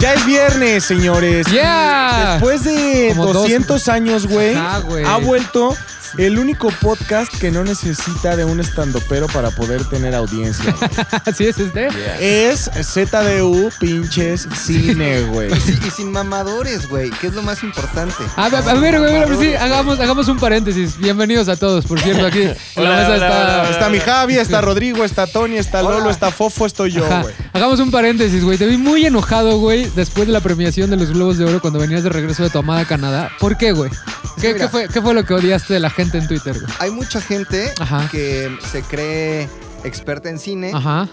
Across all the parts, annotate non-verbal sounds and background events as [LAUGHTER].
Ya es viernes, señores. Yeah. Después de Como dos- 200 años, güey. ha vuelto [LAUGHS] el único podcast que no necesita de un estandopero para poder tener audiencia. Así es este. es ZDU pinches cine, güey. Y, si- y sin mamadores, güey, que es lo más importante. A ver, a ver, güey, a ver, sí, hagamos, hagamos un paréntesis. Bienvenidos a todos, por cierto, aquí en la Hola, mesa hola, está... hola, Está mi Javi, está Rodrigo, está Tony, está Hola. Lolo, está Fofo, estoy yo, Ajá. güey. Hagamos un paréntesis, güey. Te vi muy enojado, güey, después de la premiación de los Globos de Oro cuando venías de regreso de tu amada Canadá. ¿Por qué, güey? ¿Qué, fue, ¿Qué fue lo que odiaste de la gente en Twitter, güey? Hay mucha gente Ajá. que se cree experta en cine, Ajá.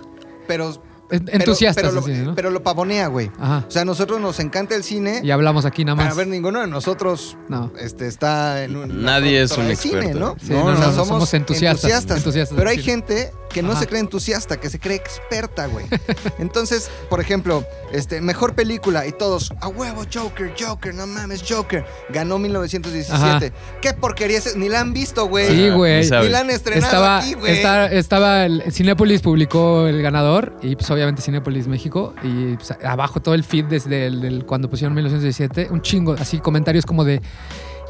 pero... Pero- Entusiastas, pero, lo, así, ¿no? pero lo pavonea, güey. Ajá. O sea, a nosotros nos encanta el cine. Y hablamos aquí nada A más. ver, ninguno de nosotros No. este, está en un. Nadie es un de cine, experto. ¿no? Sí, no, no, somos entusiastas, entusiastas pero hay cine. gente que no Ajá. se cree entusiasta, que se cree experta, güey. [LAUGHS] Entonces, por ejemplo, este, mejor película y todos, a huevo, Joker, Joker, no mames, Joker. Ganó 1917. ¿Qué porquería es? Ni la han visto, güey. Sí, güey. Ni la han estrenado Estaba, aquí, güey. estaba el Cinépolis publicó el ganador y pues obviamente Cinépolis México y pues, abajo todo el feed desde el, cuando pusieron 1917 un chingo así comentarios como de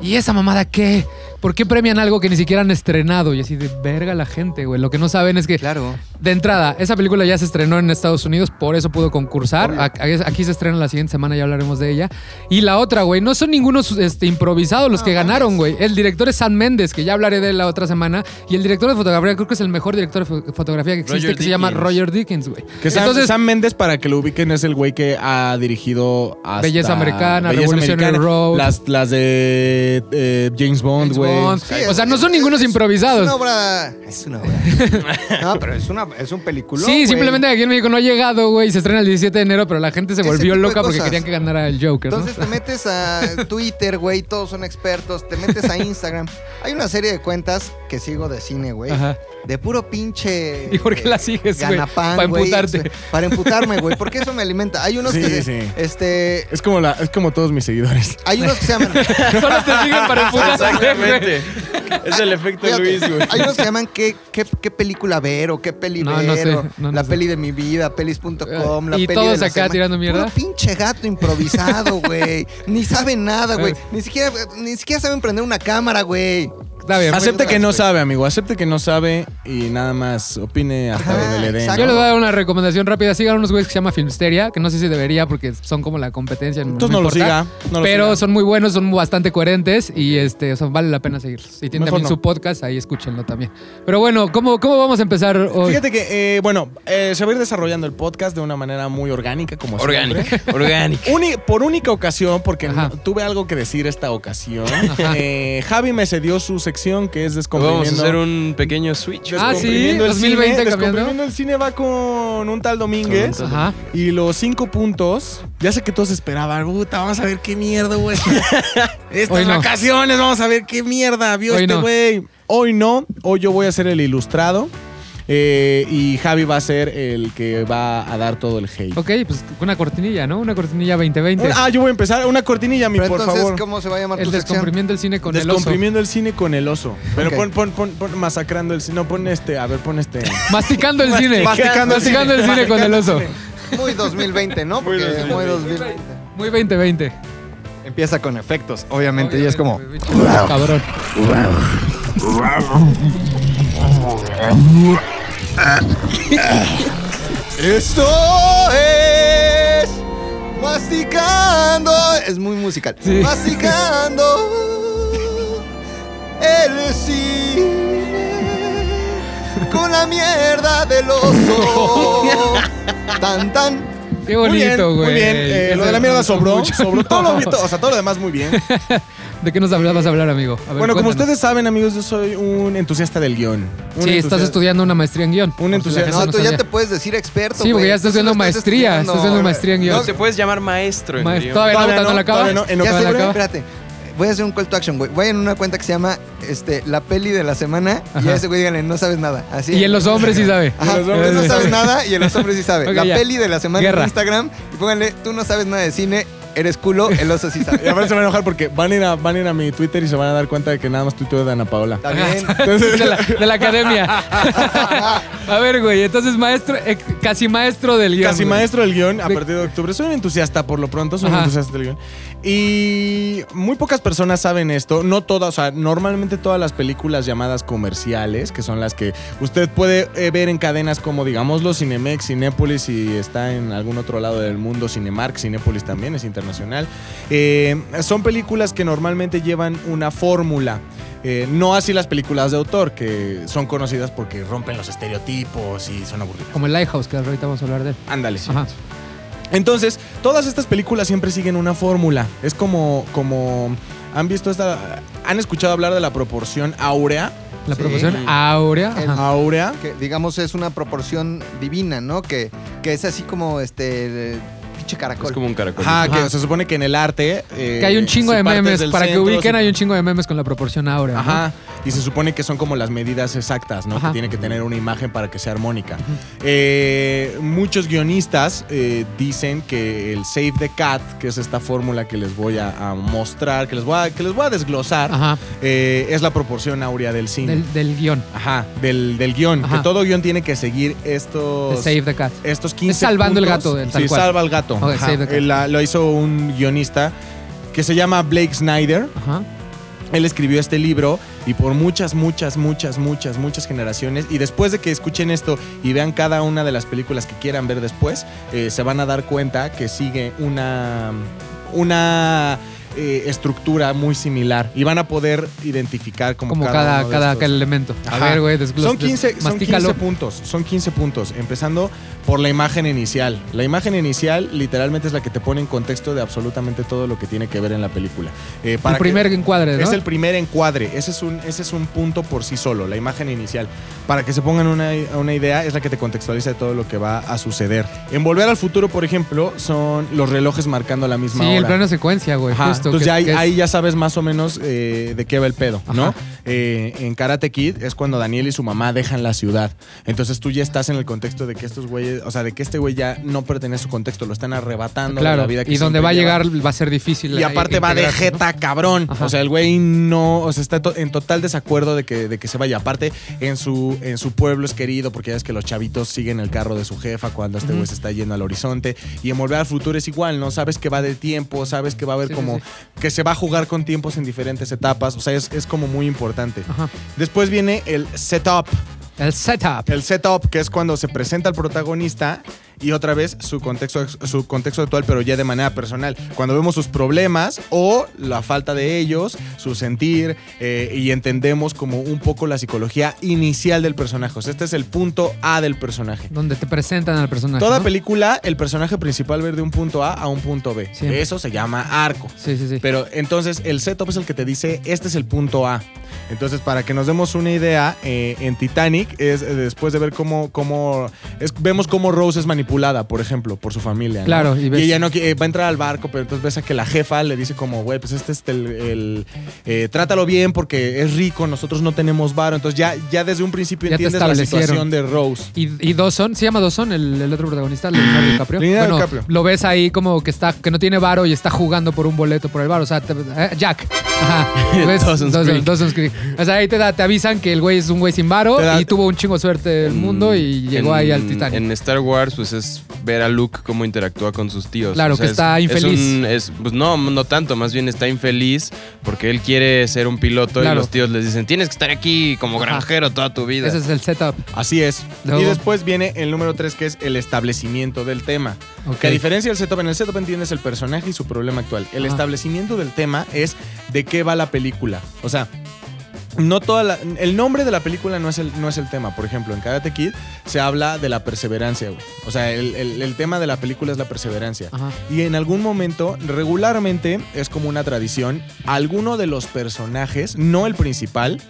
¿y esa mamada qué? ¿Por qué premian algo que ni siquiera han estrenado? Y así de verga la gente, güey. Lo que no saben es que Claro. de entrada, esa película ya se estrenó en Estados Unidos, por eso pudo concursar. Obvio. Aquí se estrena la siguiente semana, ya hablaremos de ella. Y la otra, güey, no son ningunos este, improvisados los No, que ganaron, güey. El director es Sam Méndez, que ya hablaré de él la otra semana. Y el director de fotografía, creo que es el mejor director de fo- fotografía que existe, Roger que se llama. Roger Dickens, güey. Que Sam, Entonces, Sam Méndez, para que lo ubiquen, es el güey que ha dirigido hasta Belleza Americana, Revolutionary Road. Las, las de eh, James Bond, güey. Sí, o sea, es- no son es- ningunos es- improvisados. Es una obra. Es una obra. [LAUGHS] no, pero es, una, es un película. Sí, simplemente aquí en México no ha llegado, güey. Se estrena el 17 de enero, pero la gente se volvió loca porque querían que ganara el Joker, ¿no? Entonces te metes a Twitter, güey, todos son expertos. Te metes a Instagram. Hay una serie de cuentas que sigo de cine, güey. Ajá. De puro pinche. [LAUGHS] ¿Y por qué eh, la sigues, güey? ganapán, Para emputarte. Para emputarme, güey. Porque eso me alimenta. Hay unos Sí, que. sí. Este. Es como, la, es como todos mis seguidores. Hay unos que se llaman. [LAUGHS] Solo te siguen para emputarte. Exactamente. Es el efecto Fíjate, Luis, güey. Hay unos que llaman qué, qué, qué película ver o qué peli No, ver. no sé, o no, no la sé. peli de mi vida, pelis.com, la Y peli todos de la acá semana. tirando mierda. Puro pinche gato improvisado, güey. Ni saben nada, güey. [LAUGHS] Ni siquiera, ni siquiera saben prender una cámara, güey. Está bien. Acepte que no sabe, amigo. Acepte que no sabe y nada más opine hasta Ajá, donde le den. exacto. Yo les voy a dar una recomendación rápida. Sigan unos güeyes que se llama Filmsteria, que no sé si debería porque son como la competencia. Entonces no lo importa. siga. No lo pero siga. son muy buenos, son bastante coherentes y este, o sea, vale la pena seguirlos. Y tienen Mejor también no. su podcast, ahí escúchenlo también. Pero bueno, ¿cómo, cómo vamos a empezar hoy? Fíjate que, eh, bueno, eh, se va a ir desarrollando el podcast de una manera muy orgánica, como siempre. Orgánica. [LAUGHS] Orgánica. Uni- por única ocasión, porque Ajá. tuve algo que decir esta ocasión. eh, Javi me cedió su sección que es Vamos a descomprimiendo. hacer un pequeño switch. Ah, sí, Descomprimiendo el 2020 cine. cambiando. Descomprimiendo el cine va con un tal Domínguez. Ajá. Y los cinco puntos, ya sé que todos esperaban, puta, vamos a ver qué mierda, güey. [LAUGHS] Estas no. vacaciones, vamos a ver qué mierda vio Hoy este no. güey. Hoy no, hoy yo voy a ser el ilustrado. Eh, y Javi va a ser el que va a dar todo el hate. Ok, pues una cortinilla, ¿no? Una cortinilla 2020. Una- ah, yo voy a empezar. Una cortinilla, mi, Pero por entonces, favor. ¿cómo se va a llamar el tu sección? descomprimiento del cine con el oso. Descomprimiendo el cine con el oso. Pero Ok. pon, pon, pon, pon masacrando el cine. No, pon este, a ver, pon este. [LAUGHS] Masticando el cine. Masticando el Masticando el cine. cine con el oso. el. Muy 2020, ¿no? Porque muy 2020. Muy 2020. Empieza con efectos, obviamente, y es como. Cabrón. [LAUGHS] Esto es masticando. Es muy musical. Sí. Masticando el cine con la mierda del oso. [LAUGHS] Tan tan. Qué Muy bien, bonito, güey. muy bien. Eh, lo de la mierda sobró. sobró todo lo, [LAUGHS] o sea, todo lo demás muy bien. ¿De qué nos vas a hablar, amigo? A ver, bueno, como cuéntanos. ustedes saben, amigos, yo soy un entusiasta del guion. Un Sí, estás entusiasta- estudiando una maestría en guion. Un entusiasta. No, tú ya te puedes decir experto. Sí, porque güey. ya estás Tú haciendo maestría, estás haciendo maestría en guion. No, te puedes llamar maestro en Maest- guion. todavía, Todavía no, no, no la acabas. todavía no, en Ya Todavía la acabas. espérate. Voy a hacer un call to action, güey. Vayan a una cuenta que se llama este, La Peli de la Semana y Ajá. a ese güey díganle, no sabes nada. Así. Y en los hombres sí sabe. Ajá, En los tú hombres no sabes sabe. nada y en los hombres sí sabe. [LAUGHS] Ok, la ya. peli de la semana Guerra. en Instagram y pónganle, tú no sabes nada de cine eres culo, el oso sí Y sabe. aparte se van a enojar porque van a, ir a, van a ir a mi Twitter y se van a dar cuenta de que nada más tuiteo de Ana Paola. También. [LAUGHS] Entonces, de, la, de la academia. [LAUGHS] A ver, güey, entonces maestro, eh, casi maestro del guion. Casi güey. maestro del guion a partir de octubre. Soy un entusiasta por lo pronto, soy un Ajá. entusiasta del guion. Y muy pocas personas saben esto. No todas, o sea, normalmente todas las películas llamadas comerciales, que son las que usted puede eh, ver en cadenas como, digámoslo, Cinemex, Cinépolis y está en algún otro lado del mundo, Cinemark, Cinépolis también es internacional. Eh, son películas que normalmente llevan una fórmula. Eh, no así las películas de autor, que son conocidas porque rompen los estereotipos y son aburridas. Como el Lighthouse, que ahorita vamos a hablar de él. Ándale. Ajá. Entonces, todas estas películas siempre siguen una fórmula. Es como, como, ¿han visto esta? ¿Han escuchado hablar de la proporción áurea? La Sí. proporción áurea. El-. Áurea. Que digamos es una proporción divina, ¿no? Que, que es así como este el pinche caracol. Es como un caracol. Ajá, Ajá. que se supone que en el arte... eh, Que hay un chingo si de partes memes. del Para que centro, ubiquen, si- hay un chingo de memes con la proporción áurea. ¿no? Ajá. Y se supone que son como las medidas exactas, ¿no? Ajá. Que tiene que tener una imagen para que sea armónica. Eh, muchos guionistas eh, dicen que el Save the Cat, que es esta fórmula que les voy a, a mostrar, que les voy a, que les voy a desglosar, Ajá. eh, es la proporción áurea del cine. Del, del guion. Ajá, del, del guion. Ajá. Que todo guion tiene que seguir De estos, Save the Cat. estos 15 Es salvando el puntos. gato, del- tal sí, cual. salva al gato. Save the la- lo hizo un guionista que se llama Blake Snyder. Ajá. Él escribió este libro y por muchas, muchas, muchas, muchas, muchas generaciones. Y después de que escuchen esto y vean cada una de las películas que quieran ver después, eh, se van a dar cuenta que sigue una, una eh, estructura muy similar. Y van a poder identificar como, Como cada, cada, uno de cada, estos. cada elemento. A ver, güey, Son 15, des- son mastícalo. 15 puntos, son 15 puntos, empezando por la imagen inicial. La imagen inicial literalmente es la que te pone en contexto de absolutamente todo lo que tiene que ver en la película. Eh, El que- primer encuadre, ¿no? es el primer encuadre, ese es, un, ese es un punto por sí solo, la imagen inicial. Para que se pongan una, una idea, es la que te contextualiza de todo lo que va a suceder. En Volver al Futuro, por ejemplo, son los relojes marcando la misma Sí, hora. el plano secuencia, güey. Ajá, Entonces que- ya ahí, que es- ahí ya sabes más o menos eh, de qué va el pedo, ¿no? Eh, en Karate Kid es cuando Daniel y su mamá dejan la ciudad. Entonces tú ya estás en el contexto de que estos güeyes, o sea, de que este güey ya no pertenece a su contexto, lo están arrebatando de Claro, la vida que y donde va a lleva. llegar va a ser difícil. Y aparte va de jeta cabrón. Ajá. O sea, el güey no, o sea, está en total desacuerdo de que, de que se vaya. Aparte, en su, en su pueblo es querido porque ya es que los chavitos siguen el carro de su jefa cuando este güey se está yendo al horizonte. Y en Volver al Futuro es igual, ¿no? Sabes que va de tiempo, sabes que va a haber sí, como, sí. Que se va a jugar con tiempos en diferentes etapas. O sea, es, es como muy importante. Ajá. Después viene el setup. El setup. El setup, que es cuando se presenta al protagonista y otra vez su contexto, su contexto actual, pero ya de manera personal. Cuando vemos sus problemas o la falta de ellos, su sentir eh, y entendemos como un poco la psicología inicial del personaje. O sea, este es el punto A del personaje. Donde te presentan al personaje. Toda ¿no? película, el personaje principal va de un punto A a un punto B. Siempre. Eso se llama arco. Sí, sí, sí. Pero entonces el setup es el que te dice, este es el punto A. Entonces, para que nos demos una idea, eh, en Titanic, es eh, después de ver cómo, cómo es- vemos cómo Rose es manipulada, por ejemplo, por su familia. ¿no? Claro, y y, ves- ella no eh, va a entrar al barco, pero entonces ves a que la jefa le dice como, güey, pues este es el, el, eh, trátalo bien porque es rico, nosotros no tenemos varo. Entonces ya, ya desde un principio Ya entiendes la situación de Rose. Y, y Dawson, se llama Dawson, el, el otro protagonista, Leonardo DiCaprio. Leonardo bueno, DiCaprio. lo ves ahí como que está, que no tiene varo y está jugando por un boleto por el varo. O sea, te- eh, Jack. Ajá. [LAUGHS] ¿Ves? Dawson's Dawson- Creek. Dawson's Creek. O sea, ahí te, da- te avisan que el güey es un güey sin varo y tuvo un chingo suerte del mundo y llegó ahí al Titanic. En Star Wars, pues es ver a Luke cómo interactúa con sus tíos. Claro, que es- está es infeliz. un- es- pues no, no tanto, más bien está infeliz porque él quiere ser un piloto Claro. y los tíos les dicen, tienes que estar aquí como Ajá. granjero toda tu vida. Ese es el setup. Así es. Luego- Y después viene el número 3, que es el establecimiento del tema. Ok. Que a diferencia del setup, en el setup entiendes el personaje y su problema actual. El Ajá. establecimiento del tema es de qué va la película. O sea, no toda la- el nombre de la película no es, el, no es el tema. Por ejemplo, en Karate Kid se habla de la perseverancia, güey. O sea, el, el- el tema de la película es la perseverancia. Ajá. Y en algún momento, regularmente, es como una tradición, alguno de los personajes, no el principal,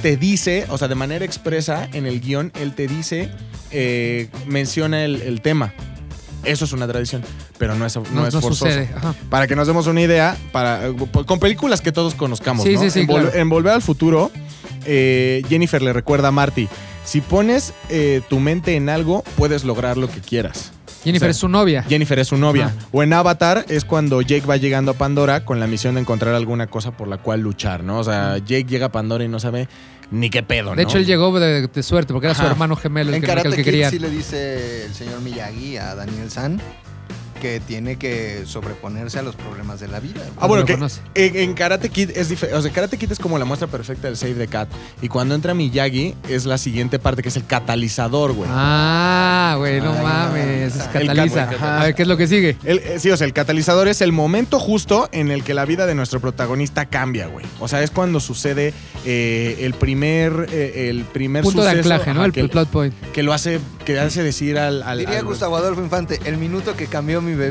te dice, o sea, de manera expresa en el guion, él te dice, eh, menciona el, el tema. Eso es una tradición, pero no es, no No, es no forzoso. sucede. Ajá. Para que nos demos una idea, para, eh, con películas que todos conozcamos, Sí, ¿no? sí, sí, en, Vol- claro. en Volver al Futuro, eh, Jennifer le recuerda a Marty, si pones eh, tu mente en algo, puedes lograr lo que quieras. Jennifer O sea, es su novia. Jennifer es su novia. O en Avatar es cuando Jake va llegando a Pandora con la misión de encontrar alguna cosa por la cual luchar, ¿no? O sea, Jake llega a Pandora y no sabe ni qué pedo, ¿no? De hecho, él llegó de, de suerte porque era su hermano gemelo el En que, el Karate que Kid sí le dice el señor Miyagi a Daniel San que tiene que sobreponerse a los problemas de la vida. güey. Ah, bueno, que conoce. en, en Karate Kid es diferente. O sea, Karate Kid es como la muestra perfecta del Save the Cat. Y cuando entra Miyagi, es la siguiente parte, que es el catalizador, güey. Ah, güey, no Ay, mames. Es el cataliza. cat- A ver, ¿qué es lo que sigue? El- eh, sí, o sea, el catalizador es el momento justo en el que la vida de nuestro protagonista cambia, güey. O sea, es cuando sucede eh, el primer, eh, el primer Punto de anclaje, ¿no? ajá, El, que, el plot point. que lo hace, que hace decir al, al- Diría al- Gustavo Adolfo Infante, el minuto que cambió mi, mi.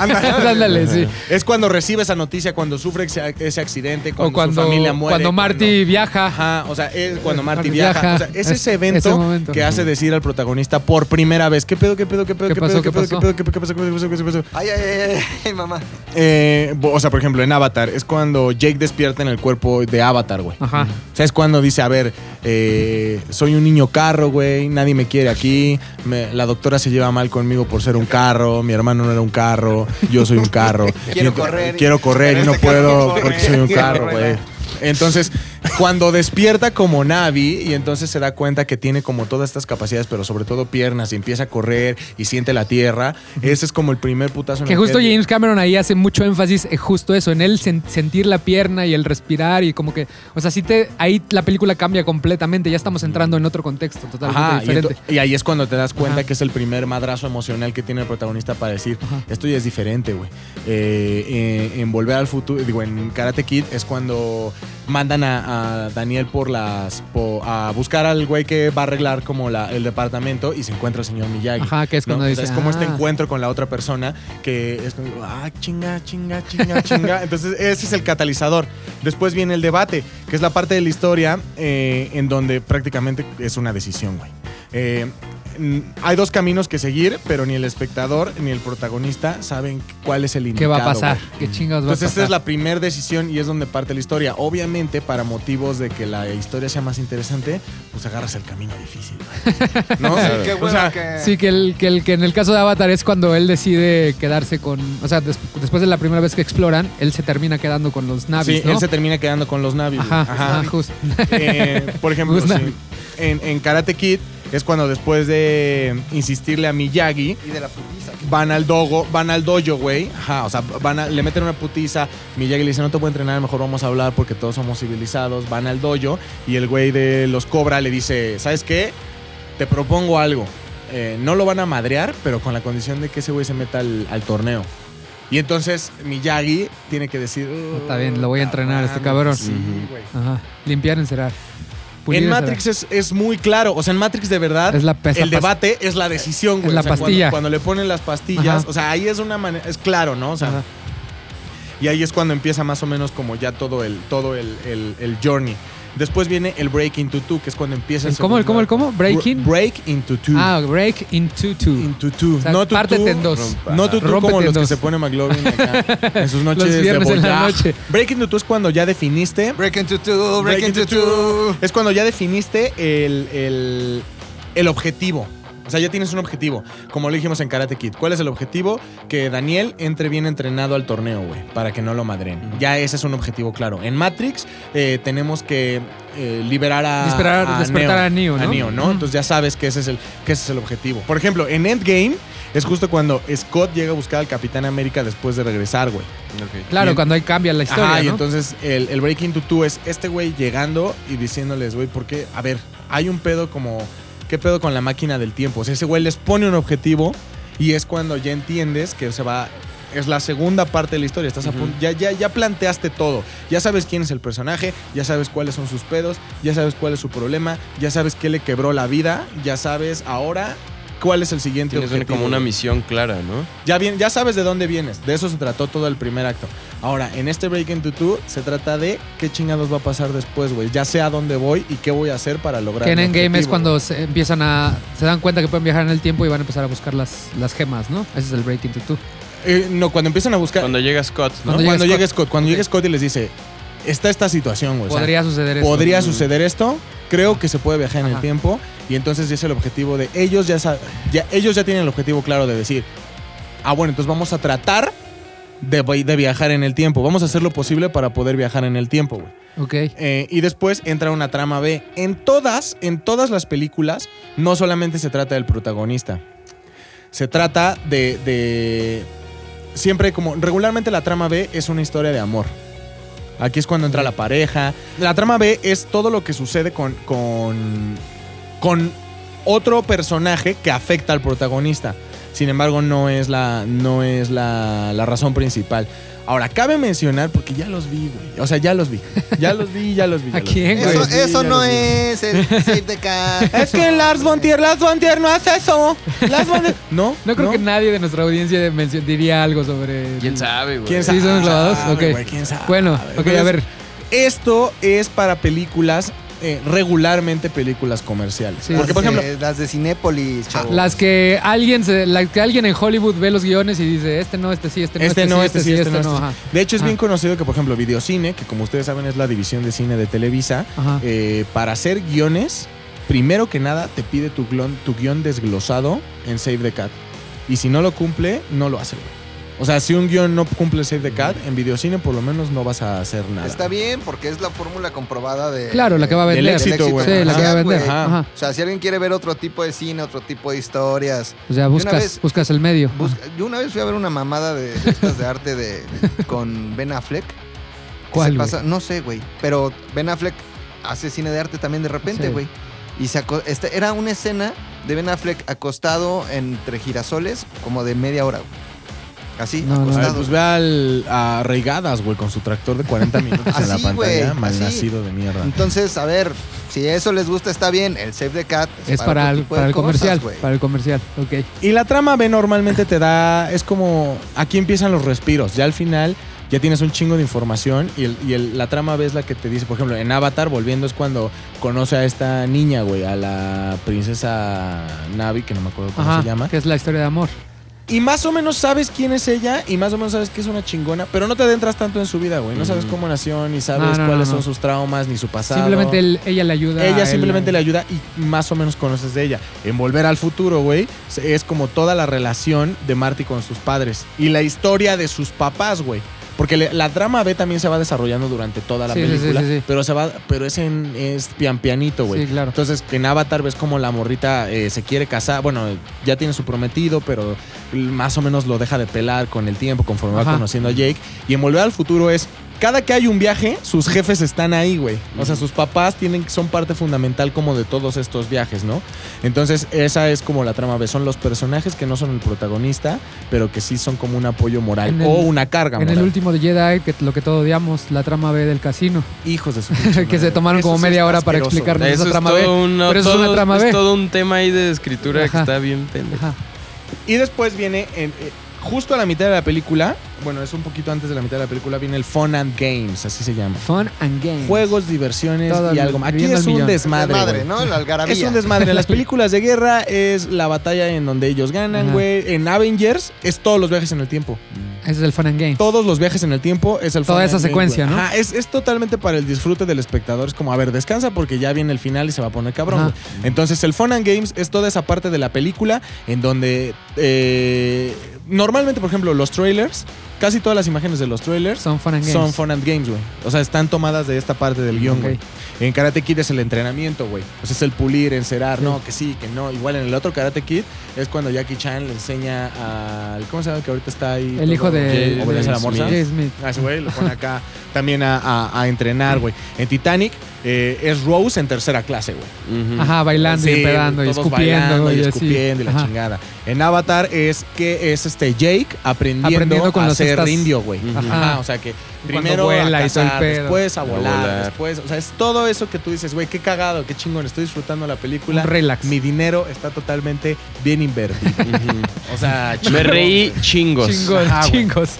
Ándale, sí. Es cuando recibe esa noticia, cuando sufre ese, ese accidente, cuando, O cuando, su familia muere. cuando Marty viaja. Ajá, o sea, es cuando Marty Marty viaja. viaja. O sea, es Es- ese evento ese que hace decir al protagonista por primera vez, ¿qué pedo, qué pedo, qué pedo, ¿Qué qué pasó, pedo, qué qué pedo, qué pasó? pedo, qué pedo, qué pasó, qué pasó, qué pasó, pasó? Ay, ay, ay, ay, mamá. Eh, o sea, por ejemplo, en Avatar, es cuando Jake despierta en el cuerpo de Avatar, güey. Ajá. O sea, es cuando dice, a ver, eh, soy un niño carro, güey, nadie me quiere aquí, me- la doctora se lleva mal conmigo por ser un carro, mi hermano no era un carro, yo soy un carro. [LAUGHS] Quiero correr. Quiero correr y no este puedo porque soy un [LAUGHS] carro, güey. Entonces, cuando despierta como Navi y entonces se da cuenta que tiene como todas estas capacidades, pero sobre todo piernas, y empieza a correr y siente la tierra, ese es como el primer putazo. en Que justo James Cameron ahí hace mucho énfasis en justo eso, en él sen- sentir la pierna y el respirar y como que, o sea, sí te, ahí la película cambia completamente, ya estamos entrando en otro contexto totalmente Ajá, diferente. y ahí es cuando te das cuenta Ajá. que es el primer madrazo emocional que tiene el protagonista para decir, Ajá. esto ya es diferente, güey. Eh, eh, en Volver al Futuro, digo, en Karate Kid es cuando mandan a, a Daniel por las, po- a buscar al güey que va a arreglar como la, el departamento y se encuentra el señor Miyagi. Ajá, que es ¿no? cuando O dice, sea, es como este "Ah". encuentro con la otra persona que es como, ah, chinga, chinga, chinga, chinga. [LAUGHS] Entonces, ese es el catalizador. Después viene el debate, que es la parte de la historia eh, en donde prácticamente es una decisión, güey. Eh, hay dos caminos que seguir, pero ni el espectador ni el protagonista saben cuál es el ¿Qué indicado. va a pasar? ¿Qué chingados va a Entonces pasar? esta es la primera decisión y es donde parte la historia. Obviamente, para motivos de que la historia sea más interesante, pues agarras el camino difícil. [LAUGHS] ¿No? Claro. Qué O bueno sea, que... Sí, que el, que el que en el caso de Avatar es cuando él decide quedarse con. O sea, des- después de la primera vez que exploran, él se termina quedando con los Navis, sí, ¿no? él se termina quedando con los güey. Ajá, ajá, justo. Eh, por [LAUGHS] ejemplo, sí. En Karate Kid es cuando después de insistirle a Miyagi, Y de la putiza. van al dogo, van al dojo, güey. Ajá, o sea, van a- le meten una putiza. Miyagi le dice, no te puedo entrenar, mejor vamos a hablar porque todos somos civilizados. Van al dojo y el güey de los Cobra le dice, ¿sabes qué? Te propongo algo. Eh, no lo van a madrear, pero con la condición de que ese güey se meta al, al torneo. Y entonces Miyagi tiene que decir... Está bien, lo voy a entrenar, este mames, cabrón". Sí, güey. Ajá. Limpiar, encerar. En. Matrix es, es muy claro. O sea, en Matrix de verdad, Es la- el debate es la decisión, güey. Es la O sea, cuando- pastilla. Cuando, le ponen las pastillas, Ajá. o sea, ahí es una manera, es claro, ¿no? O sea, Ajá. y ahí es cuando empieza más o menos como ya todo el, todo el, el- el journey. Después viene el break into two, que es cuando empieza ¿El cómo, el cómo, el cómo? ¿Breaking? Break into two. Ah, break into two. into two. O sea, no tú, pártete en dos. No tú, tú como los que se pone McLovin acá [LAUGHS] en sus noches Los viernes de en la noche. Break into two es cuando ya definiste Break into two, break, Break into, into two. Es cuando ya definiste el, el- el objetivo. O sea, ya tienes un objetivo. Como lo dijimos en Karate Kid. ¿Cuál es el objetivo? Que Daniel entre bien entrenado al torneo, güey. Para que no lo madren. Ya ese es un objetivo claro. En Matrix eh, tenemos que eh, liberar a. Despertar- despertar a Neo, ¿no? A Neo, ¿no? Entonces ya sabes que ese, es el, que ese es el objetivo. Por ejemplo, en Endgame es justo cuando Scott llega a buscar al Capitán América después de regresar, güey. Claro, cuando ahí cambia la historia, Ajá, y entonces el, el Breaking to Two es este güey llegando y diciéndoles, güey, ¿por qué? A ver, hay un pedo como. ¿Qué pedo con la máquina del tiempo? O sea, ese güey les pone un objetivo y es cuando ya entiendes que se va. Es la segunda parte de la historia. Estás a punto- ya, ya, ya planteaste todo. Ya sabes quién es el personaje, ya sabes cuáles son sus pedos, ya sabes cuál es su problema, ya sabes qué le quebró la vida, ya sabes ahora cuál es el siguiente Tienes objetivo. como una misión clara, ¿no? Ya, bien, ya sabes de dónde vienes. De eso se trató todo el primer acto. Ahora, en este Break into Two se trata de qué chingados va a pasar después, güey. Ya sé a dónde voy y qué voy a hacer para lograr. Que en Endgame es cuando se empiezan a. Se dan cuenta que pueden viajar en el tiempo y van a empezar a buscar las, las gemas, ¿no? Ese es el Break into Two. Eh, no, cuando empiezan a buscar. Cuando llega Scott, ¿no? Cuando Cuando, llega llega Scott. Cuando llega Scott y les dice, está esta situación, güey. O sea, Podría suceder eso. podría suceder esto. Creo que se puede viajar en el tiempo y entonces ya es el objetivo de ellos ya, ya ellos ya tienen el objetivo claro de decir, ah bueno, entonces vamos a tratar de viajar en el tiempo, vamos a hacer lo posible para poder viajar en el tiempo, güey. Ok. Eh, y después entra una trama B. En todas, en todas las películas, no solamente se trata del protagonista. Se trata de, de- Siempre como... Regularmente la trama B es una historia de amor. Aquí es cuando entra la pareja. La trama B es todo lo que sucede con... con, con otro personaje que afecta al protagonista. Sin embargo, no es la, no es la, la razón principal. Ahora, cabe mencionar, porque ya los vi, güey. O sea, ya los vi. Ya los vi, ya los vi. ya ¿A los quién, Eso, los vi, eso no los es el Save the Cat. Es que Lars von Trier, Lars von Trier no hace eso. Lars No, No creo que nadie de nuestra audiencia diría algo sobre. ¿Quién sabe, güey? ¿Quién Sí, sabe? son clavados. sabe, Ok. ¿Quién sabe? Bueno, ok, a ver. Esto es para películas, eh, regularmente películas comerciales. Sí. Porque, por Las ejemplo, de- las de Cinépolis, chavo. Las que alguien se, las que alguien en Hollywood ve los guiones y dice, este no, este sí, este no, Este no, este sí, este no. este. De hecho, es bien Ah. conocido que, por ejemplo, Videocine, que como ustedes saben es la división de cine de Televisa, eh, para hacer guiones, primero que nada te pide tu, glon- tu guion desglosado en Save the Cat. Y si no lo cumple, no lo hace, güey. O sea, si un guion no cumple Save the Cat, en Videocine por lo menos no vas a hacer nada. Está bien, porque es la fórmula comprobada de. Claro, la que va a Del vender. éxito, güey. Sí, la que va a vender. güey. Ajá. Ajá. O sea, si alguien quiere ver otro tipo de cine, otro tipo de historias. O sea, una buscas, vez- buscas el medio. busca- yo una vez fui a ver una mamada de, de estas de arte de, con Ben Affleck. ¿Cuál, se pasa- No sé, güey. Pero Ben Affleck hace cine de arte también de repente, Sí. güey. Y se aco- este, era una escena de Ben Affleck acostado entre girasoles como de media hora, güey. Así, No, acostado. pues ve al, a Reigadas, güey, con su tractor de 40 minutos en la pantalla. güey, Malnacido de mierda. Entonces, a ver, si eso les gusta, está bien. El Save the Cat Es para el, para el cosas, comercial. güey. para el comercial, ok. Y la trama B normalmente te da, es como, aquí empiezan los respiros, ya al final ya tienes un chingo de información y, el- y el- la trama B es la que te dice, por ejemplo, en Avatar, volviendo, es cuando conoce a esta niña, güey, a la princesa Navi, que no me acuerdo cómo Ajá, se llama. que es la historia de amor. Y más o menos sabes quién es ella y más o menos sabes que es una chingona, pero no te adentras tanto en su vida, güey. No sabes Mm. cómo nació, ni sabes No, no, no, cuáles no. son sus traumas, ni su pasado. Simplemente él- ella le ayuda. a Ella él, simplemente le ayuda y más o menos conoces de ella. En Volver al Futuro, güey, es como toda la relación de Marty con sus padres y la historia de sus papás, güey. Porque le- la trama B también se va desarrollando durante toda la Sí, sí, sí, película, sí, sí. pero se va, pero es en es pian pianito, güey. Sí, claro. Entonces, que en Avatar ves como la morrita eh, se quiere casar. Bueno, ya tiene su prometido, pero más o menos lo deja de pelar con el tiempo, conforme va conociendo a Jake. Y en Volver al Futuro es. Cada que hay un viaje, sus jefes están ahí, güey. O sea, sus papás tienen, son parte fundamental como de todos estos viajes, ¿no? Entonces, esa es como la trama B. Son los personajes que no son el protagonista, pero que sí son como un apoyo moral En el- o una carga En moral. el último de Jedi, que lo que todo odiamos, la trama B del casino. Hijos de su [LAUGHS] que se tomaron Eso como media hora para explicarnos esa es trama B. pero eso es todo- una trama B. es todo un tema ahí de escritura Ajá. que está bien pendejo. Ajá. Y después viene, en- eh, justo a la mitad de la película, bueno, es un poquito antes de la mitad de la película, viene el Fun and Games, así se llama. Fun and games. Juegos, diversiones Todo y algo más. Aquí es un millón. desmadre. Desmadre. ¿no? La algarabía. Es un desmadre. En las [LAUGHS] películas de guerra es la batalla en donde ellos ganan, güey. En Avengers es todos los viajes en el tiempo. Ese es el Fun and Games. Todos los viajes en el tiempo es el Toda Fun esa and Games, secuencia. ¿no? Ajá, es, es totalmente para el disfrute del espectador. Es como, a ver, descansa porque ya viene el final y se va a poner cabrón. Entonces, el Fun and Games es toda esa parte de la película en donde eh, normalmente, por ejemplo, los trailers, casi todas las imágenes de los trailers Son Fun and Games. son Fun and Games, güey. O sea, están tomadas de esta parte del guion, güey. En Karate Kid es el entrenamiento, güey. O sea, es el pulir, encerar, Sí. no, que sí, que no. Igual en el otro Karate Kid es cuando Jackie Chan le enseña al. ¿Cómo se llama? Que ahorita está ahí. El hijo de, obedece a la morsa. Smith. A ese güey lo pone acá también a, a- a entrenar, güey. En Titanic eh, es Rose en tercera clase, güey. Ajá, bailando y Sí, empedando y escupiendo bailando y escupiendo y la Ajá. chingada. En Avatar es que es este Jake aprendiendo, Aprendiendo con a ser estas- indio, güey. Ajá. Ajá. o sea que primero vuela a cazar, después a A volar, volar. después, o sea, es todo eso que tú dices, güey, qué cagado, qué chingón, estoy disfrutando la película. Un relax. Mi dinero está totalmente bien invertido. [LAUGHS] O sea, [LAUGHS] Me reí chingos. Chingos, chingos.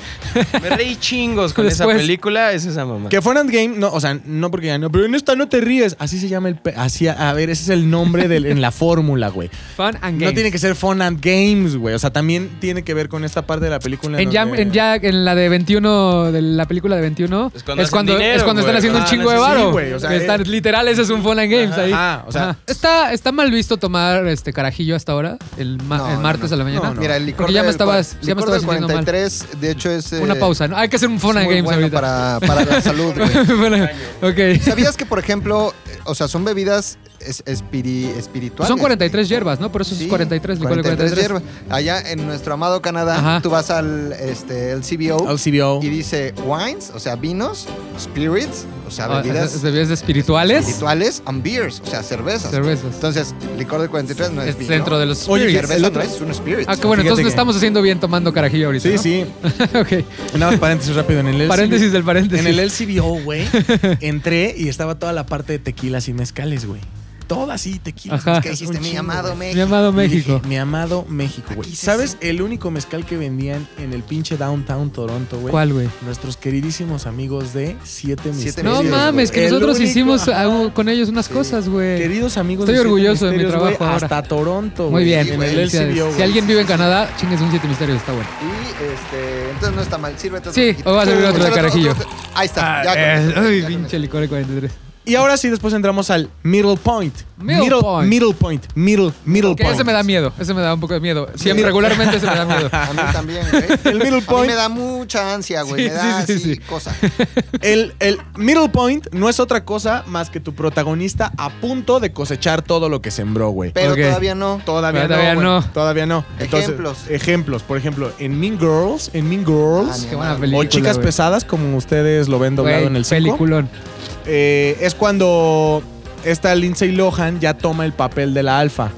Me reí chingos con esa película. Es esa mamá. Que Fun and Game, no, o sea, no porque ya no, pero en esta no te ríes. Así se llama el. Así, a ver, ese es el nombre del, en la fórmula, güey. Fun and Games. No tiene que ser Fun and Games, güey. O sea, también tiene que ver con esta parte de la película. En ya, donde- en ya en la de 21, de la película la de 21, Es cuando es cuando, dinero, es cuando están haciendo un Ah, chingo de sí, varo. güey, o sea, Que están- eh, literal, ese es un fun and games ahí. Ajá, o sea- Ajá. está, está mal visto tomar este carajillo hasta ahora, el, ma- No, el martes no, a la mañana. No, no. Mira, el licor Porque ya me estabas, ya me estabas del sintiendo mal. 43, de hecho es... eh, Una pausa, ¿no? Hay que hacer un fun and games bueno ahorita. para, para la salud, güey. [LAUGHS] Bueno, ok. ¿Sabías que, por ejemplo, eh, o sea, son bebidas es- espiri- espirituales? Son 43 hierbas, ¿no? Por eso Sí, es 43, licor de 43 43. hierbas. Allá en nuestro amado Canadá, Ajá. tú vas al este, el CBO LCBO. y dice wines, o sea, vinos, spirits, o sea, Ah, bebidas ¿es- ¿Bebidas espirituales? espirituales, and beers, o sea, cervezas. Cervezas. Entonces, licor de 43 no es, Es vino. dentro de los Oye, spirits. cerveza el otro- no es un spirit. Ah, que bueno, Fíjate entonces que- estamos haciendo bien tomando carajillo ahorita. Sí, ¿no? sí. [LAUGHS] ok. Nada más paréntesis rápido. En el LCBO, [LAUGHS] Paréntesis del paréntesis. En el LCBO, güey, [LAUGHS] entré y estaba toda la parte de tequilas y mezcales, güey. Todo así, tequilas. Ajá. ¿Qué dijiste, mi amado güey. Mi México? amado México. dije, mi amado México, güey. ¿Sabes el único mezcal que vendían en el pinche downtown Toronto, güey? ¿Cuál, güey? Nuestros queridísimos amigos de Siete Misterios. No Misterios, mames, que El nosotros único, hicimos ajá. ah, con ellos unas cosas, güey. Queridos amigos Estoy de Siete orgulloso de mi trabajo ahora. Hasta Toronto, Muy güey, bien. En el. LCBO, si alguien vive en Canadá, chingues un siete misterios, está bueno. Y este, entonces no está mal. Sírvete otro Sí, o va a servir otro de carajillo. Ahí está. ya con Eh, Ay, ya pinche licor de 43. Y ahora sí, después entramos al middle point. Middle point. Middle point. Middle, middle Que point. ese me da miedo, ese me da un poco de miedo. Siempre, mira. regularmente ese me da [LAUGHS] miedo. A mí también, güey. El middle A mí point. me da mucha ansia, güey. Sí, me da sí, sí, así sí. cosa. [LAUGHS] El, el middle point no es otra cosa más que tu protagonista a punto de cosechar todo lo que sembró, güey. Pero todavía no. Todavía, Pero todavía no, güey. Todavía no. Ejemplos. Ejemplos. Por ejemplo, en Mean Girls, en Mean Girls, Ah, Qué buena O película. o Chicas güey. Pesadas, como ustedes lo ven doblado Güey, en el 5, Peliculón. Es cuando esta Lindsay Lohan ya toma el papel de la alfa.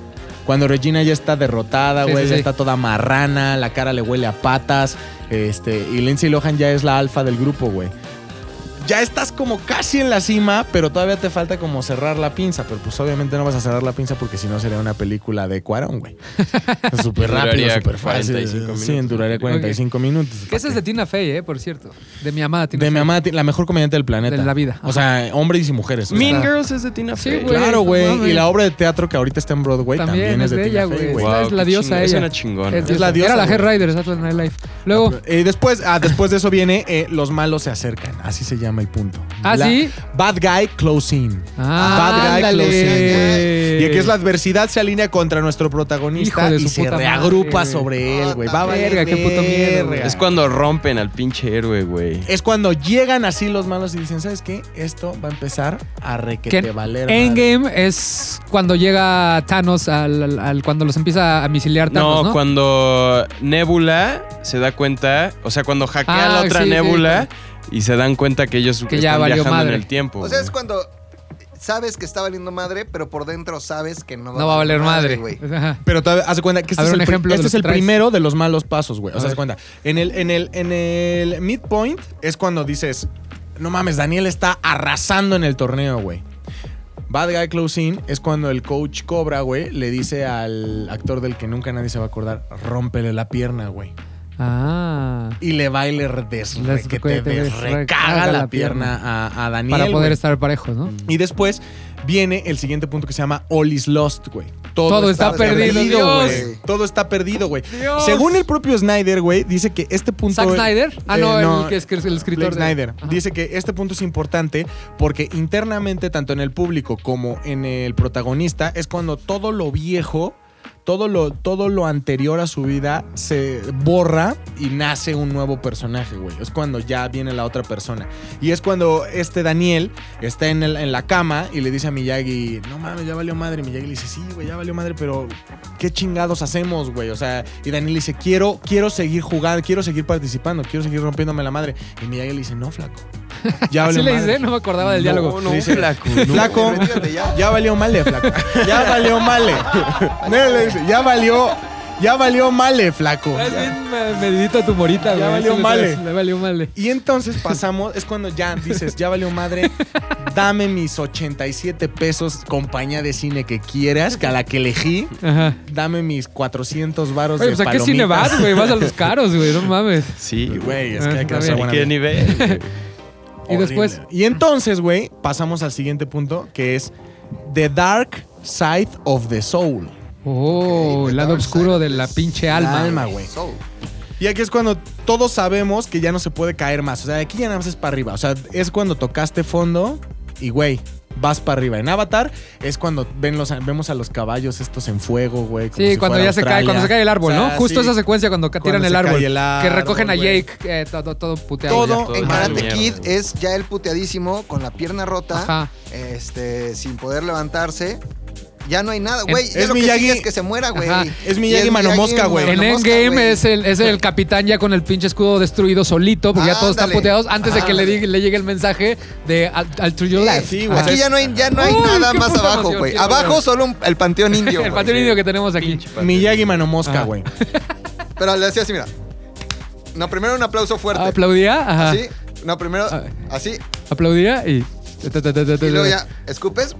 Cuando Regina ya está derrotada, Sí, güey, sí, ya sí. está toda marrana, la cara le huele a patas, este, y Lindsay Lohan ya es la alfa del grupo, güey. Ya estás como casi en la cima, pero todavía te falta como cerrar la pinza. Pero pues obviamente no vas a cerrar la pinza porque si no sería una película de Cuarón, güey. [LAUGHS] Súper rápido, súper fácil. 45 Sí, duraría 45 minutos. Que esa es de Tina Fey, eh, por cierto. De mi amada Tina De mi Fey. amada, la mejor comediante del planeta. De la vida. O sea, hombres y mujeres. o sea, Mean Girls es de Tina Sí, Fey. güey. Claro, güey. y la obra de teatro que ahorita está en Broadway también, es de, ella, Tina Fey, güey. güey. Esta es la diosa. Es ella. una chingona. Es, Es la diosa, Era la. Head Rider, Saturday Night Live. Luego, Y después, ah, después de eso viene eh, Los malos se acercan. Así se llama el punto. ¿Ah, La- sí? Bad Guy Closing. Ah, Bad Guy ándale. Closing. Y aquí es la adversidad se alinea contra nuestro Hijo protagonista de y su se puta reagrupa madre, güey. sobre él, güey. Ah, Va a valer verga, qué puto miedo, güey. verga. Es cuando rompen al pinche héroe, güey. Es cuando llegan así los malos y dicen, ¿sabes qué? Esto va a empezar a Que requete valer. madre". Endgame es cuando llega Thanos al, al- al- cuando los empieza a misiliar Thanos, No, ¿no? cuando Nebula se da cuenta, o sea, cuando hackea Ah, la otra sí, sí, Nebula y se dan cuenta que ellos Que ya están valió viajando madre. en el tiempo. O sea, es güey. cuando sabes que está valiendo madre, pero por dentro sabes que no va, no va a valer madre. güey. Ajá. Pero todavía, haz de cuenta que este A es ver, el, un pri- ejemplo de este lo es que el traes. primero de los malos pasos, güey. O A sea, haz de ver. cuenta. En el, en el, en el midpoint es cuando dices, no mames, Daniel está arrasando en el torneo, güey. Bad Guy Closing es cuando el coach Cobra, güey, le dice al actor del que nunca nadie se va a acordar, rómpele la pierna, güey. Ah. Y le va y le des- que te te desrecaga la pierna a, a Daniel. Para poder estar parejos, ¿no? Y después viene el siguiente punto que se llama All is Lost, güey. Todo está perdido, güey. Todo está perdido, güey. Según el propio Snyder, güey, dice que este punto. Zack Snyder. Ah, Eh, no, el que es el escritor. De- Snyder. Ajá. Dice que este punto es importante porque internamente, tanto en el público como en el protagonista, es cuando todo lo viejo, todo lo, todo lo anterior a su vida se borra y nace un nuevo personaje, güey. Es cuando ya viene la otra persona. Y es cuando este Daniel está en, el- en la cama y le dice a Miyagi, no mames, ya valió madre. Miyagi le dice, sí, güey, ya valió madre, pero ¿qué chingados hacemos, güey? O sea, y Daniel dice, quiero, quiero seguir jugando, quiero seguir participando, quiero seguir rompiéndome la madre. Y Miyagi le dice, no, flaco. [LAUGHS] Ya Así le madre". dice, no me acordaba del diálogo. no, Dice, flaco, no, Flaco, retírate ya. ya valió male, flaco. Ya [LAUGHS] valió male. No, le dice, ya valió, ya valió male, flaco. Es bien me- medidito tu morita, güey. Ya valió le male. Le valió male. Y entonces pasamos, es cuando ya dices, ya valió madre, dame mis 87 pesos, compañía de cine que quieras, que a la que elegí, Aja. dame mis 400 varos Oye, de pues a qué palomitas. cine vas, güey. Vas a los [LAUGHS] caros, güey. No mames. Sí, Güey, es Ah, que hay que hacer buena ¿Qué nivel? güey? Y después-. Y entonces, güey, pasamos al siguiente punto, que es The Dark Side of the Soul. Oh, el lado oscuro de la pinche alma. alma, güey. Y aquí es cuando todos sabemos que ya no se puede caer más. O sea, aquí ya nada más es para arriba. O sea, es cuando tocaste fondo y, güey, vas para arriba. En Avatar es cuando ven los, vemos a los caballos estos en fuego, güey. Sí, si cuando ya se cae, cuando se cae el árbol, O sea, ¿no? Justo sí. esa secuencia cuando ca- tiran Cuando el se árbol, cae el que árbol, recogen a. Jake eh, todo, todo puteado. Todo todo en Karate Kid es ya el puteadísimo con la pierna rota, Ajá. este, sin poder levantarse. Ya no hay nada, güey. Ya es lo que sigue es que se muera, güey. Es Miyagi Mano Mosca, güey. En Endgame es el, es el capitán ya con el pinche escudo destruido solito, porque ya todos están puteados antes de que le, diga- le llegue el mensaje de to your Sí, left. sí. Aquí ya no hay, ya no hay Uy, nada más abajo, güey. Abajo solo un- el panteón [LAUGHS] indio. el panteón indio que tenemos aquí. Miyagi Mano Mosca, Ajá. güey. [LAUGHS] Pero le decía así, mira. No, primero un aplauso fuerte. Aplaudía, ajá. Así. No, primero Ah. así. Aplaudía y. Y luego ya escupes.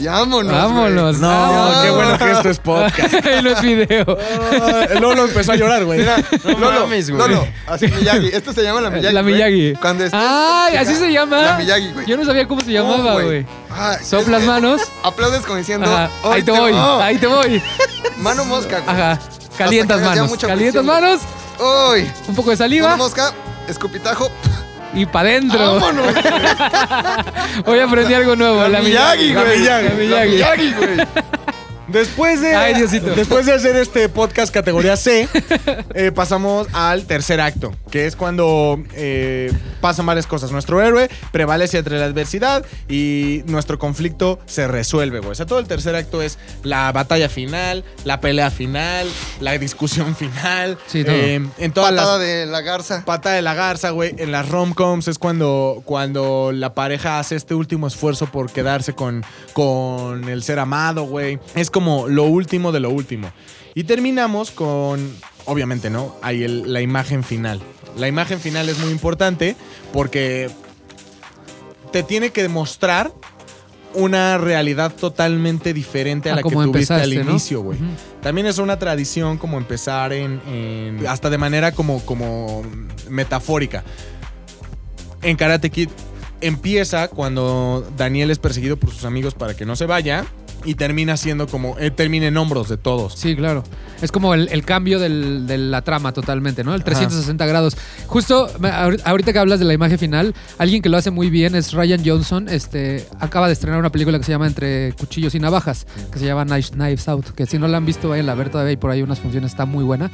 Y vámonos. Vámonos. No, vámonos. qué bueno que esto es podcast. [LAUGHS] y no es video. Ah, Lolo empezó a llorar, güey. Mira, [LAUGHS] No Lolo, mames, güey. Lolo, así Miyagi. Esto se llama la Miyagi. La güey. Miyagi. Cuando estés- Ay, así se llama. La Miyagi, güey. Yo no sabía cómo se llamaba, Oh, güey. Ah, Soplas manos. Aplaudes como diciendo. Ajá. "Hoy Ahí te voy, oh". ahí te voy. Mano mosca, güey. Ajá. Calientas manos. Calientas manos. Uy. Un poco de Mano saliva mosca, escupitajo. Y para adentro. [LAUGHS] Hoy aprendí algo nuevo. La, La güey. Miyagi. La La Miyagi. Miyagi, güey. Después de, Ay, Diosito. después de hacer este podcast categoría C, eh, pasamos al tercer acto, que es cuando eh, pasan varias cosas. Nuestro héroe prevalece entre la adversidad y nuestro conflicto se resuelve, güey. O sea, todo el tercer acto es la batalla final, la pelea final, la discusión final. Sí, todo. Eh, en todas Patada las de la garza. Pata de la garza, güey. En las rom-coms es cuando, cuando la pareja hace este último esfuerzo por quedarse con, con el ser amado, güey. Es como lo último de lo último. Y terminamos con, obviamente, ¿no? Hay el- la imagen final. La imagen final es muy importante porque te tiene que demostrar una realidad totalmente diferente a Ah, la que tuviste al ¿no? inicio, güey. Ujú. También es una tradición como empezar en, en- hasta de manera como, como metafórica. En Karate Kid empieza cuando Daniel es perseguido por sus amigos para que no se vaya y termina siendo como, eh, termina en hombros de todos. Sí, claro. Es como el, el cambio del- de la trama totalmente, ¿no? El 360 grados. Justo ahorita que hablas de la imagen final, alguien que lo hace muy bien es Ryan Johnson. Este acaba de estrenar una película que se llama Entre Cuchillos y Navajas, que se llama Knives Out. Que si no la han visto, vayan a ver todavía y por ahí unas funciones, está muy buena.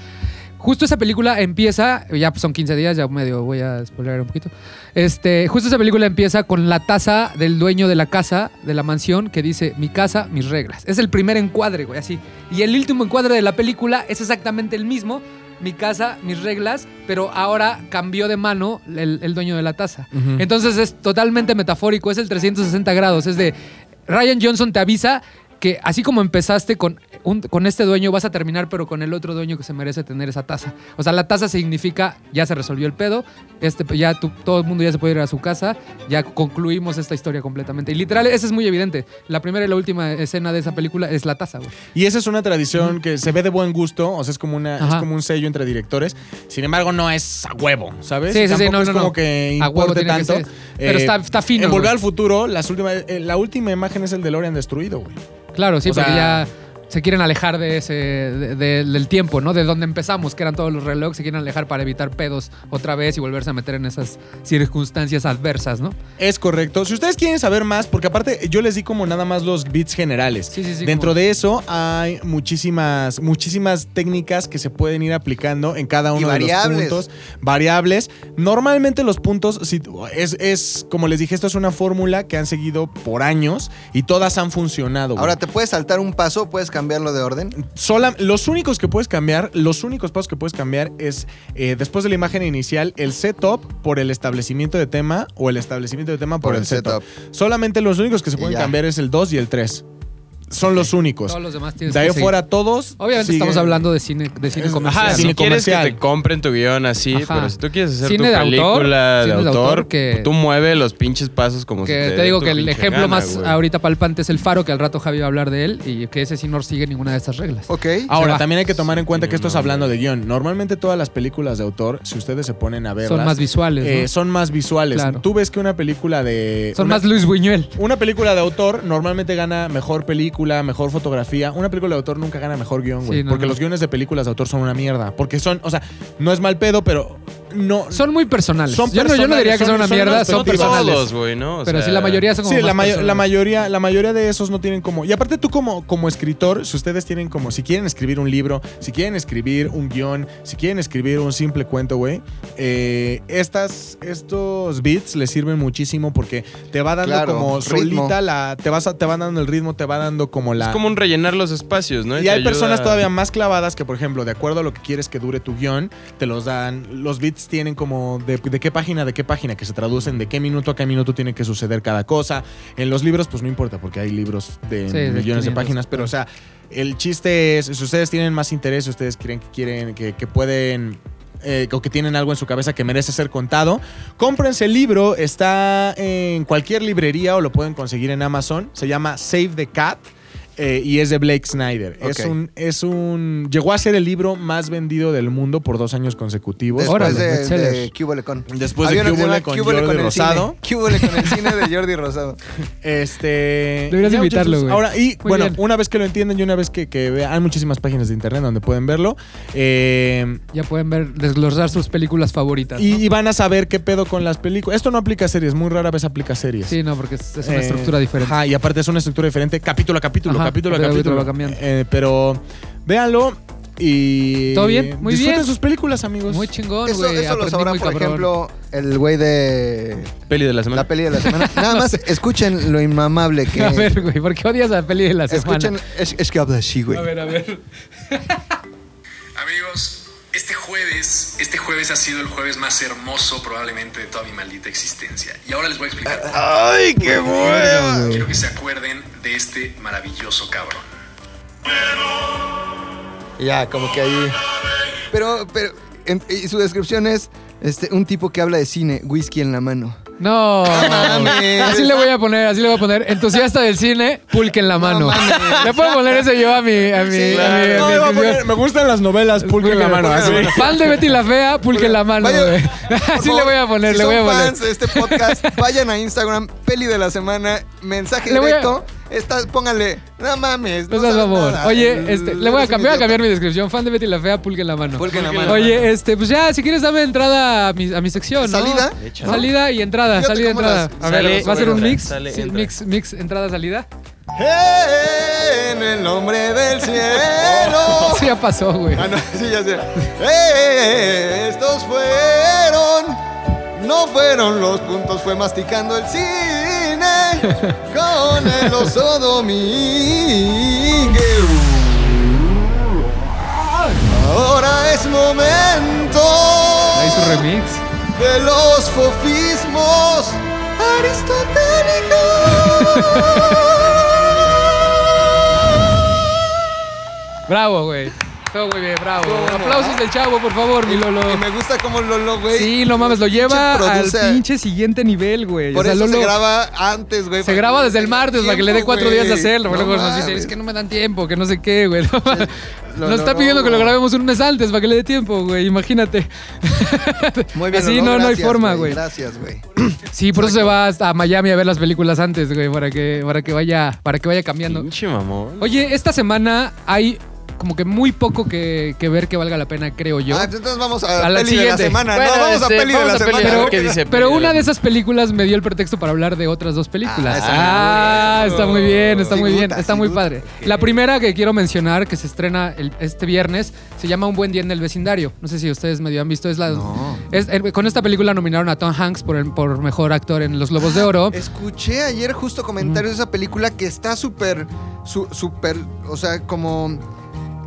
Justo esa película empieza, ya son 15 días, ya medio voy a spoiler un poquito. Este, justo esa película empieza con la taza del dueño de la casa, de la mansión, que dice mi casa, mis reglas. Es el primer encuadre, güey, así. Y el último encuadre de la película es exactamente el mismo. Mi casa, mis reglas, pero ahora cambió de mano el, el dueño de la taza. Entonces es totalmente metafórico, es el 360 grados. Es de Ryan Johnson te avisa que así como empezaste con, un- con este dueño, vas a terminar, pero con el otro dueño que se merece tener esa taza. O sea, la taza significa ya se resolvió el pedo, este, ya todo el mundo ya se puede ir a su casa, ya concluimos esta historia completamente. Y literal, eso es muy evidente. La primera y la última escena de esa película es la taza, güey. Y esa es una tradición que se ve de buen gusto, o sea, es como, una, es como un sello entre directores. Sin embargo, no es a huevo, ¿sabes? Sí, sí, sí, Tampoco no, es no, como no. que A huevo tiene tanto. Eh, ser. Pero está- está fino, En Volver al Futuro, las últimas, eh, la última imagen es el DeLorean destruido, güey. Claro, sí, O porque sea- ya se quieren alejar de ese de- de- del tiempo, ¿no? De donde empezamos, que eran todos los relojes, se quieren alejar para evitar pedos otra vez y volverse a meter en esas circunstancias adversas, ¿no? Es correcto. Si ustedes quieren saber más, porque aparte yo les di como nada más los bits generales. Sí, sí, sí. Dentro como- de eso hay muchísimas, muchísimas técnicas que se pueden ir aplicando en cada Y uno de los variables. puntos. Variables. Normalmente los puntos, si- es, es, como les dije, esto es una fórmula que han seguido por años y todas han funcionado. güey. Ahora, ¿te puedes saltar un paso? ¿Puedes cambiarlo de orden? Sola- los únicos que puedes cambiar, los únicos pasos que puedes cambiar es eh, después de la imagen inicial, el setup por el establecimiento de tema o el establecimiento de tema por, el, setup. Solamente los únicos que se pueden cambiar es el 2 y el 3. Son los únicos. Todos los demás tienes De ahí que fuera todos. Obviamente siguen- estamos hablando de cine, de cine comercial. Ajá, cine si quieres que comercial. te compren tu guion así, Ajá. pero si tú quieres hacer Cine tu de autor, película de cine de autor, autor que- tú mueve los pinches pasos como si Que te, te, dé digo que el ejemplo gana, más güey. ahorita palpante es el faro, que al rato Javi va a hablar de él y que ese sí no sigue ninguna de estas reglas. Ok. Ahora, también hay que tomar en cuenta Sí, que esto es no, hablando de guion. Normalmente todas las películas de autor, si ustedes se ponen a verlas, Son más visuales, ¿no? eh, son más visuales. Claro. Tú ves que una película de... Son una- más Luis Buñuel. Una película de autor normalmente gana mejor película película, mejor fotografía. Una película de autor nunca gana mejor guion, güey. Sí, no, porque no. los guiones de películas de autor son una mierda. Porque son, o sea, no es mal pedo, pero no. Son muy personales. Son yo, no, yo no diría que son- son una mierda, son personales. todos, güey, ¿no? O pero sea, sí, la mayoría son como Sí, más la, personales. la mayoría, la mayoría de esos no tienen como. Y aparte, tú como, como escritor, si ustedes tienen como. Si quieren escribir un libro, si quieren escribir un guion, si quieren escribir un simple cuento, güey. eh, estas, estos beats les sirven muchísimo porque te va dando Claro, como ritmo. solita la. Te, vas a- te van dando el ritmo, te va dando como la. Es como un rellenar los espacios, ¿no? Y hay ayuda- personas todavía más clavadas que, por ejemplo, de acuerdo a lo que quieres que dure tu guion, te los dan. Los tienen como de, de qué página, de qué página, que se traducen de qué minuto a qué minuto tiene que suceder cada cosa. En los libros, pues no importa, porque hay libros de Sí, millones de 500, páginas, pero o sea, el chiste es, si ustedes tienen más interés, si ustedes creen que quieren, que, que pueden. eh, o que tienen algo en su cabeza que merece ser contado, cómprense el libro, está en cualquier librería o lo pueden conseguir en Amazon, se llama Save the Cat. Eh, y es de Blake Snyder. Es un, es un. Llegó a ser el libro más vendido del mundo por dos años consecutivos. Después Órale, de, de ¿Qué hubo con? Después Había de uno ¿Qué que se hubo llama con ¿Qué hubo Jordi con el Rosado? hubo con el cine de Jordi Rosado? [LAUGHS] Este. Deberías invitarlo, güey. Ahora, y Muy bueno, bien. una vez que lo entienden y una vez que, que vean, hay muchísimas páginas de internet donde pueden verlo. eh, Ya pueden ver, desglosar sus películas favoritas. y, ¿no? y van a saber qué pedo con las películas. Esto no aplica a series, muy rara vez aplica a series. Sí, no, porque es, es una Eh, estructura diferente. Ajá, y aparte es una estructura diferente, capítulo a capítulo, Ajá, capítulo a capítulo a capítulo. capítulo va cambiando. Eh, pero véanlo y. ¿Todo bien? Muy disfruten bien. sus películas, amigos. Muy chingón, Eso, güey. eso lo aprendí sabrá, muy por cabrón. ejemplo, el güey de Peli de la semana. la peli de la semana. [LAUGHS] Nada más escuchen lo inmamable que... A ver, güey, ¿por qué odias la peli de la semana? Escuchen, es, es que habla así, güey. A ver, a ver. Amigos, este jueves, este jueves ha sido el jueves más hermoso probablemente de toda mi maldita existencia. Y ahora les voy a explicar. ¡Ay, qué bueno! Quiero que se acuerden de este maravilloso cabrón. Ya, como que ahí... Pero, pero... en- y su descripción es este, un tipo que habla de cine, whisky en la mano. No. mames. Así le voy a poner, así le voy a poner. Entusiasta del cine, pulque en la mano. mames. le puedo poner eso yo a mi. A mi, Sí, a mi- a No, mi a poner, me gustan las novelas, pulque en la mano. Pulque en la así. mano. Fan de Betty la Fea, pulque en la mano, Vaya, [LAUGHS] Así favor, le voy a poner, si le voy a son poner. fans de este podcast, vayan a Instagram, peli de la semana, mensaje Le voy a- directo. Está, pónganle, no mames. No No sabes favor. nada. Oye, este, le voy a cambiar, a idiota. cambiar mi descripción. Fan de Betty la Fea, pulque en la mano. En la mano. Oye, este, pues ya, si quieres dame entrada a mi, a mi sección, ¿no? ¿Salida? Échale. Salida y entrada, Fíjate salida entrada. las- A ver, Sale, ¿va a ser un mix? sale, Sí, mix, mix, entrada, salida. En el nombre del cielo. [LAUGHS] Eso ya pasó, güey. Ah, no, sí, ya sé. Eh, estos fueron, no fueron los puntos, fue masticando el cine con el oso Domínguez. Ahora es momento Ahí su remix. de los fofismos aristotélicos. Bravo, güey. Muy bien, bravo. Aplausos del chavo, por favor, mi Lolo. Y me gusta como Lolo, güey. Sí, no mames, lo lleva Pinche al pinche siguiente nivel, güey. Por O sea, eso Lolo se graba antes, güey. se graba desde el martes para que le dé cuatro días de hacerlo. No Luego nos dice, es que no me dan tiempo, que no sé qué, güey. [LAUGHS] Lo- Nos está lo- pidiendo que lo grabemos un mes antes para que le dé tiempo, güey. Imagínate. [LAUGHS] Muy bien, Así Lolo, no, no hay forma, güey. Gracias, güey. [CLEARS THROAT] Sí, por eso se va hasta Miami a ver las películas antes, güey, para que, para que vaya, para que vaya cambiando. Pinche mamón. Oye, esta semana hay como que muy poco que, que ver que valga la pena, creo yo. Ah, entonces vamos a, A la peli de la siguiente. semana. Bueno, no, vamos a este, peli de la a peli semana. pero, ¿qué dice pero peli de una de esas películas me dio el pretexto para hablar de otras dos películas. Ah, Ah, está muy bien, está muy bien, está muy padre. La primera que quiero mencionar, que se estrena el- este viernes, se llama Un buen día en el vecindario. No sé si ustedes medio han visto. Es la, No. es- eh, con esta película nominaron a Tom Hanks por, el, por mejor actor en Los Globos de Oro. [GASPS] Escuché ayer justo comentarios de esa película que está súper, su- súper, o sea, como,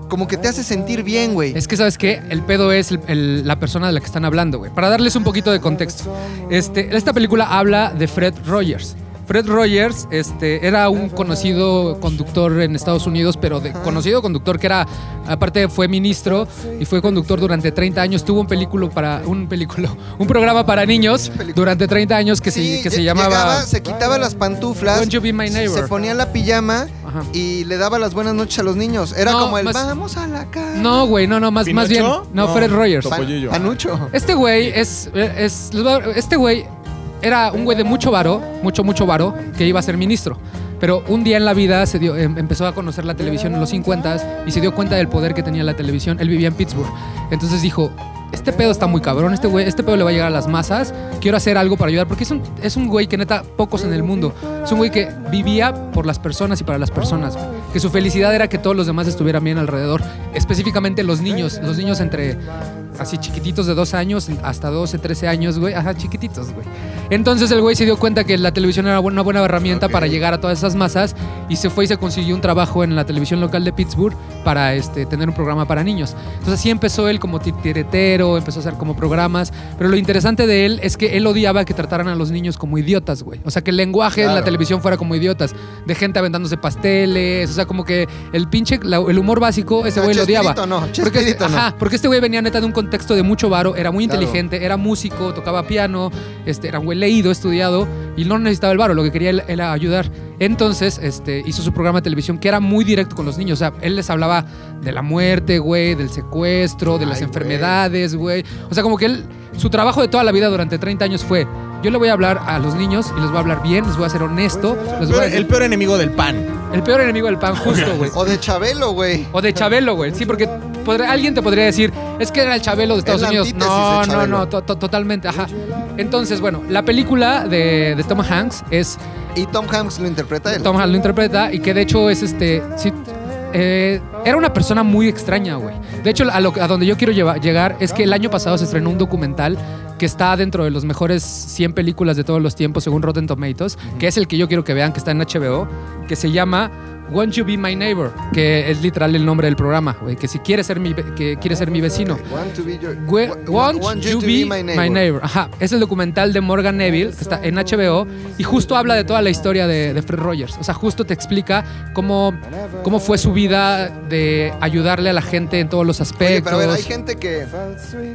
como que te hace sentir bien, güey. Es que, ¿sabes qué? El pedo es la persona de la que están hablando, güey. Para darles un poquito de contexto. Este, esta película habla de Fred Rogers. Fred Rogers este, era un conocido conductor en Estados Unidos, pero de, conocido conductor que era, aparte fue ministro y fue conductor durante 30 años. Tuvo un película para, un película, un programa para niños durante 30 años que, Sí, se, que se llamaba... llegaba, se quitaba las pantuflas. Won't You Be My Neighbor? Se ponía la pijama Ajá. y le daba las buenas noches a los niños. Era No, como el más- vamos a la casa. No, güey, no, no, más, más bien. No, No, Fred Rogers. Topo- Topollillo. Anucho. Este güey es, es- Este güey era un güey de mucho varo, mucho, mucho varo, que iba a ser ministro. Pero un día en la vida se dio, em- empezó a conocer la televisión en los 50 y se dio cuenta del poder que tenía la televisión. Él vivía en Pittsburgh. Entonces dijo, este pedo está muy cabrón, este, güey, este pedo le va a llegar a las masas, quiero hacer algo para ayudar, porque es un, es un güey que neta, pocos en el mundo, es un güey que vivía por las personas y para las personas, que su felicidad era que todos los demás estuvieran bien alrededor, específicamente los niños, los niños entre así chiquititos de dos años hasta 12, 13 años, güey, ajá, chiquititos, güey. Entonces el güey se dio cuenta que la televisión era una buena herramienta Ok. para llegar a todas esas masas y se fue y se consiguió un trabajo en la televisión local de Pittsburgh para este, tener un programa para niños. Entonces así empezó él como titiretero, empezó a hacer como programas, pero lo interesante de él es que él odiaba que trataran a los niños como idiotas, güey. O sea, que el lenguaje en la Claro. televisión fuera como idiotas, de gente aventándose pasteles, o sea, como que el pinche, la- el humor básico, ese güey lo odiaba. No, Porque, no. ajá, porque este güey venía neta de un contexto de mucho varo, era muy Claro. inteligente, era músico, tocaba piano, este, era un güey leído, estudiado y no necesitaba el varo, lo que quería él era ayudar. Entonces, este, hizo su programa de televisión que era muy directo con los niños, o sea, él les hablaba de la muerte, güey, del secuestro, de las Ay, enfermedades, güey. O sea, como que él, su trabajo de toda la vida durante 30 años fue, yo le voy a hablar a los niños y les voy a hablar bien, les voy a ser honesto, les voy a Peor- el peor enemigo del pan. el peor enemigo del pan, justo, güey. O de Chabelo, güey. O de Chabelo, güey. Sí, porque alguien te podría decir, es que era el Chabelo de Estados Unidos. No, no, no, to- to- totalmente, ajá. Entonces, bueno, la película de, de Tom Hanks es. Y Tom Hanks lo interpreta él. Tom Hanks lo interpreta y que de hecho es este. eh, era una persona muy extraña, güey. De hecho, a, lo, a donde yo quiero llegar es que el año pasado se estrenó un documental que está dentro de los mejores 100 películas de todos los tiempos según Rotten Tomatoes, que es el que yo quiero que vean, que está en HBO, que se llama Won't You Be My Neighbor, que es literal el nombre del programa, güey, que si quiere ser mi, que quiere ser mi vecino. Want to be your- We- wa- Want, you, be, my, neighbor. Ajá. Es el documental de Morgan Neville, que está en HBO, y justo habla de toda la historia de, de Fred Rogers. O sea, justo te explica cómo, cómo fue su vida de ayudarle a la gente en todos los aspectos. Oye, pero a ver, hay gente que,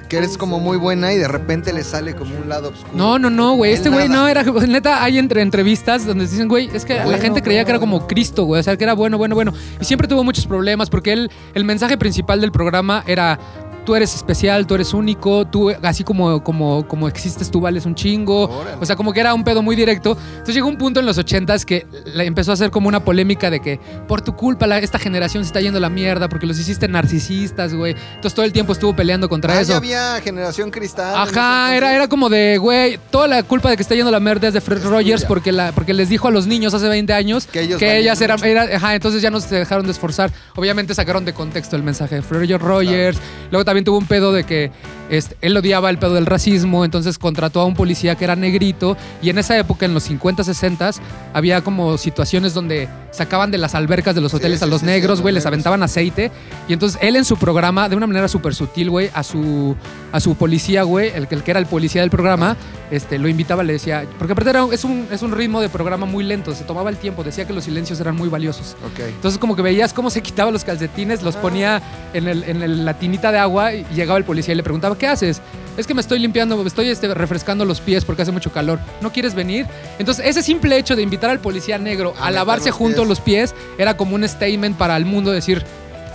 que eres como muy buena y de repente le sale como un lado oscuro. No, no, no, güey. Este güey no era. [LAUGHS] Neta, hay entre entrevistas donde dicen, güey, es que la Bueno, gente creía que era como Cristo, güey. O sea, que era bueno, bueno, bueno. Y siempre tuvo muchos problemas porque él, el mensaje principal del programa era. Tú eres especial, tú eres único, tú, así como, como, como existes, tú vales un chingo. Órale. O sea, como que era un pedo muy directo. Entonces llegó un punto en los ochentas que empezó a hacer como una polémica de que por tu culpa la- esta generación se está yendo a la mierda porque los hiciste narcisistas, güey. Entonces todo el tiempo estuvo peleando contra Ah, eso. ya había generación cristal. Ajá, era, era como de, güey, toda la culpa de que está yendo la mierda es de Fred Rogers porque, la, porque les dijo a los niños hace 20 años Que ellos ellas valían eran, era- ajá, entonces ya no se dejaron de esforzar. Obviamente sacaron de contexto el mensaje de Fred Rogers. Luego también tuvo un pedo de que este, él odiaba el pedo del racismo, entonces contrató a un policía que era negrito y en esa época, en los 50, 60, había como situaciones donde sacaban de las albercas de los Sí, hoteles a los sí, negros, güey, les aventaban aceite y entonces él en su programa, de una manera súper sutil, güey, a su, a su policía, güey, el, que- el que era el policía del programa, este, lo invitaba, le decía, porque aparte era, es, un, es un ritmo de programa muy lento, se tomaba el tiempo, decía que los silencios eran muy valiosos. Ok. Entonces como que veías cómo se quitaba los calcetines, los ponía en, el, en el- la tinita de agua y llegaba el policía y le preguntaba, ¿qué haces? Es que me estoy limpiando, me estoy este, refrescando los pies porque hace mucho calor. ¿No quieres venir? Entonces ese simple hecho de invitar al policía negro A lavarse los junto pies. los pies era como un statement para el mundo decir,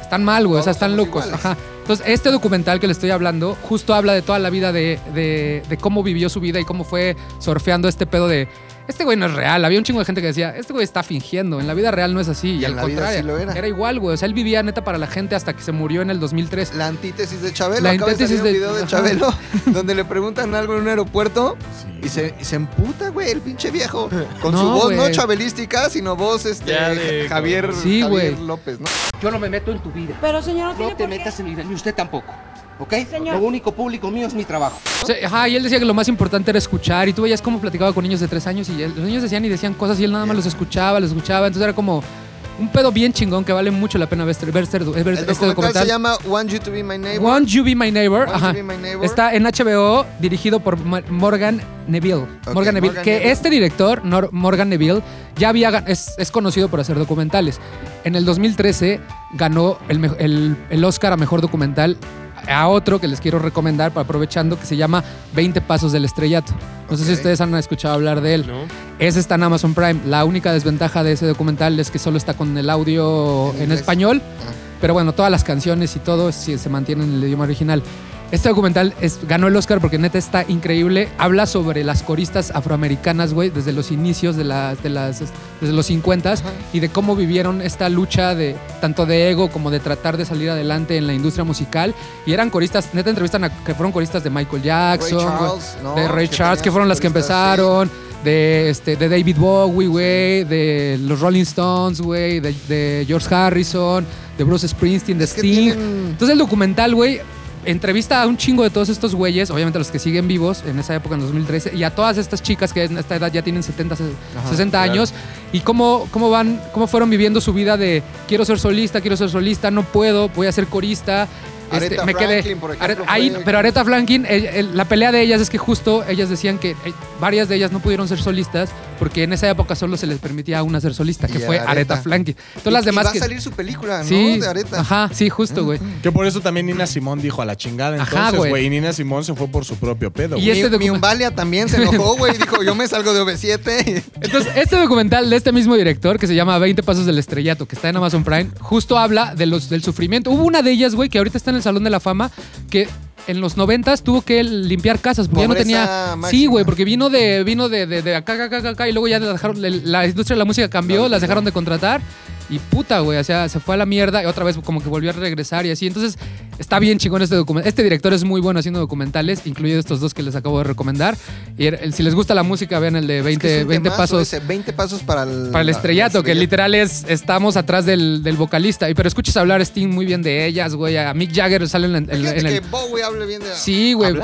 están mal, güey, o sea, están locos. iguales. Ajá. Entonces, este documental que le estoy hablando justo habla de toda la vida de, de- de cómo vivió su vida y cómo fue surfeando este pedo de. Este güey no es real. Había un chingo de gente que decía, este güey está fingiendo. En la vida real no es así. Y, al contrario, sí lo era. igual, güey. O sea, él vivía neta para la gente hasta que se murió en el 2003. La antítesis de Chabelo. La Acaba de antítesis un de- video de. Chabelo [LAUGHS] donde le preguntan algo en un aeropuerto y se, y se emputa, güey, el pinche viejo. Con su voz no chabelística, sino voz este de- Javier, Sí, Javier güey. López, ¿no? Yo no me meto en tu vida. Pero señor, no, No tiene te por qué. metas en mi vida, ni usted tampoco. ¿Ok? Señor. Lo único público mío es mi trabajo. O sea, ajá, y él decía que lo más importante era escuchar. Y tú veías cómo platicaba con niños de tres años y él- los niños decían y decían cosas y él nada más los escuchaba, los escuchaba. Entonces era como un pedo bien chingón que vale mucho la pena ver, este- ver este, ver El este documental, documental. se llama Want You to Be My Neighbor. Want You Be My Neighbor. Want You ajá. Be My Neighbor. Está en HBO, dirigido por Ma- Morgan Neville. Ok, Morgan Neville. Morgan que Neville. este director, Nor- Morgan Neville, ya había gan- es, es conocido por hacer documentales. En el 2013 ganó el, me- el- el Oscar a mejor documental a otro que les quiero recomendar, aprovechando, que se llama 20 Pasos del Estrellato. No sé si ustedes han escuchado hablar de él. ¿No? Ese está en Amazon Prime. La única desventaja de ese documental es que solo está con el audio En español. Ah. Pero bueno, todas las canciones y todo se mantienen en el idioma original. Este documental es- ganó el Oscar porque neta está increíble. Habla sobre las coristas afroamericanas, güey, desde los inicios de las, de las, desde los 50 y de cómo vivieron esta lucha de tanto de ego como de tratar de salir adelante en la industria musical. Y eran coristas, neta entrevistan a que fueron coristas de Michael Jackson, güey, Charles, ¿no? de Ray Que Charles, que fueron las que empezaron. De, este, de David Bowie, güey, de los Rolling Stones, güey, de, de George Harrison, de Bruce Springsteen, de Sting. tienen- Entonces el documental, güey, entrevista a un chingo de todos estos güeyes, obviamente a los que siguen vivos en esa época, en 2013, y a todas estas chicas que en esta edad ya tienen 70, 60 años, y cómo, cómo van, cómo fueron viviendo su vida de quiero ser solista, quiero ser solista, no puedo, voy a ser corista. Este, Aretha me quedé. Franklin, por ejemplo, Are- ahí- pero Aretha Franklin, el- el- la pelea de ellas es que justo ellas decían que eh, varias de ellas no pudieron ser solistas porque en esa época solo se les permitía a una ser solista, que Y fue Aretha. Aretha Franklin. Todas Y- las y demás va que a salir su película, sí, ¿no? De Areta. Ajá, sí, justo, güey. Que por eso también Nina Simón dijo a la chingada entonces, güey. Y Nina Simón se fue por su propio pedo, Y güey. este Mi, docu- Umbalia también se enojó, [LAUGHS] güey. Dijo, yo me salgo de OV7. Entonces, este documental de este mismo director, que se llama 20 Pasos del Estrellato, que está en Amazon Prime, justo habla de los, del sufrimiento. Hubo una de ellas, güey, que ahorita está en el Salón de la Fama, que en los noventas tuvo que limpiar casas porque ya no tenía. máxima. Sí, güey, porque vino de, vino de, de, de acá, acá, acá, acá, y luego ya dejaron, la, la industria de la música cambió, las dejaron de contratar. Y puta, güey, o sea, se fue a la mierda y otra vez como que volvió a regresar y así. Entonces, está bien chingón este documental. Este director es muy bueno haciendo documentales, incluido estos dos que les acabo de recomendar. Y el- si les gusta la música, vean el de 20, Es que es un 20 temazo pasos. ese, 20 pasos para el... Para el estrellato, que literal es, estamos atrás del, del vocalista. Y pero escuchas hablar a Sting muy bien de ellas, güey. A Mick Jagger sale en, en- en el... que Bowie hable bien de... Sí, güey.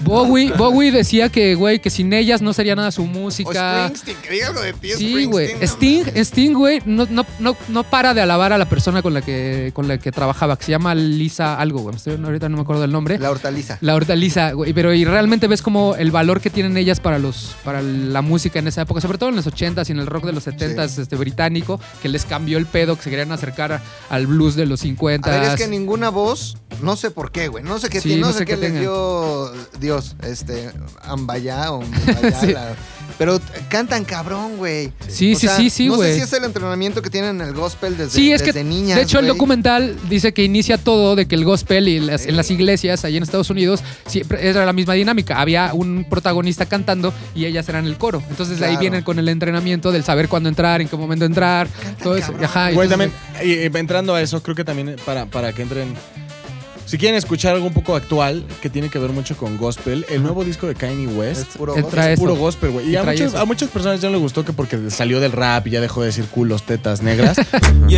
Bowie, Bowie decía que, güey, que sin ellas no sería nada su O música. Springsteen, que diga algo de ti, Sí, güey. Sting. Sting, güey, no, no, no, no para de alabar a la persona con la que, con la que trabajaba, que se llama Lisa algo, güey. Estoy- Ahorita no me acuerdo del nombre. La hortaliza. La hortaliza, güey, pero y realmente ves como el valor que tienen ellas para los para la música en esa época, sobre todo en los 80s y en el rock de los 70s este, británico, que les cambió el pedo, que se querían acercar a- al blues de los 50s. A ver, es que ninguna voz, no sé por qué, güey. No sé qué Sí, tiene, no, sé, qué les tengan. dio Dios, este, Ambayá o [LAUGHS] Sí. la- Pero cantan cabrón, güey. Sí, O sí, sea, sí, sí, No sé güey. si es el entrenamiento que tienen en el gospel desde, Sí, es que desde niñas, de hecho el güey. documental dice que inicia todo de que el gospel y las- en las iglesias allí en Estados Unidos siempre era la misma dinámica. Había un protagonista cantando y ellas eran el coro. Entonces de ahí Claro. vienen con el entrenamiento del saber cuándo entrar, en qué momento entrar, todo eso. cabrón. Ajá, y Güey, entonces- también, y entrando a eso, creo que también para, para que entren. Si quieren escuchar algo un poco actual, que tiene que ver mucho con gospel, el nuevo disco de Kanye West Es puro gospel. trae es puro gospel, güey. Y, Y a, trae muchos- a muchas personas ya no les gustó que porque salió del rap y ya dejó de decir culos, tetas negras. [LAUGHS]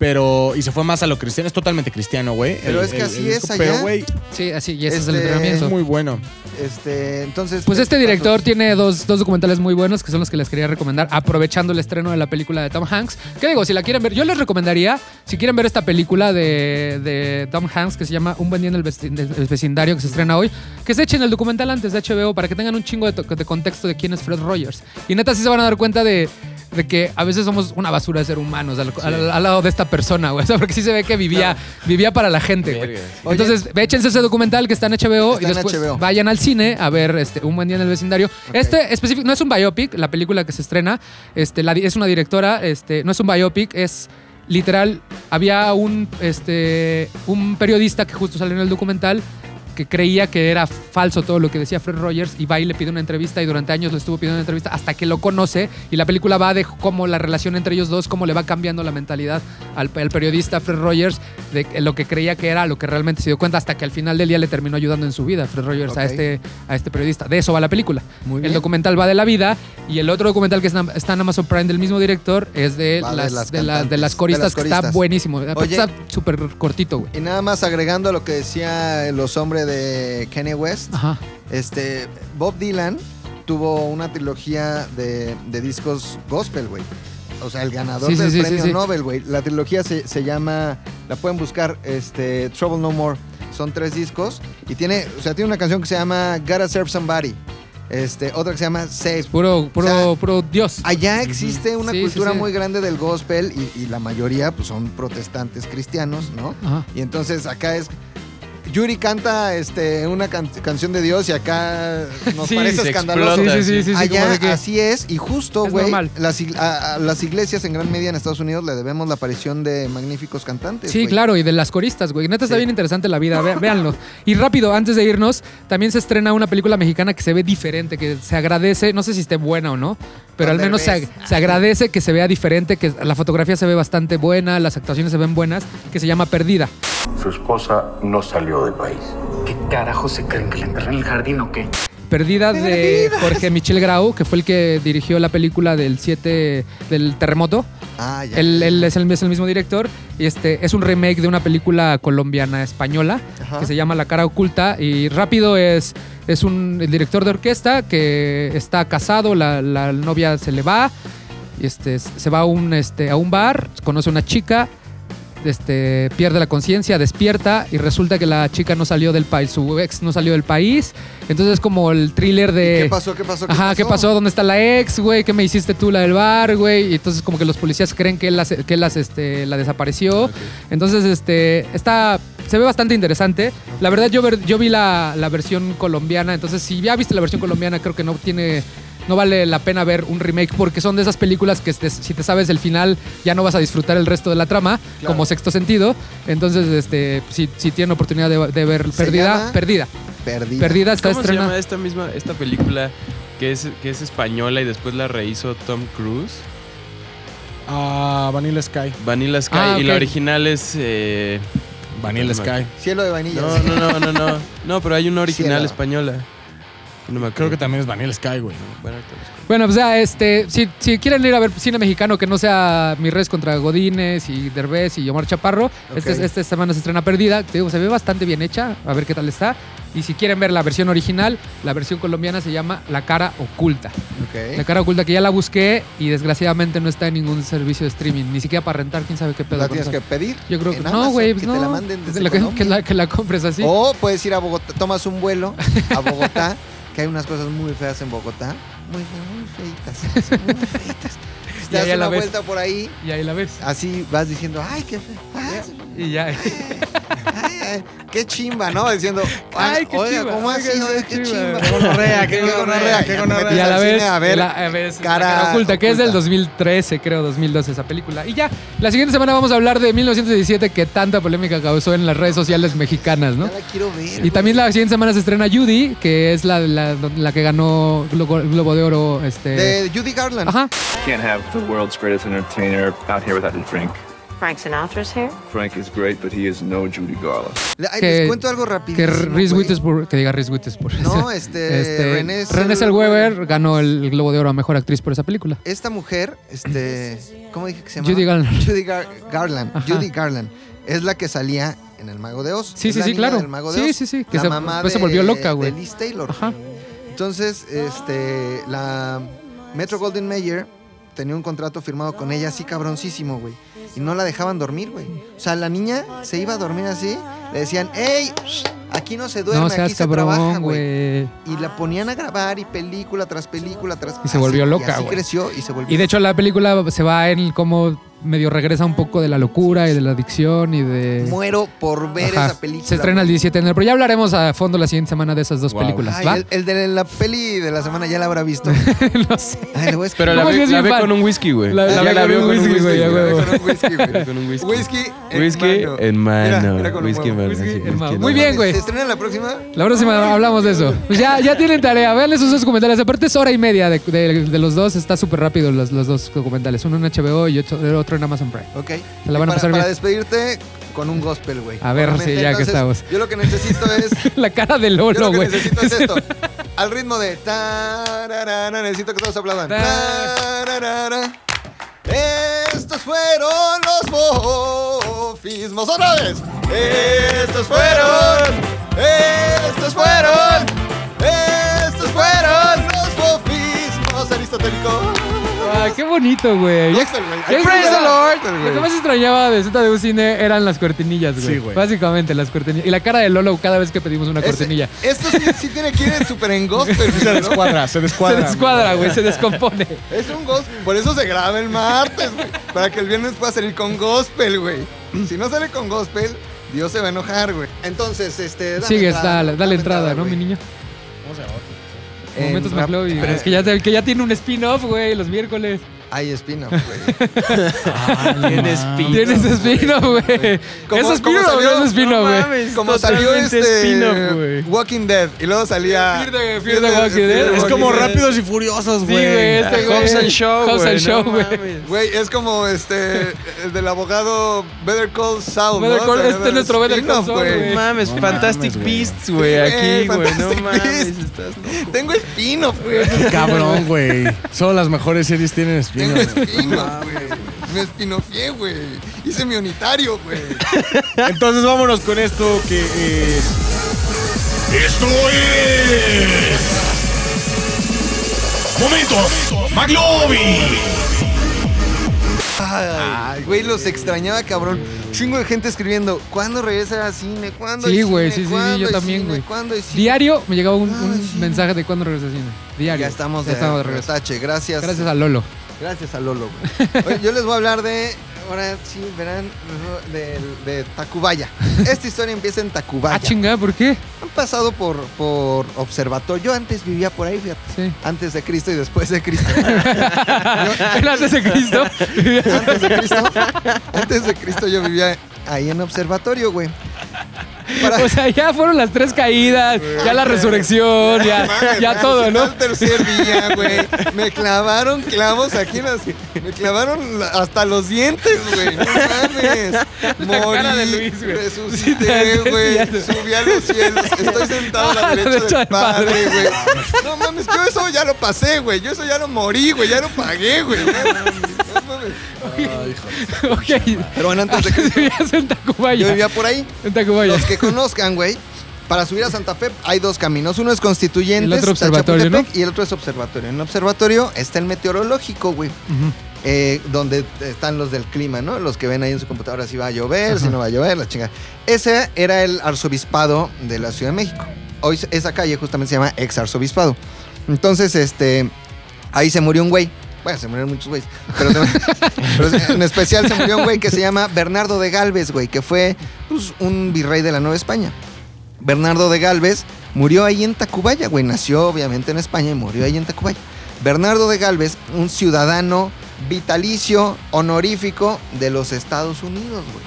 pero. Y se fue más a lo cristiano. Es totalmente cristiano, güey. Pero el- es que el- así el es disco. allá. Pero, güey, Sí, así, y ese es el Este, entrenamiento. es muy bueno. Este, entonces. Pues este 20 director pasos. tiene dos, dos documentales muy buenos que son los que les quería recomendar, aprovechando el estreno de la película de Tom Hanks. ¿Qué digo? Si la quieren ver, yo les recomendaría, si quieren ver esta película de, de Tom Hanks que se llama Un buen día en el vecin- el vecindario que se estrena hoy, que se echen el documental antes de HBO para que tengan un chingo de, to- de contexto de quién es Fred Rogers. Y neta sí se van a dar cuenta de, de que a veces somos una basura de ser humanos al, al- al lado de esta persona, güey. [LAUGHS] O sea, porque sí se ve que vivía, vivía para la gente, güey. Sí. Oye. Entonces, échense ese documental que está en HBO Está y en después HBO. vayan al cine a ver este, Un buen día en el vecindario. Este específico, no es un biopic, la película que se estrena, este, la es una directora, este, no es un biopic, es literal, había un, este, un periodista que justo salió en el documental que creía que era falso todo lo que decía Fred Rogers y va y le pide una entrevista y durante años le estuvo pidiendo una entrevista hasta que lo conoce y la película va de cómo la relación entre ellos dos, cómo le va cambiando la mentalidad al, al periodista Fred Rogers de lo que creía que era, lo que realmente se dio cuenta hasta que al final del día le terminó ayudando en su vida Fred Rogers a, Ok. este, a este periodista. De eso va la película. Muy El bien. documental va de la vida y el otro documental que está en Amazon Prime del mismo director es de, Va de las, las de, las, de las de coristas las que está coristas. buenísimo. Oye. está súper cortito, güey. Y nada más agregando a lo que decía los hombres de Kanye West. Ajá. Este, Bob Dylan tuvo una trilogía de, de discos gospel, güey. O sea, el ganador Sí, del sí, premio sí. Nobel, güey. La trilogía se, se llama, la pueden buscar, este, Trouble No More. Son tres discos y tiene, o sea, tiene una canción que se llama Gotta Serve Somebody. Este, otra que se llama Save. Puro, puro, O sea, puro Dios. Allá existe una Sí, sí, cultura sí. muy grande del gospel y, y la mayoría pues son protestantes cristianos, ¿no? Ajá. Y entonces acá es. Yuri canta este, una can- canción de Dios y acá nos Sí, parece escandaloso. explota. Sí, sí, sí, sí, sí, Allá que- así es y justo, güey, las, ig- a, a las iglesias en gran medida en Estados Unidos le debemos la aparición de magníficos cantantes. Sí, claro, y de las coristas, güey. Neta está bien interesante la vida, ve- véanlo. Y rápido, antes de irnos, también se estrena una película mexicana que se ve diferente, que se agradece, no sé si esté buena o no, pero al menos se, Derbez. ag- se agradece que se vea diferente, que la fotografía se ve bastante buena, las actuaciones se ven buenas, que se llama Perdida. Su esposa no salió del país. ¿Qué carajo se creen que le enterré en el jardín o qué? Perdida de Jorge Michel Grau, que fue el que dirigió la película del 7 del terremoto. Ah, ya. Él, él es, el, es el mismo director y este es un remake de una película colombiana española Ajá. que se llama La cara oculta y rápido es es un el director de orquesta que está casado, la, la novia se le va, y este se va a un este a un bar, conoce a una chica, este pierde la conciencia, despierta y resulta que la chica no salió del país, su ex no salió del país, entonces es como el thriller de ¿Qué pasó? ¿Qué pasó? Ajá, ¿qué pasó? ¿Dónde está la ex, güey? ¿Qué me hiciste tú, la del bar, güey? Y entonces como que los policías creen que él, las, que él las, este, la desapareció. Entonces, este, está, se ve bastante interesante. La verdad, yo, ver- yo vi la, la versión colombiana, entonces si ya viste la versión colombiana, creo que no tiene... No vale la pena ver un remake porque son de esas películas que este, si te sabes el final ya no vas a disfrutar el resto de la trama, como sexto sentido. Entonces, este, si, si tienen oportunidad de, de ver ¿Se Perdida? Perdida. Perdida. Perdida está ¿Cómo se llama esta misma, esta película que es, que es española y después la rehizo Tom Cruise? Ah, Vanilla Sky. Vanilla Sky. Ah, Y la original es... eh, Vanilla Sky. Cielo de vainilla. No, no, no, no, no. No, pero hay una original Cielo. española. No me acuerdo. Creo que también es Vanilla Sky, güey. Bueno. Bueno, pues ya, este, si, si quieren ir a ver cine mexicano que no sea Mi Res contra Godínez y Derbez y Omar Chaparro, este- esta semana se estrena Perdida. Te digo, se ve bastante bien hecha, a ver qué tal está. Y si quieren ver la versión original, la versión colombiana se llama La Cara Oculta. La. Cara Oculta que ya la busqué y desgraciadamente no está en ningún servicio de streaming, ni siquiera para rentar, quién sabe qué pedo. ¿La tienes eso. que pedir? Yo creo que no, güey, que no. te la manden desde [LAUGHS] La que la, que la compres así. O puedes ir a Bogotá, tomas un vuelo a Bogotá, [LAUGHS] que hay unas cosas muy feas en Bogotá. Muy, muy feitas. [LAUGHS] Muy feitas. Te ahí das la una ves. vuelta por ahí, Y ahí la ves. así vas diciendo, ay, qué feo. Ay, Y ya. ay, ay, qué chimba, ¿no? Diciendo, Ay, qué oiga, chimba, ¿cómo así? Oiga, qué qué chimba. chimba. Qué gonorrea, qué Qué gonorrea, qué gonorrea. Y a la vez, cine a ver la, a ver, la cara cara oculta, que es del oculta. 2013, creo, 2012 esa película. Y ya, la siguiente semana vamos a hablar de 1917 que tanta polémica causó en las redes sociales mexicanas, ¿no? Ya la quiero ver. Y también la siguiente semana se estrena Judy, que es la, la, la que ganó Globo, Globo de Oro. Este, De Judy Garland. Ajá. Can't have the world's greatest entertainer out here without his drink. Frank Sinatra's here? Frank is great, but he is no Judy Garland. Ay, que- les cuento algo Que rapidísimo. Reese. Witherspoon, que diga Reese Witherspoon. No, [LAUGHS] este, Renée Renée Zellweger. Zellweger ganó el Globo de Oro a Mejor Actriz por esa película. Esta mujer, este, ¿cómo dije que se llama? Judy Garland. Judy Gar- Garland. Ajá. Judy Garland. Es la que salía en El Mago de Oz. Sí, Es sí, la sí, niña claro. del Mago de Sí, Oz. sí, sí, que la se- mamá después se de- volvió loca, güey. De Liz Taylor. Ajá. Entonces, este, la Metro Golden Mayer tenía un contrato firmado con ella así cabroncísimo, güey. Y no la dejaban dormir, güey. O sea, la niña se iba a dormir así. Le decían, ¡Ey! Aquí no se duerme, No aquí seas se trabaja, cabrón, güey. güey. Y la ponían a grabar y película tras película tras Y se volvió así- loca, así güey. creció y se volvió Y de hecho la película se va en cómo medio regresa un poco de la locura y de la adicción y de... Muero por ver Ajá. esa película. Se estrena el 17 de enero, pero ya hablaremos a fondo la siguiente semana de esas dos Wow. películas, Ay, ¿va? el, el de la peli de la semana ya la habrá visto. [LAUGHS] no sé. Ay, le voy a Pero la ve, es la ve con un whisky, güey. La- la Ya ve con veo un whisky, güey, ya La ve huevo. con un whisky, güey. Whisky. Whisky en mano. whisky en. Mano. Whisky sí, en whisky mano. en Muy bien, güey. ¿Se estrena la próxima? La próxima hablamos de eso. Pues ya, ya tienen tarea. Vean esos dos documentales. Aparte es hora y media de, de- de los dos. Está súper rápido los, los dos documentales. Uno en HBO y otro, el otro en Amazon Prime. Ok. Se la van a para, pasar para bien. despedirte con un gospel, güey. A ver, sí, ya que estamos. Yo lo que necesito es... [LAUGHS] La cara de Yo Lolo, lo que güey. necesito es esto. [LAUGHS] Al ritmo de... necesito que todos aplaudan. Estos fueron los bofismos. ¡Otra vez! Estos fueron... Estos fueron... Estos fueron los bofismos aristotélicos. Ah, qué bonito, güey. Ya- Gospel, güey. ya Praise extrañaba- the Lord, Lo güey. que más extrañaba de ZDU Cine eran las cortinillas, güey. Sí, güey. Básicamente, las cortinillas. Y la cara de Lolo cada vez que pedimos una Ese- cortinilla. Esto sí, sí tiene que ir en super en gospel. [LAUGHS] Se güey, ¿no? descuadra, se Se descuadra. descuadra, güey. Se descompone. [LAUGHS] Es un gospel. Por eso se graba el martes, güey. Para que el viernes pueda salir con gospel, güey. Si no sale con gospel, Dios se va a enojar, güey. Entonces, este. dame Sigue, entrada, dale, dale entrada, ¿no, güey. mi niño? ¿Cómo se llama? En Momentos McLovin. pero- Es que ya, que ya tiene un spin-off, güey, los miércoles. Hay spin-off, [LAUGHS] güey. Tienes pin. Tienes spin-off, güey. Como- ¿Es como spin-off o salió- no es spin-off, No güey? mames, Como salió totalmente este spin-off, güey. Walking Dead y luego salía Fear the- Fear the Walking Dead. Es como Dead. rápidos y furiosos, Sí, güey. güey, este güey. Hobbs and Shaw, Hobbs güey. and Shaw, no güey. mames. Güey, es como este el del abogado Better Call Saul, Better ¿no? Call- este es nuestro Better Call spin-off, Saul, güey. No mames, No Fantastic mames, güey. Beasts, güey, Sí, aquí, güey. No Fantastic mames, Beasts. estás loco. Tengo spin-off, güey. Cabrón, güey. [LAUGHS] Solo las mejores series tienen Tengo spin spin-off, güey. Me spinofié, güey. Hice mi unitario, güey. Entonces vámonos con esto que es. Esto es. Momentos McLovin. Ay, güey, los extrañaba, cabrón. Chingo de gente escribiendo, ¿cuándo regresa al cine? ¿Cuándo Sí, güey, sí, sí, ¿Cuándo yo también, güey. ¿Cuándo hay cine? Diario me llegaba un, sí. mensaje de cuándo regresa cine. Diario. Ya estamos Ya de, estamos de regreso. Gracias. Gracias a Lolo. Gracias a Lolo, güey. Oye, yo les voy a hablar de. Ahora sí, verán, de, de Tacubaya. Esta historia empieza en Tacubaya. Ah, chingada, ¿por qué? Han pasado por, por observatorio. Yo antes vivía por ahí, fíjate. Sí. Antes de Cristo y después de Cristo. Era [LAUGHS] antes de Cristo. antes de Cristo. Antes de Cristo yo vivía ahí en observatorio, güey. Para- O sea, ya fueron las tres caídas, ya la resurrección, ya, mames, ya todo, ¿no? al tercer día, güey. Me clavaron clavos aquí en las... Me clavaron la- hasta los dientes, güey. No mames. Morí, cara de Luis, güey. Sí, resucité, güey. Subí a los cielos. Estoy sentado a la A la [LAUGHS] derecha del Padre. güey. No mames, yo eso ya lo pasé, güey. Yo eso ya lo morí, güey. Ya lo pagué, güey. Ya, no mames. Ok. Pero bueno, antes de que... [LAUGHS] Yo vivía por ahí. En Tacubaya. Los que conozcan, güey, para subir a Santa Fe hay dos caminos. Uno es Constituyentes, El otro observatorio, y el otro es Observatorio. En el Observatorio está el meteorológico, güey. Eh, donde están los del clima, ¿no? Los que ven ahí en su computadora si va a llover, si no va a llover, la chingada. Ese era el arzobispado de la Ciudad de México. Hoy esa calle justamente se llama ex arzobispado. Entonces, este, ahí se murió un güey. Bueno, se murieron muchos güeyes. Pero, [LAUGHS] en especial se murió un güey que se llama Bernardo de Galvez, güey, que fue pues, un virrey de la Nueva España. Bernardo de Galvez murió ahí en Tacubaya, güey. Nació obviamente en España y murió ahí en Tacubaya. Bernardo de Galvez, un ciudadano vitalicio, honorífico de los Estados Unidos, güey.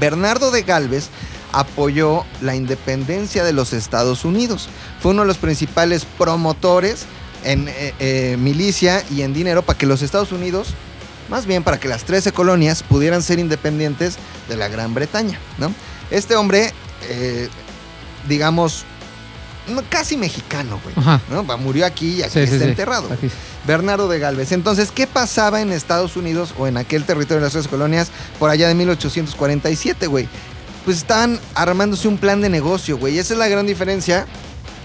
Bernardo de Galvez apoyó la independencia de los Estados Unidos. Fue uno de los principales promotores en eh, eh, milicia y en dinero para que los Estados Unidos, más bien para que las 13 colonias pudieran ser independientes de la Gran Bretaña, ¿no? Este hombre, eh, digamos, casi mexicano, güey. Murió aquí y aquí Sí, está sí. enterrado. Aquí. Bernardo de Galvez. Entonces, ¿qué pasaba en Estados Unidos o en aquel territorio de las tres colonias por allá de 1847, güey? Pues estaban armándose un plan de negocio, güey. Esa es la gran diferencia.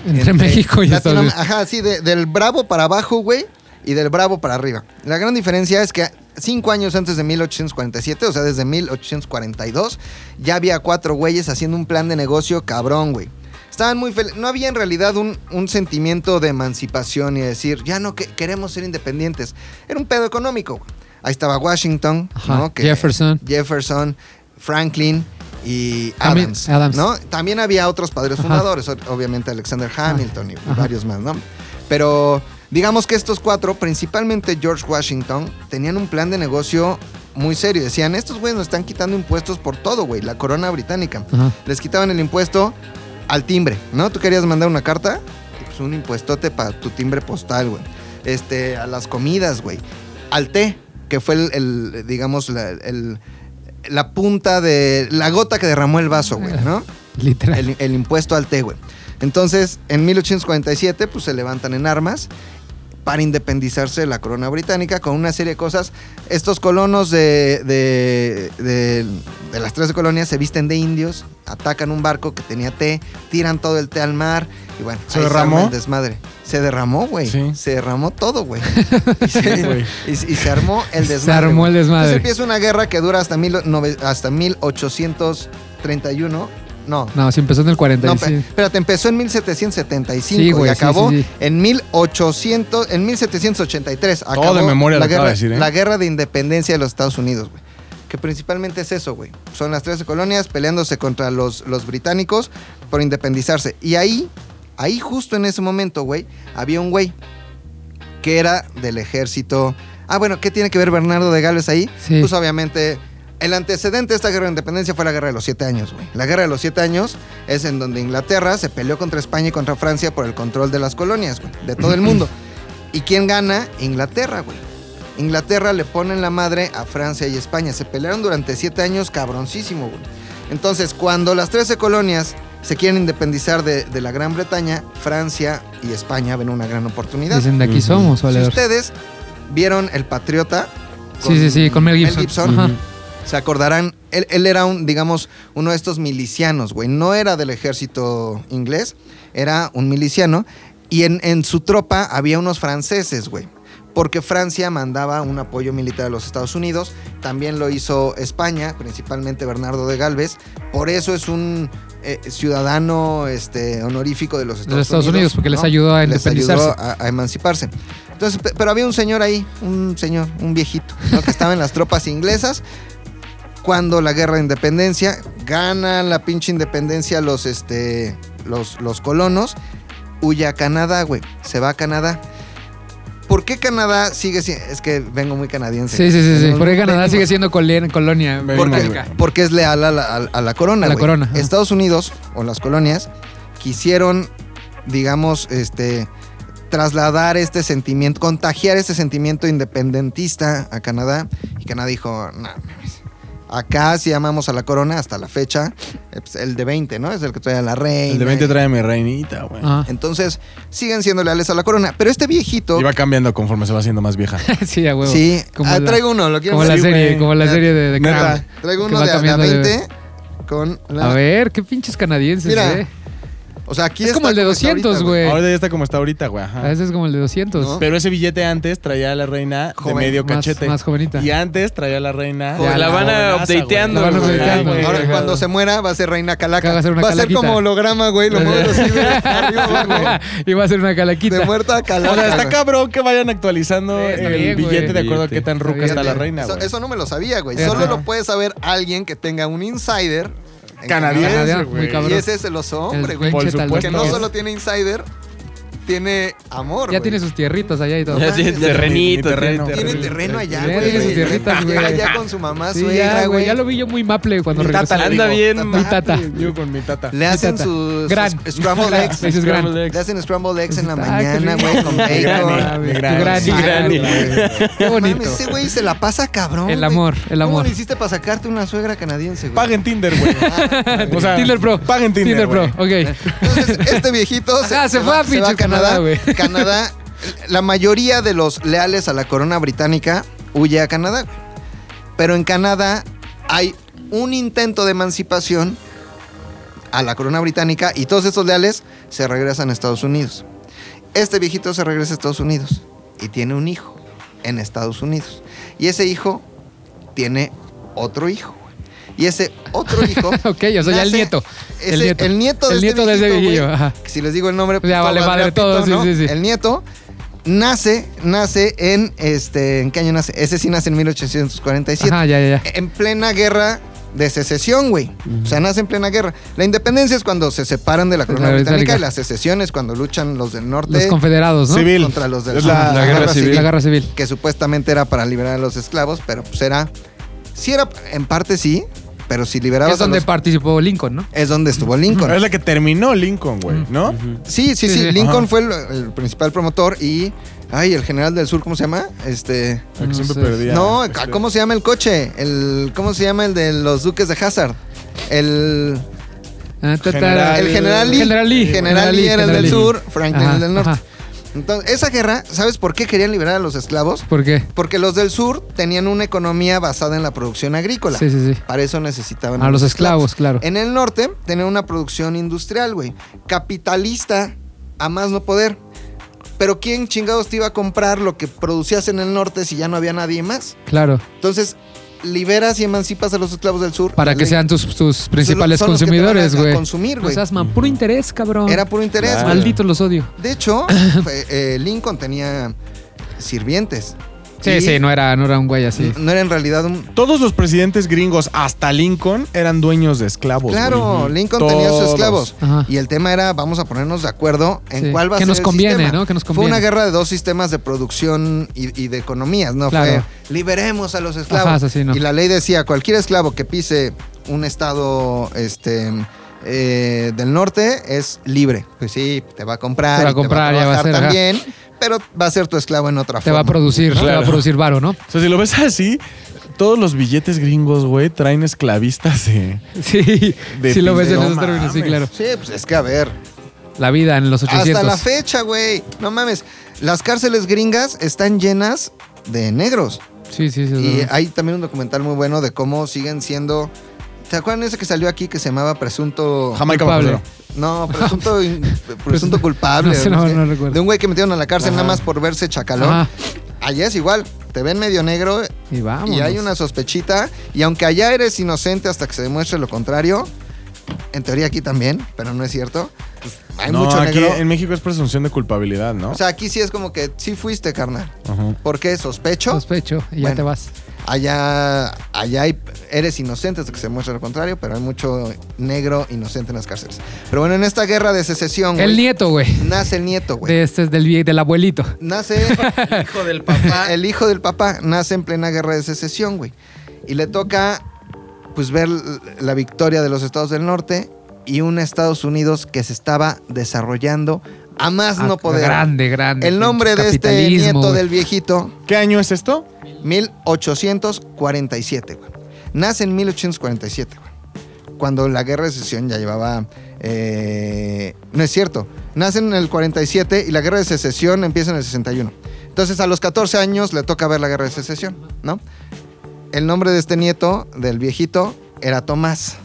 Entre México y Estados Latinoam- Unidos. Ajá, sí, de- del Bravo para abajo, güey, y del Bravo para arriba. La gran diferencia es que cinco años antes de 1847, o sea, desde 1842, ya había cuatro güeyes haciendo un plan de negocio cabrón, güey. Estaban muy felices. No había en realidad un, un sentimiento de emancipación y de decir, ya no que- queremos ser independientes. Era un pedo económico. güey. Ahí estaba Washington, ¿no? Que- Jefferson. Jefferson, Franklin y También Adams, Adams. ¿no? También había otros padres fundadores, obviamente Alexander Hamilton y varios más, ¿no? Pero digamos que estos cuatro, principalmente George Washington, tenían un plan de negocio muy serio. Decían, estos güeyes nos están quitando impuestos por todo, güey, la corona británica. Ajá. Les quitaban el impuesto al timbre, ¿no? Tú querías mandar una carta, pues un impuestote para tu timbre postal, güey. Este, a las comidas, güey. Al té, que fue el, el, digamos, la, el- la punta de. la gota que derramó el vaso, güey, ¿no? [LAUGHS] Literal. El, el impuesto al té, güey. Entonces, en 1847, pues se levantan en armas para independizarse de la corona británica con una serie de cosas. Estos colonos de, de, de- de las 13 colonias se visten de indios, atacan un barco que tenía té, tiran todo el té al mar y bueno, ¿Se derramó? el desmadre. Se derramó, güey. Sí. Se derramó todo, güey. [LAUGHS] Y, se- y se- y se armó el desmadre. Se armó el desmadre. Entonces empieza una guerra que dura hasta, mil, nove- hasta 1831. No, No, si empezó en el no, 45. pe- espérate, empezó en 1775 Sí, güey, y acabó sí, sí. en 1800, en 1783. Acabó de memoria la guerra, de decir, ¿eh? la guerra de independencia de los Estados Unidos, güey. que principalmente es eso, güey. Son las 13 colonias peleándose contra los, los británicos por independizarse. Y ahí, ahí justo en ese momento, güey, había un güey que era del ejército. Ah, bueno, ¿qué tiene que ver Bernardo de Gales ahí? Sí. Pues obviamente el antecedente de esta guerra de independencia fue la guerra de los siete años, güey. La guerra de los siete años es en donde Inglaterra se peleó contra España y contra Francia por el control de las colonias, güey, de todo el mundo. [LAUGHS] ¿Y quién gana? Inglaterra, güey. Inglaterra le pone en la madre a Francia y España. Se pelearon durante siete años cabroncísimo, güey. Entonces, cuando las 13 colonias se quieren independizar de, de la Gran Bretaña, Francia y España ven una gran oportunidad. Dicen de aquí somos, Si valedor. ustedes vieron El Patriota. Sí, sí, sí, con Mel Gibson. Ajá. Se acordarán, él, él era un, digamos, uno de estos milicianos, güey. No era del ejército inglés, era un miliciano. Y en, en su tropa había unos franceses, güey. Porque Francia mandaba un apoyo militar a los Estados Unidos. También lo hizo España, principalmente Bernardo de Galvez. Por eso es un eh, ciudadano este, honorífico de los Estados, los Estados Unidos, porque les ayudó a Les ayudó a, a emanciparse. Entonces, pe- pero había un señor ahí, un señor, un viejito, ¿no? que estaba en las tropas inglesas cuando la guerra de independencia gana la pinche independencia los este los, los colonos huye a Canadá, güey, se va a Canadá. ¿Por qué Canadá sigue siendo? Es que vengo muy canadiense. Sí, sí, sí, sí. Vengo- Porque Canadá vengo- sigue siendo colonia, colonia porque, porque es leal a la, a- a la corona. A la corona. Estados Unidos o las colonias quisieron, digamos, este trasladar este sentimiento, contagiar este sentimiento independentista a Canadá. Y Canadá dijo, no. Acá si llamamos a la corona hasta la fecha, eh, pues, el de 20, ¿no? Es el que trae a la reina. El de 20 trae a mi reinita, güey. Ah. Entonces, siguen siendo leales a la corona. Pero este viejito... Y va cambiando conforme se va haciendo más vieja. [LAUGHS] sí, a huevo. Sí, Como ah, la- traigo uno, lo quiero Como la ver? serie, güey. como la serie de, de Neta. Traigo uno a de- 20 con la... A ver, qué pinches canadienses, Mira, eh. O sea, aquí Es como el de está 200, ahorita, güey. Ahora ya está como está ahorita, güey. ajá. A veces es como el de 200. No. Pero ese billete antes traía a la reina Joven, de medio más- cachete. más jovenita. Y antes traía a la reina. Joven. de La van a updateando, La van updateando. Ay, Ahora cuando se muera va a ser reina calaca. Va a ser una va a ser calaquita. como holograma, güey. Lo mueves así de [LAUGHS] arriba abajo. y va a ser una calaquita. De muerta a calaca. O sea, está cabrón que vayan actualizando Sí, el bien, güey. billete de acuerdo a qué tan ruca está la reina, Eso, no me lo sabía, güey. Solo lo puede saber alguien que tenga un insider. En Canadiense, Canadá, güey. muy cabrón. Y ese es el oso hombre, El güey. Por supuesto. Que no solo tiene insider, tiene amor, Ya güey. tiene sus tierritas allá y todo. Ya tiene mames, terrenito, terreno. tiene Tiene terreno. allá, Ya güey. tiene sus tierritas, güey. Llega allá con su mamá, Sí, suegra, ya, güey. Ya lo vi yo muy maple cuando Mi regresó. tata Anda bien, Mi tata. [LAUGHS] Yo con mi tata. Le hacen tata. sus, Gran. sus scrambled [LAUGHS] eggs. Es gran. Le hacen scrambled eggs en la qué mañana, güey, con bacon. granny. güey. Qué No bonito. mames, ese güey se la pasa cabrón. El amor, el ¿Cómo amor. le hiciste para sacarte una suegra canadiense, güey? Paguen Tinder, güey. [LAUGHS] o sea, Tinder Pro. Paguen Tinder, Pro, güey. ok. Entonces, este viejito se fue a pinche Canadá, güey. [LAUGHS] Canadá, la mayoría de los leales a la corona británica huye a Canadá. güey. Pero en Canadá hay un intento de emancipación a la corona británica y todos estos leales se regresan a Estados Unidos. Este viejito se regresa a Estados Unidos y tiene un hijo en Estados Unidos. Y ese hijo tiene otro hijo. Y ese otro hijo. [LAUGHS] Ok, o sea, ya el nieto. ese- El nieto. el nieto de El este nieto de ese viejito, Si les digo el nombre, Ya vale todo madre valdría todo, sí, sí, sí. El nieto nace, nace en este, ¿en qué año nace? Ese sí nace en 1847. Ajá, ya, ya, ya. En plena guerra de secesión, güey. O sea, nace en plena guerra. La independencia es cuando se separan de la corona La británica británica. y la secesión es cuando luchan los del norte Los confederados, ¿no? Civil. contra los del sur. la- la guerra civil. La guerra civil. Que supuestamente era para liberar a los esclavos, pero pues era... Sí era, en parte sí, pero si liberabas Es a donde los- participó Lincoln, ¿no? es donde estuvo Lincoln. Es la que terminó Lincoln, güey, ¿no? Sí, sí, sí. Sí, sí. Lincoln Ajá. fue el, el principal promotor y. Ay, el general del sur, ¿cómo se llama? Este. La que No siempre sé. perdía. no, Este, ¿cómo se llama el coche? El, ¿Cómo se llama el de los duques de Hazard? El. Ah, General- El general Lee. General Lee. General Lee era el General del Lee. sur, Franklin Ajá, el del norte. ajá. Entonces, esa guerra, ¿sabes por qué querían liberar a los esclavos? ¿Por qué? Porque los del sur tenían una economía basada en la producción agrícola. Sí, sí, sí. Para eso necesitaban A los esclavos, claro. En el norte tenían una producción industrial, güey. Capitalista a más no poder. Pero ¿quién chingados te iba a comprar lo que producías en el norte si ya no había nadie más? Claro. Entonces, liberas y emancipas a los esclavos del sur. Para que ley- sean tus, tus principales son los consumidores, güey. consumir, No güey. man, puro interés, cabrón. Era puro interés, Claro. güey. Malditos los odio. De hecho, [COUGHS] fue- eh, Lincoln tenía sirvientes. Sí, Y sí, no era, no era un güey así. No era en realidad un... Todos los presidentes gringos, hasta Lincoln, eran dueños de esclavos. Claro, güey. Lincoln tenía sus esclavos. Ajá. Y el tema era, vamos a ponernos de acuerdo en Sí. cuál va a Que ser nos el conviene, sistema. ¿no? Que nos Fue conviene. una guerra de dos sistemas de producción y, y de economías, ¿no? Claro. Fue, liberemos a los esclavos. Ajá, así, ¿no? Y la ley decía, cualquier esclavo que pise un estado este, eh, del norte es libre. Pues sí, te va a comprar, Te va a y comprar, ya va a trabajar ser, ajá. también, pero va a ser tu esclavo en otra Te va a producir, te va a producir varo, ¿no? O sea, si lo ves así, todos los billetes gringos, güey, traen esclavistas de... Sí, De si lo ves en esos términos, sí, claro. Sí, pues es que a ver, La vida en los 800. Hasta la fecha, güey. No mames. Las cárceles gringas están llenas de negros. Sí, sí, sí. Y hay también un documental muy bueno de cómo siguen siendo. ¿Se acuerdan ese que salió aquí que se llamaba Presunto. Jamaica Culpable. No, presunto, in- [LAUGHS] presunto culpable. [LAUGHS] No sé, no, sé. no recuerdo. De un güey que metieron a la cárcel nada más por verse chacalón. Ajá. Allá es igual. Te ven medio negro Y vamos. y hay una sospechita. Y aunque allá eres inocente hasta que se demuestre lo contrario, en teoría aquí también, pero no es cierto. pues, hay no, mucho aquí negro. en México es presunción de culpabilidad, ¿no? O sea, aquí sí es como que sí fuiste, carnal. Ajá. ¿Por qué? ¿Sospecho? Sospecho y ya te vas. Allá, allá hay- eres inocente hasta que se muestre lo contrario, pero hay mucho negro inocente en las cárceles. Pero bueno, en esta guerra de secesión, güey, El nieto, güey. nace el nieto, güey. De este es del, vie- del abuelito. Nace [LAUGHS] Hijo del papá. [LAUGHS] el hijo del papá, nace en plena guerra de secesión, güey. Y le toca, pues, ver la victoria de los estados del norte y un Estados Unidos que se estaba desarrollando a más no Ah, poder. Grande, grande. El nombre de este nieto del viejito ¿Qué año es esto? 1847, güey. Nace en 1847, güey. Cuando la guerra de secesión ya llevaba. eh, no es cierto. Nace en el 47 y la guerra de secesión empieza en el 61. Entonces a los 14 años le toca ver la guerra de secesión, ¿no? El nombre de este nieto, del viejito, era Tomás.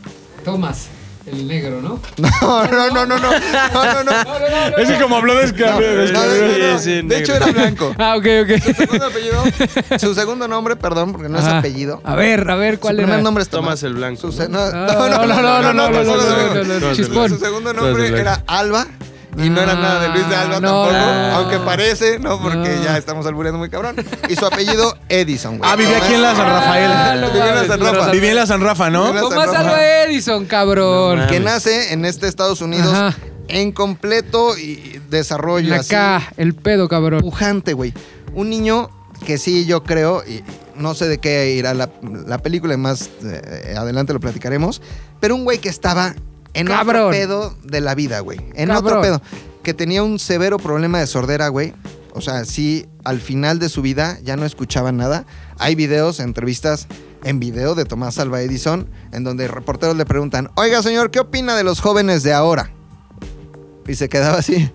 Tomás, el negro, ¿no? No, no, no, no, no. No, no, no. Ese como habló de De hecho era blanco. Ah, ok, ok. Su segundo nombre, perdón, porque no es apellido. A ver, a ver, ¿cuál era? Su primer nombre es Tomás el Blanco. No, no, no, no, no, no, no, no. Su segundo nombre era Alba. Y no era nada de Luis de Alba Ah, no. tampoco, Ah. aunque parece, ¿no? Porque No. ya estamos albureando muy cabrón. Y su apellido Edison, güey. Ah, vivía aquí en la San Ah, Rafael. no Vivía en la San no, Rafa. no, Vivía en la San Rafa, ¿no? Vivía en la Tomás San Rafa. Alva Edison, cabrón. No Que nace en este Estados Unidos Ajá. en completo y desarrollo así. Acá, el pedo, cabrón. pujante, güey. Un niño que sí, yo creo, y no sé de qué irá la, la película, y más eh, adelante lo platicaremos, pero un güey que estaba en otro pedo de la vida, güey. En Cabrón. otro pedo. Que tenía un severo problema de sordera, güey. O sea, sí, al final de su vida ya no escuchaba nada. Hay videos, entrevistas en video de Tomás Alva Edison, en donde reporteros le preguntan, oiga señor, ¿qué opina de los jóvenes de ahora? Y se quedaba así.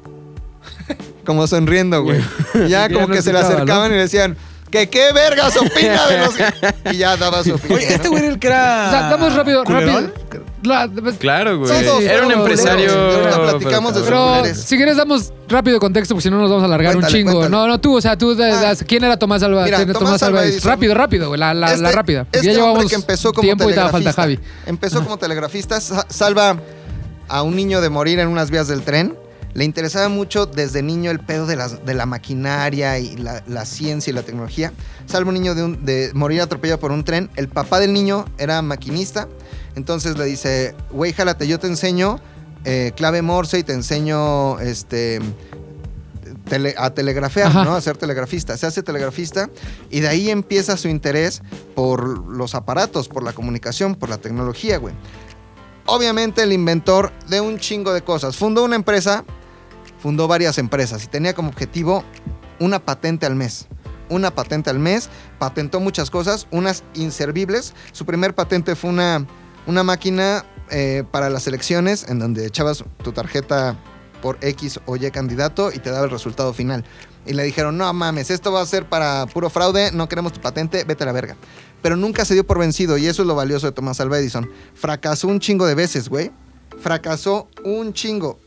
[LAUGHS] Como sonriendo, güey. Y [LAUGHS] ya Ya como no que se le acercaban ¿no? y le decían, ¿que qué vergas opina de los... [LAUGHS] Y ya daba su opinión. Oye, este ¿no? güey era el que era. O sea, damos rápido, ¿Culerón? rápido. La- pues, Claro, güey. Todos Era un fueron empresario. culeros. Ahorita platicamos de pero Pero si quieres damos rápido contexto, porque si no nos vamos a alargar Cuéntale, un chingo. cuéntale. No, no, tú, o sea, tú, de- Ah. ¿quién era Tomás Alba? Mira, ¿Quién era Tomás Alva Edison. Rápido, rápido, güey, la, la, Este- la rápida. porque este ya hombre llevamos que empezó como tiempo y te da falta telegrafista. Javi. Empezó como telegrafista, sa- salva a un niño de morir en unas vías del tren. Le interesaba mucho desde niño el pedo de, las, de la maquinaria y la, la ciencia y la tecnología. Salva un niño de, un- de morir atropellado por un tren. El papá del niño era maquinista. Entonces le dice, güey, jálate, yo te enseño eh, clave Morse y te enseño este tele- a telegrafear, Ajá. ¿no? A ser telegrafista. Se hace telegrafista y de ahí empieza su interés por los aparatos, por la comunicación, por la tecnología, güey. Obviamente el inventor de un chingo de cosas. Fundó una empresa, fundó varias empresas y tenía como objetivo una patente al mes. Una patente al mes, patentó muchas cosas, unas inservibles. Su primer patente fue una, una máquina eh, para las elecciones en donde echabas tu tarjeta por X o Y candidato y te daba el resultado final. Y le dijeron, no mames, esto va a ser para puro fraude, no queremos tu patente, vete a la verga. Pero nunca se dio por vencido y eso es lo valioso de Tomás Alva Edison. Fracasó un chingo de veces, güey. Fracasó un chingo.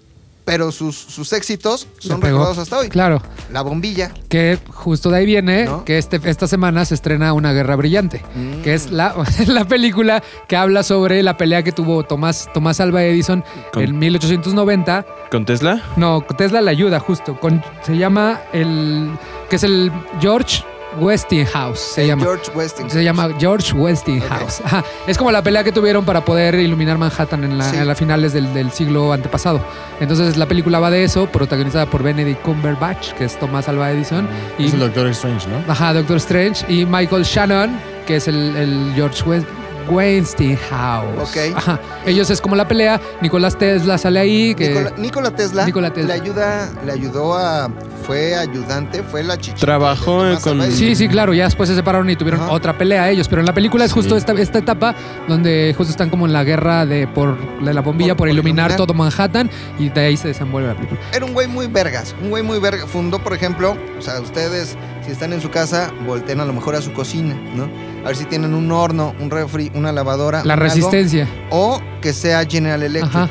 Pero sus, sus éxitos son recordados hasta hoy. Claro, La bombilla. que justo de ahí viene ¿No? que este, esta semana se estrena Una Guerra Brillante, Mm. que es la, [LAUGHS] la película que habla sobre la pelea que tuvo Tomás, Tomás Alva Edison Con- en 1890 ¿Con Tesla? No, Tesla le ayuda justo. Con, se llama el. que es el George Westinghouse se llama. George Westinghouse. Se llama George Westinghouse. Ajá. Es como la pelea que tuvieron para poder iluminar Manhattan en, la- Sí. en las finales del, del siglo antepasado. Entonces la película va de eso, protagonizada por Benedict Cumberbatch, que es Tomás Alva Edison, y Es el Doctor Strange, ¿no? ajá, Doctor Strange, y Michael Shannon, que es el, el George West- Westinghouse. Ok. Ajá. Ellos es como la pelea. Nicolás Tesla sale ahí. Que, Nikola Tesla, Nikola Tesla. le ayuda, le ayudó a, fue ayudante, fue la chichita. Trabajó con-. Sí, sí, claro, ya después se separaron y tuvieron Ajá. otra pelea ellos, pero en la película es justo Sí. esta, esta etapa donde justo están como en la guerra de por de la bombilla, Por- por, por iluminar, iluminar. todo Manhattan y de ahí se desenvuelve la película. Era un güey muy vergas, un güey muy verga. Fundó, por ejemplo, o sea, ustedes, si están en su casa, volteen a lo mejor a su cocina, ¿no? A ver si tienen un horno, un refri, una lavadora. La un algo, resistencia. o que sea General Electric. Ajá.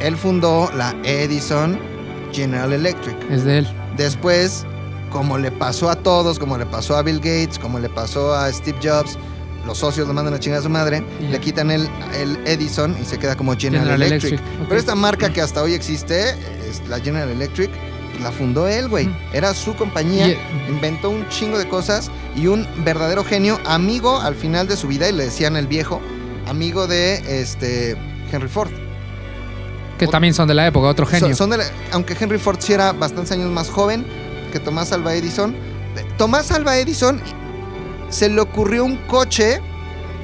Él fundó la Edison General Electric. Es de él. Después, como le pasó a todos, como le pasó a Bill Gates, como le pasó a Steve Jobs, los socios lo mandan a chingar a su madre, le quitan el, el Edison y se queda como General, General Electric. Pero esta marca que hasta hoy existe, es la General Electric, la fundó él, güey. Era su compañía, inventó un chingo de cosas y un verdadero genio, amigo al final de su vida, y le decían el viejo, amigo de este Henry Ford. Que también son de la época, otro genio. Son, son de la- aunque Henry Ford sí era bastantes años más joven que Tomás Alva Edison. Tomás Alva Edison se le ocurrió un coche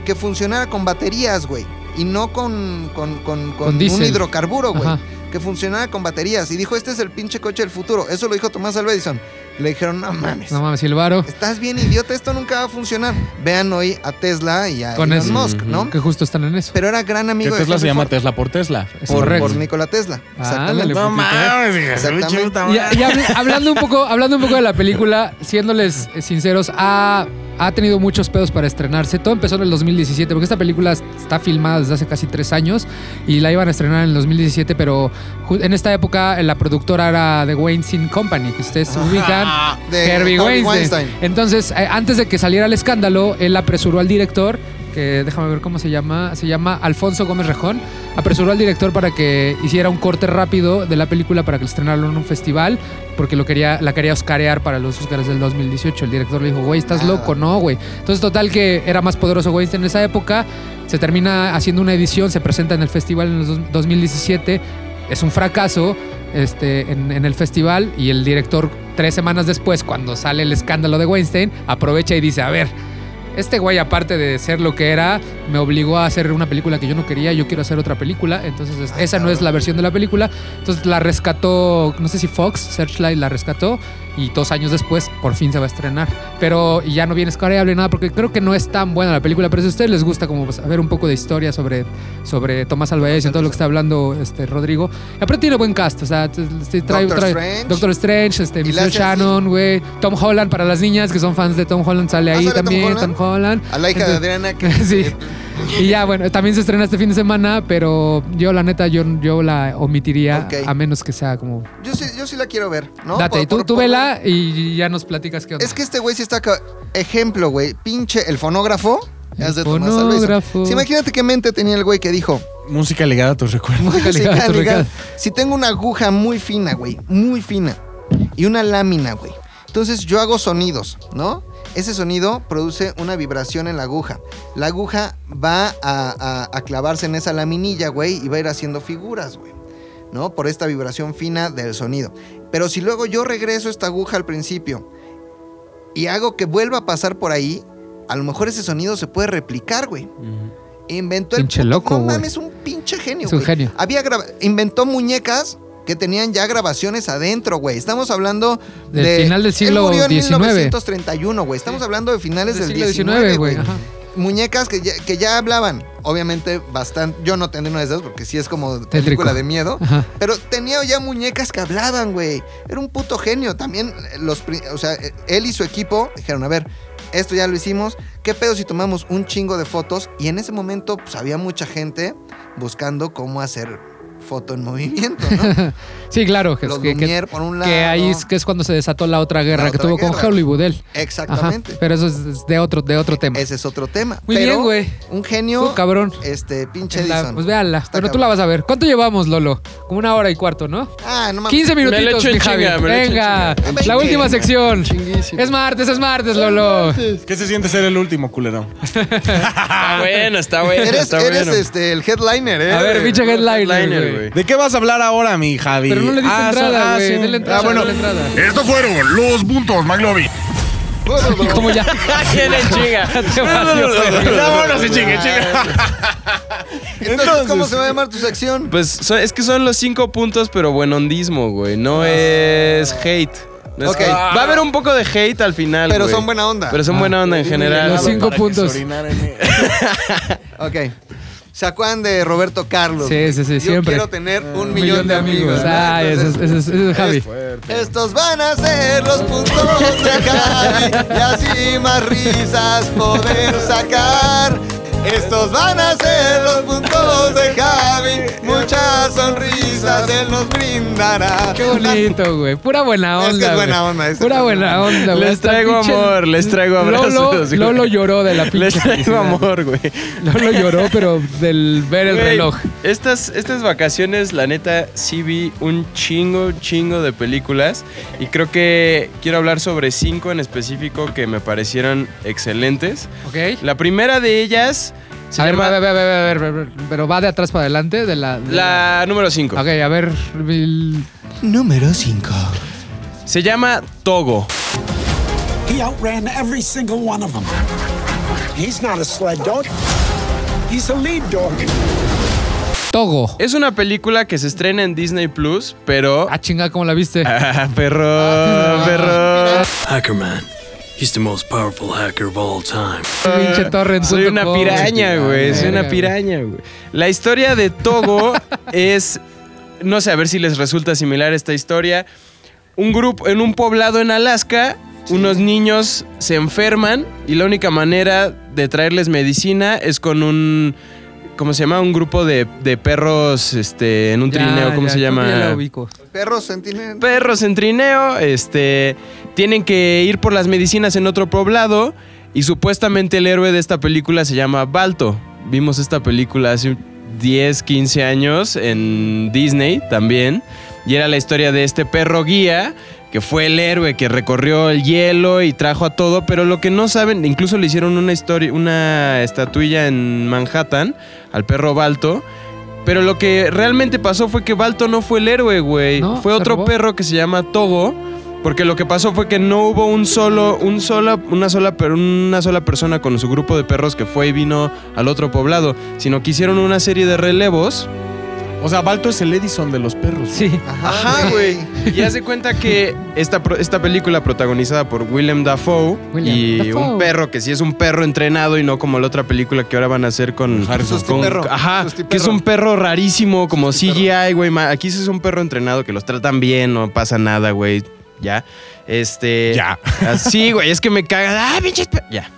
que funcionara con baterías, güey. Y no con, con, con- con un hidrocarburo, güey. Ajá. Que funcionara con baterías. Y dijo, este es el pinche coche del futuro. Eso lo dijo Tomás Alva Edison. Le dijeron, no mames. No mames, Silvaro. Estás bien idiota, esto nunca va a funcionar. Vean hoy a Tesla y a Con Elon eso. Musk, ¿no? Que justo están en eso. Pero era gran amigo de Tesla se llama Ford. Tesla por Tesla. Es Por, correcto. por Nikola Tesla. Ándale, Exactamente. No mames, Exactamente. chuta Y, y habl- hablando, un poco, hablando un poco de la película, siéndoles sinceros, ha, ha tenido muchos pedos para estrenarse. Todo empezó en el 2017, porque esta película está filmada desde hace casi tres años y la iban a estrenar en el 2017, pero en esta época eh, la productora era The Weinstein Company, que ustedes ubican. De Herbie Harvey Weinstein. Entonces, eh, antes de que saliera el escándalo, él apresuró al director, que déjame ver cómo se llama, se llama Alfonso Gómez Rejón, apresuró al director para que hiciera un corte rápido de la película para que la estrenaran en un festival, porque lo quería, la quería oscarear para los Oscars del 2018. El director le dijo, güey, estás loco, no, güey. Entonces, total que era más poderoso Weinstein en esa época, se termina haciendo una edición, se presenta en el festival en el dos- 2017, es un fracaso este, en, en el festival y el director tres semanas después, cuando sale el escándalo de Weinstein, aprovecha y dice, a ver, este güey aparte de ser lo que era, me obligó a hacer una película que yo no quería, yo quiero hacer otra película, entonces es- Ah, esa no es la versión de la película, entonces la rescató, no sé si Fox, Searchlight la rescató y dos años después por fin se va a estrenar, pero y ya no viene escareable nada porque creo que no es tan buena la película, pero si a ustedes les gusta como saber un poco de historia sobre, sobre Tomás Alva Edison y todo lo que está hablando este Rodrigo, aparte tiene buen cast, o sea, t- t- trae, Doctor trae- Strange. Doctor Strange, este. Shannon, güey, Tom Holland para las niñas que son fans de Tom Holland sale Ah, ahí ¿sale Tom también, Holland? Tom Holland. A la hija de Adriana que [LAUGHS] Sí. Y ya, bueno, también se estrena este fin de semana, pero yo la neta, yo, yo la omitiría Ok. a menos que sea como... Yo sí, yo sí la quiero ver, ¿no? Date, Por- tú, por- tú por- vela y ya nos platicas qué onda. Es que este güey sí está... ca- Ejemplo, güey. Pinche... El fonógrafo. El es de Tomás Alva Edison. fonógrafo. Sí, imagínate qué mente tenía el güey que dijo... Música ligada a tus recuerdos. Música ligada ligada. recuerdo. Si tengo una aguja muy fina, güey. Muy fina. Y una lámina, güey. Entonces yo hago sonidos, ¿no? Ese sonido produce una vibración en la aguja. La aguja va a, a- a clavarse en esa laminilla, güey, y va a ir haciendo figuras, güey. ¿No? Por esta vibración fina del sonido. Pero si luego yo regreso esta aguja al principio y hago que vuelva a pasar por ahí, a lo mejor ese sonido se puede replicar, güey. Inventó el Pinche puto- loco, No mames, un pinche genio, Es un güey. genio. Había inventó muñecas que tenían ya grabaciones adentro, güey. Estamos hablando Del de final del siglo Él murió en XIX. 1931, güey. Estamos hablando de finales Del del, siglo 19, XIX, güey. Muñecas que ya, que ya hablaban. Obviamente, bastante. Yo no tendré una de esas porque sí es como Tétrico. película de miedo. Ajá. Pero tenía ya muñecas que hablaban, güey. Era un puto genio. También eh, los, o sea, eh, él y su equipo dijeron, a ver, esto ya lo hicimos. ¿Qué pedo si tomamos un chingo de fotos? Y en ese momento, pues había mucha gente buscando cómo hacer foto en movimiento, ¿no? [LAUGHS] Sí, claro. Que, Los que- que- Lumière por un lado. que ahí es, que es cuando se desató la otra guerra La que otra tuvo con guerra. Hollywood él. Ajá, Exactamente. pero eso es de otro, de otro tema. Ese es otro tema. Muy Pero bien, güey. Un genio. Tú, cabrón. Este, pinche la- Edison. pues véanla. Está Pero tú la vas a ver. ¿Cuánto llevamos, Lolo? Como una hora y cuarto, ¿no? Ah, no mames. 15 Me lo minutitos, mi chinga, me Venga, chinga. la última sección. Chinguísimo. Es martes, es martes, Lolo. ¿Qué se siente ser el último, culero? [LAUGHS] Está bueno, está bueno, Eres, está eres bueno. este, el headliner, ¿eh? A ver, pinche headliner, Headliner, güey. Güey. ¿De qué vas a hablar ahora, mi Javi? Pero no le diste Ah, so- entrada, ah, güey. sí. Dale entrada, Ah, bueno. entrada. Estos fueron los puntos, McLovin. [LAUGHS] Como ya. ¿Quién es chinga? [LAUGHS] Te valió, güey. Ya, bueno, sí, chingue, chingue. Entonces, ¿cómo se va a llamar tu sección? Pues es que son los cinco puntos, pero buenondismo, güey. No es hate. No es Ok. hate. Va a haber un poco de hate al final. Pero güey. son buena onda. Pero son buena onda en general. Los cinco puntos. en- [LAUGHS] Ok. ¿Se acuerdan de Roberto Carlos? Sí, sí, sí, Yo siempre. quiero tener un, Un millón, de amigos. Ay, ese es, ese es- ese es Javi. Estos van a ser los puntos de Javi y así más risas poder sacar. Estos van a ser los puntos de Javi, muchas sonrisas él nos brindará. Qué bonito, güey. Pura buena onda. Es que es buena onda, es que Pura buena onda, güey. Les Hasta traigo pinche- amor, les traigo abrazos, Lolo, güey. Lolo lloró de la pinche. Les traigo felicidad. amor, güey. Lolo lloró, pero del ver el reloj. Estas, estas vacaciones, la neta, sí vi un chingo, chingo de películas. Y creo que quiero hablar sobre cinco en específico que me parecieron excelentes. ¿Ok? La primera de ellas se A ver, llama a ver, a ver, a ver, a ver, a ver, pero va de atrás para adelante de la. de la número 5. Ok, a ver. el- Número 5. Se llama Togo. He outran every single one of them. He's not a sled dog. He's a lead dog. Togo. Es una película que se estrena en Disney Plus, pero. Ah, chinga, ¿cómo la viste? [LAUGHS] Ah, perro, perro. Hackerman. He's the most powerful hacker of all time. Torrent. Soy una piraña, güey. Soy una piraña, güey. La historia de Togo [LAUGHS] es. No sé, a ver si les resulta similar esta historia. Un grupo en un poblado en Alaska. Unos niños se enferman y la única manera de traerles medicina es con un. ¿Cómo se llama? Un grupo de, de perros este, en un Ya, trineo. ¿Cómo ya, se llama? ya la ubico. Perros sentinel. perros en trineo, este, tienen que ir por las medicinas en otro poblado y supuestamente el héroe de esta película se llama Balto. Vimos esta película hace 10, 15 años en Disney también y era la historia de este perro guía que fue el héroe que recorrió el hielo y trajo a todo, pero lo que no saben, incluso le hicieron una historia, una estatuilla en Manhattan al perro Balto. Pero lo que realmente pasó fue que Balto no fue el héroe, güey. No, fue otro robó. perro que se llama Togo. Porque lo que pasó fue que no hubo un solo, un sola, una sola, una sola persona con su grupo de perros que fue y vino al otro poblado, sino que hicieron una serie de relevos. O sea, Balto es el Edison de los perros. Sí. Ajá, güey. [LAUGHS] Y hace cuenta que esta, pro- esta película protagonizada por Willem Dafoe Willem y Dafoe. un perro que sí es un perro entrenado y no como la otra película que ahora van a hacer con Harrison con- perro. Ajá, que es un perro rarísimo como CGI, güey. ma- Aquí sí es un perro entrenado que los tratan bien, no pasa nada, güey. Ya. Este. Ya. [LAUGHS] Así, güey. Es que me cagan. ¡Ah, pinches pe-". Ya.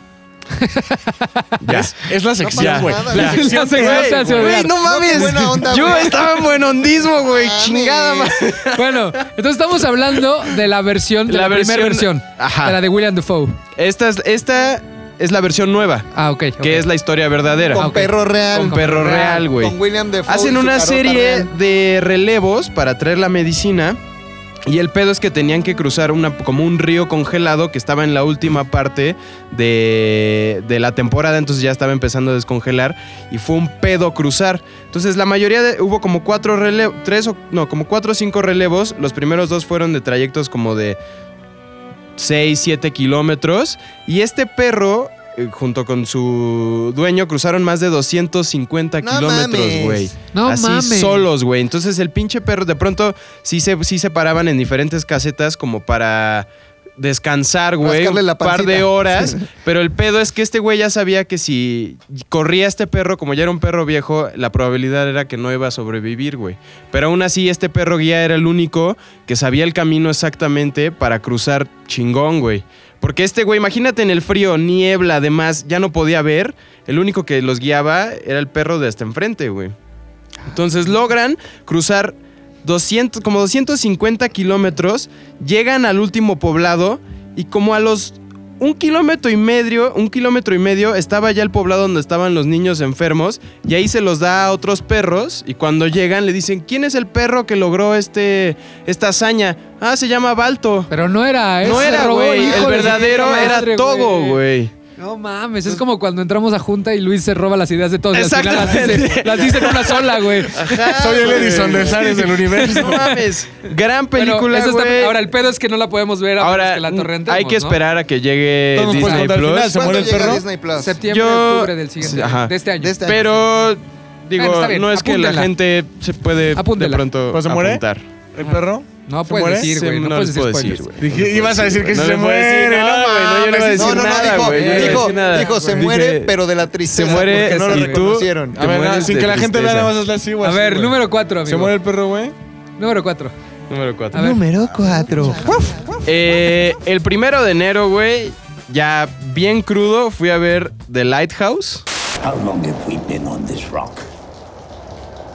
[LAUGHS] ya. Es, es la sección, güey. la se hace Güey, no mames. buena onda, Yo estaba en buenondismo, güey. Mames. Chingada madre. [LAUGHS] Bueno, entonces estamos hablando de la versión, de la, La primera versión-. Ajá. De la de William Dafoe. Esta es, esta es la versión nueva, Ah, ok. ok. que es la historia verdadera. Con ok. perro real. Con perro real, güey. Con William Defoe. Hacen una serie real. de relevos para traer la medicina. Y el pedo es que tenían que cruzar una, como un río congelado que estaba en la última parte de, de la temporada, entonces ya estaba empezando a descongelar y fue un pedo cruzar. Entonces la mayoría de, hubo como cuatro relevos, tres o no, como cuatro o cinco relevos. Los primeros dos fueron de trayectos como de 6, 7 kilómetros. Y este perro, junto con su dueño, cruzaron más de 250 No kilómetros, güey. No Así mames. solos, güey. Entonces el pinche perro, de pronto sí se, sí se paraban en diferentes casetas como para descansar, güey. Un par de horas. [LAUGHS] Pero el pedo es que este güey ya sabía que si corría este perro, como ya era un perro viejo, la probabilidad era que no iba a sobrevivir, güey. Pero aún así, este perro guía era el único que sabía el camino exactamente para cruzar chingón, güey. Porque este güey, imagínate en el frío, niebla, además, ya no podía ver. El único que los guiaba era el perro de hasta enfrente, güey. Entonces logran cruzar 200, como 250 kilómetros, llegan al último poblado y como a los un kilómetro y medio, un kilómetro y medio estaba ya el poblado donde estaban los niños enfermos y ahí se los da a otros perros y cuando llegan le dicen, ¿quién es el perro que logró este, esta hazaña? Ah, se llama Balto. Pero no era, No era, güey. El de verdadero era Togo, güey. No mames, es como cuando entramos a junta y Luis se roba las ideas de todos. y al final las dice, las dice en una sola, güey. Soy el Edison de Zares del universo. No mames. Gran Pero película, eso está- güey. ahora, el pedo es que no la podemos ver a menos Ahora, que la torrentemos, hay que ¿no? esperar a que llegue nos Disney contar al Plus. final, ¿se ¿Cuándo muere el llega perro? Disney Plus? Septiembre, Yo- octubre del siguiente sí, ajá. de este año. De este año. Pero, digo, Bueno, está bien, no es que la apúntenla. gente se puede de pronto ¿Pues se muere? apuntar. ¿El perro? No ¿Se puedes muere? decir, Sí, güey. No, no puedes les decir puedo spoilers. decir, ibas a decir que No se muere. nada, güey, no, yo no iba a decir No, no, no, nada, dijo, güey, no dijo, nada. dijo, se Dije, muere, pero de la tristeza. se muere porque no lo reconocieron. A ver, no, sin que la gente vea nada más hazle así, güey. A ver, número 4, amigo. ¿Se muere el perro, güey? Número 4. Número 4. A ver. Número 4. Eh, el primero de enero, güey, ya bien crudo, fui a ver The Lighthouse. How long have we been on this rock?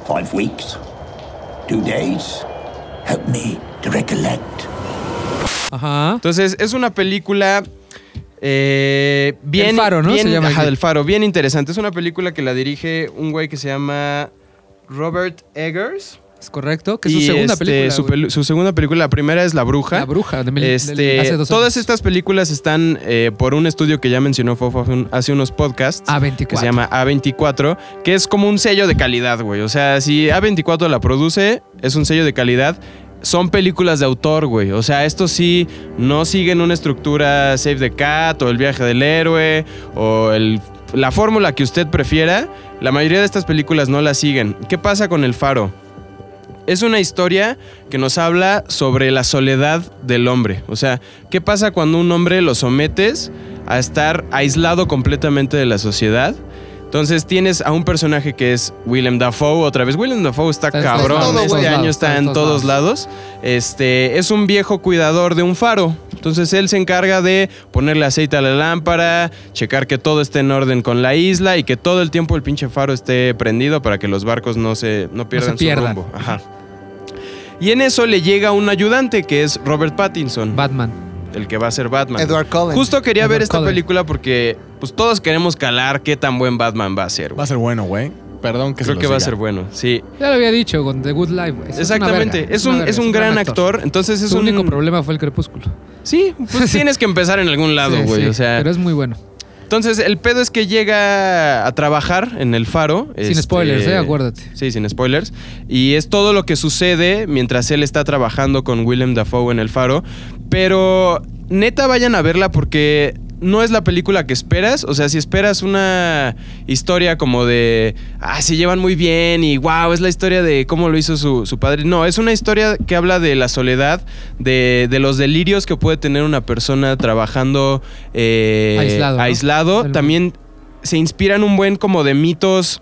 Five weeks? Two days? Help me to recollect. Ajá. Entonces, es una película eh, bien. El Faro, ¿no? bien- Se llama ajá, del Faro, bien interesante. Es una película que la dirige un güey que se llama Robert Eggers. Es correcto. Que es su Y, segunda este, película. Su, segunda película, la primera es La Bruja. La bruja de Este, hace dos todas estas películas están eh, por un estudio que ya mencionó Fofo hace, un- hace unos podcasts. A24. Que se llama A24, que es como un sello de calidad, güey. O sea, si A24 la produce, es un sello de calidad. Son películas de autor, güey. O sea, estos sí no siguen una estructura Save the Cat o El viaje del héroe o el- la fórmula que usted prefiera. La mayoría de estas películas no la siguen. ¿Qué pasa con El Faro? Es una historia que nos habla sobre la soledad del hombre. O sea, ¿qué pasa cuando un hombre lo sometes a estar aislado completamente de la sociedad? Entonces tienes a un personaje que es Willem Dafoe, otra vez. Willem Dafoe está, cabrón. todo, este año Está está en todos lados. Este es un viejo cuidador de un faro. Entonces él se encarga de ponerle aceite a la lámpara, checar que todo esté en orden con la isla y que todo el tiempo el pinche faro esté prendido para que los barcos no se, no pierdan pierdan. su rumbo. Ajá. Y en eso le llega un ayudante que es Robert Pattinson, Batman. el que va a ser Batman. Edward Cullen. Justo quería Edward ver esta Cullen. película porque pues todos queremos calar qué tan buen Batman va a ser. Va a ser bueno, güey. Perdón que Creo se que va a ser bueno, sí. Ya lo había dicho con The Good Life. güey. Es una Exactamente. verga, es una un, verga, es un gran actor. Entonces es Su un único problema fue el crepúsculo. Sí, pues [LAUGHS] tienes que empezar en algún lado, Sí, güey. sí, o sea, Pero es muy bueno. Entonces el pedo es que llega a trabajar en el faro. Sin este, spoilers, eh, acuérdate. Sí, sin spoilers. Y es todo lo que sucede mientras él está trabajando con Willem Dafoe en el faro. Pero neta vayan a verla porque no es la película que esperas. O sea, si esperas una historia como de, ah, se llevan muy bien y wow, es la historia de cómo lo hizo su, su padre. No, es una historia que habla de la soledad, de, de los delirios que puede tener una persona trabajando eh, Aislado, También se inspiran un buen como de mitos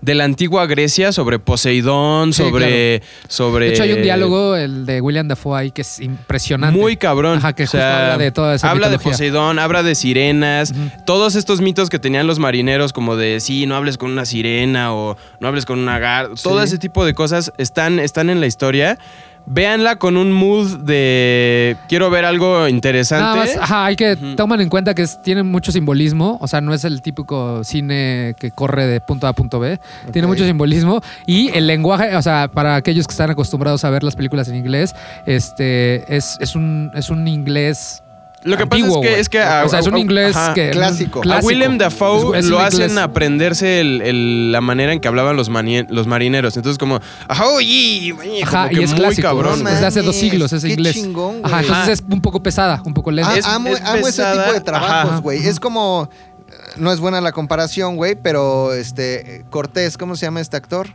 de la antigua Grecia sobre Poseidón, Sí, sobre, sobre. De hecho, hay un diálogo, el de William Dafoe ahí, que es impresionante. Muy cabrón. Ajá, que O justo sea, habla de toda esa Habla de. Poseidón, habla de sirenas, todos estos mitos que tenían los marineros, como de sí, no hables con una sirena o no hables con una gar. Todo ese tipo de cosas están, están en la historia. Véanla con un mood de quiero ver algo interesante. Nada más, ajá, hay que toman en cuenta que es- tiene mucho simbolismo, o sea, no es el típico cine que corre de punto A a punto B, tiene mucho simbolismo y el lenguaje, o sea, para aquellos que están acostumbrados a ver las películas en inglés, este es, es un es un inglés Lo que antiguo, pasa es que, es que a, o sea, es un inglés ajá. que Clásico. A Willem Dafoe Es- es un lo hacen inglés- aprenderse el- el- la manera en que hablaban los, mani- los marineros. Entonces, como, ajá, oye, oye", Ajá, como que y es muy clásico. cabrón. Desde hace dos siglos es qué inglés. chingón, Ajá, güey. entonces es un poco pesada, un poco lenta. Ah, Es- amo es amo ese tipo de trabajos, güey. Es como. eh, No es buena la comparación, güey, pero este. Cortés, ¿cómo se llama este actor?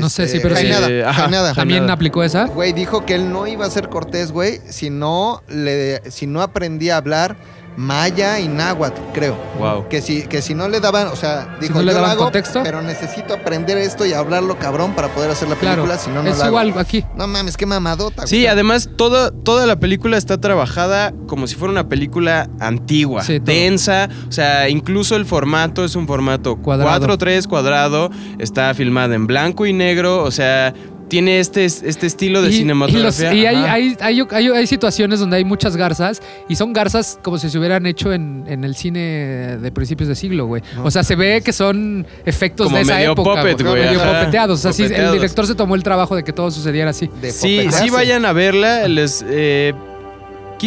No sé, sí, pero sí. Jainada, Eh, ajá, Jainada. También Jainada. aplicó esa. Güey, dijo que él no iba a ser Cortés, güey, si no, le, si no aprendía a hablar maya y náhuatl, creo. Wow. Que si, que si no le daban, o sea, dijo, no le yo lo daban hago, contexto". pero necesito aprender esto y hablarlo cabrón para poder hacer la Claro, película, si no, no es la hago". igual aquí. No mames, qué mamadota. Sí, güey. además toda, toda la película está trabajada como si fuera una película antigua, Sí, densa, o sea, incluso el formato es un formato Cuadrado. 4-3 cuadrado, está filmada en blanco y negro, o sea, tiene este, este estilo de Y- y, los- cinematografía. y hay, Ajá. hay, hay, hay- hay situaciones donde hay muchas garzas y son garzas como si se hubieran hecho en, en el cine de principios de siglo, güey. O sea, se ve que son efectos Como de esa medio época. puppet, güey, Medio ajá. popeteados. O sea, sí, el director se tomó el trabajo de que todo sucediera así. De Sí, popetearse. sí vayan a verla. Les, eh,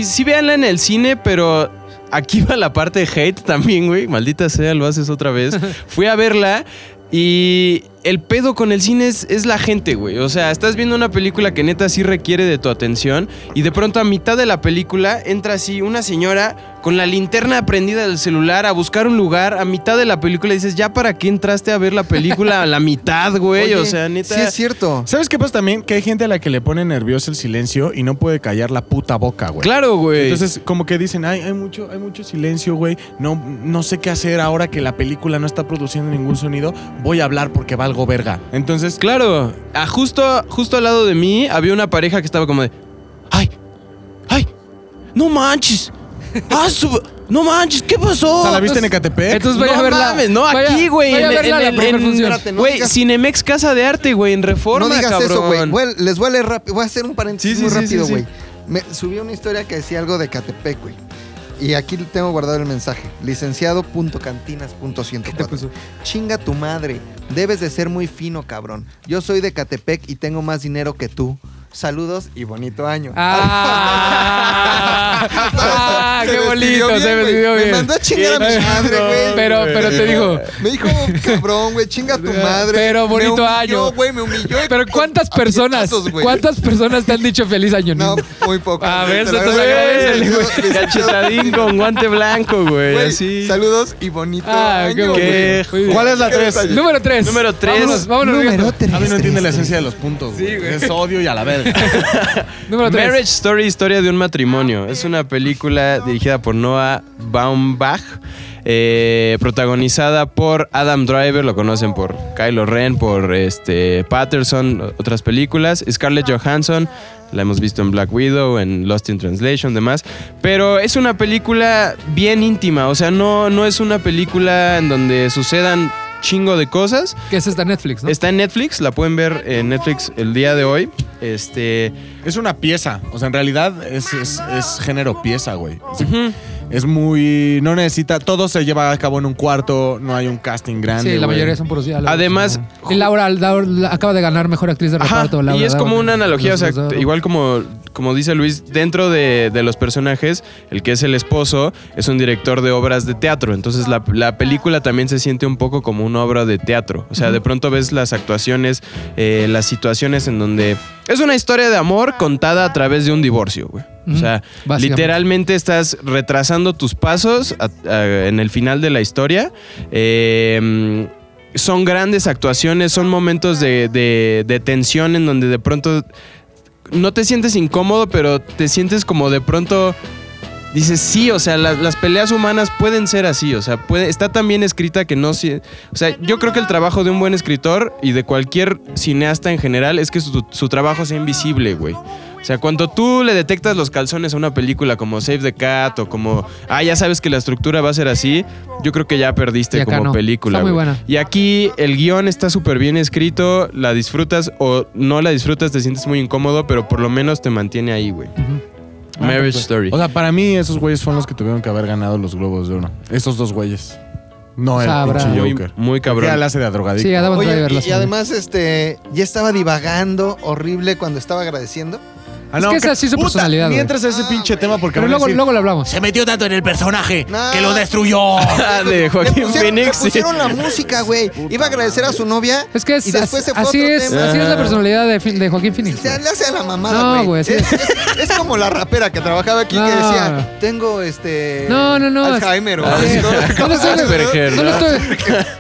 sí véanla en el cine, pero aquí va la parte de hate también, güey. Maldita sea, lo haces otra vez. [LAUGHS] Fui a verla y el pedo con el cine es, es la gente, güey. O sea, estás viendo una película que neta sí requiere de tu atención y de pronto a mitad de la película entra así una señora con la linterna prendida del celular a buscar un lugar a mitad de la película y dices, ¿ya para qué entraste a ver la película a la mitad, güey? Oye, o sea, neta... Sí, es cierto. ¿Sabes qué pasa también? Que hay gente a la que le pone nervioso el silencio y no puede callar la puta boca, güey. Claro, güey. Entonces, como que dicen, ay, hay mucho, hay mucho silencio, güey. No, no sé qué hacer ahora que la película no está produciendo ningún sonido. Voy a hablar porque valgo verga. Entonces, Claro, a justo, justo al lado de mí había una pareja que estaba como de. ¡Ay! ¡Ay! ¡No manches! ¡Ah, su- ¡No manches! ¿Qué pasó? o sea, ¿la viste en Ecatepec? Entonces vaya no a verla. mames, no, vaya- aquí, güey. vaya a en- verla en- la en- primera en- función. Espérate, no Güey, digas- Cinemex Casa de Arte, güey, en Reforma, No digas cabrón. eso, güey. Les voy a leer rápido. Voy a hacer un paréntesis Sí, sí, muy sí, rápido, sí. güey. Me subí una historia que decía algo de Catepec, güey. Y aquí tengo guardado el mensaje. Licenciado.cantinas.104. Chinga tu madre. Debes de ser muy fino, cabrón. Yo soy de Catepec y tengo más dinero que tú. Saludos y bonito año. Ah, [LAUGHS] ah, Se qué bonito, despidió se despidió bien. Me mandó a chingar a mi madre, güey. Pero, pero te digo, Me dijo, cabrón, güey, chinga tu madre. Pero bonito me humilló, año. güey, me humilló. pero ¿cuántas personas, cuántas personas te han dicho feliz año No, muy poco. A ver, eso te [LAUGHS] Cachetadín con guante blanco, güey. Saludos y bonito Ah, año, qué bien. ¿Cuál es la tres? Número 3. Número tres. Vámonos, vámonos Número riendo. tres. A mí no entiende la tres, esencia de los puntos. güey. Sí, güey. Es odio y a la [LAUGHS] verga. [LAUGHS] Número 3. Marriage Story, historia de un matrimonio. Es una película dirigida por Noah Baumbach, eh, protagonizada por Adam Driver, lo conocen por Kylo Ren, por este Patterson, otras películas. Scarlett Johansson, la hemos visto en Black Widow, en Lost in Translation, demás. Pero es una película bien íntima, o sea, no, no es una película en donde sucedan chingo de cosas. Que es esta Netflix, ¿no? Está en Netflix, la pueden ver en Netflix el día de hoy. Este, Es una pieza. O sea, en realidad es, es- es género pieza, güey. Es, es muy. No necesita. Todo se lleva a cabo en un cuarto. No hay un casting grande. Sí, la güey. mayoría son puros diálogos. Además, ¿no? Y Laura, Laura acaba de ganar mejor actriz de Ajá, reparto. Laura y es como una analogía, o sea, los- igual como, como dice Luis, dentro de, de los personajes, el que es el esposo es un director de obras de teatro, entonces la, la película también se siente un poco como una obra de teatro, o sea, de pronto ves las actuaciones, eh, las situaciones en donde es una historia de amor contada a través de un divorcio, güey. O sea, literalmente estás retrasando tus pasos a- a- en el final de la historia. Eh, son grandes actuaciones, son momentos de, de- de tensión en donde de pronto no te sientes incómodo, pero te sientes como de pronto dices sí, o sea, la- las peleas humanas pueden ser así, o sea, puede, está tan bien escrita que no, si- o sea, yo creo que el trabajo de un buen escritor y de cualquier cineasta en general es que su, su trabajo sea invisible, güey. O sea, cuando tú le detectas los calzones a una película como Save the Cat o como, ah, ya sabes que la estructura va a ser así, yo creo que ya perdiste como no. película. Está muy buena. Y aquí el guion está súper bien escrito, la disfrutas o no la disfrutas, te sientes muy incómodo, pero por lo menos te mantiene ahí, güey. Marriage Story. O sea, para mí esos güeyes fueron los que tuvieron que haber ganado los Globos de Oro. Esos dos güeyes. No el pinche muy, Joker. muy Que cabrón. ya la hace de drogadicto. Sí, Oye, y, y además, este, ya estaba divagando horrible cuando estaba agradeciendo. Ah, Es que es así su puta, personalidad, Ni güey. entras a ese pinche tema porque Pero van a luego, decir, luego lo hablamos. se metió tanto en el personaje No. que lo destruyó. Ah, [LAUGHS] de Le Joaquín pusieron, le Phoenix. sí. pusieron la [LAUGHS] música, güey. Iba a agradecer a su novia. Es que es, Y después se fue así, otro es, tema. así es la personalidad de, de Joaquín Phoenix. Se le hace a la mamada, No, güey. güey, sí. es, es- es como la rapera que trabajaba aquí No. que decía, tengo este No, no, no. Alzheimer o Ah, así, sí. [LAUGHS] ¿no? No le estoy, Asperger, no le ¿no? estoy,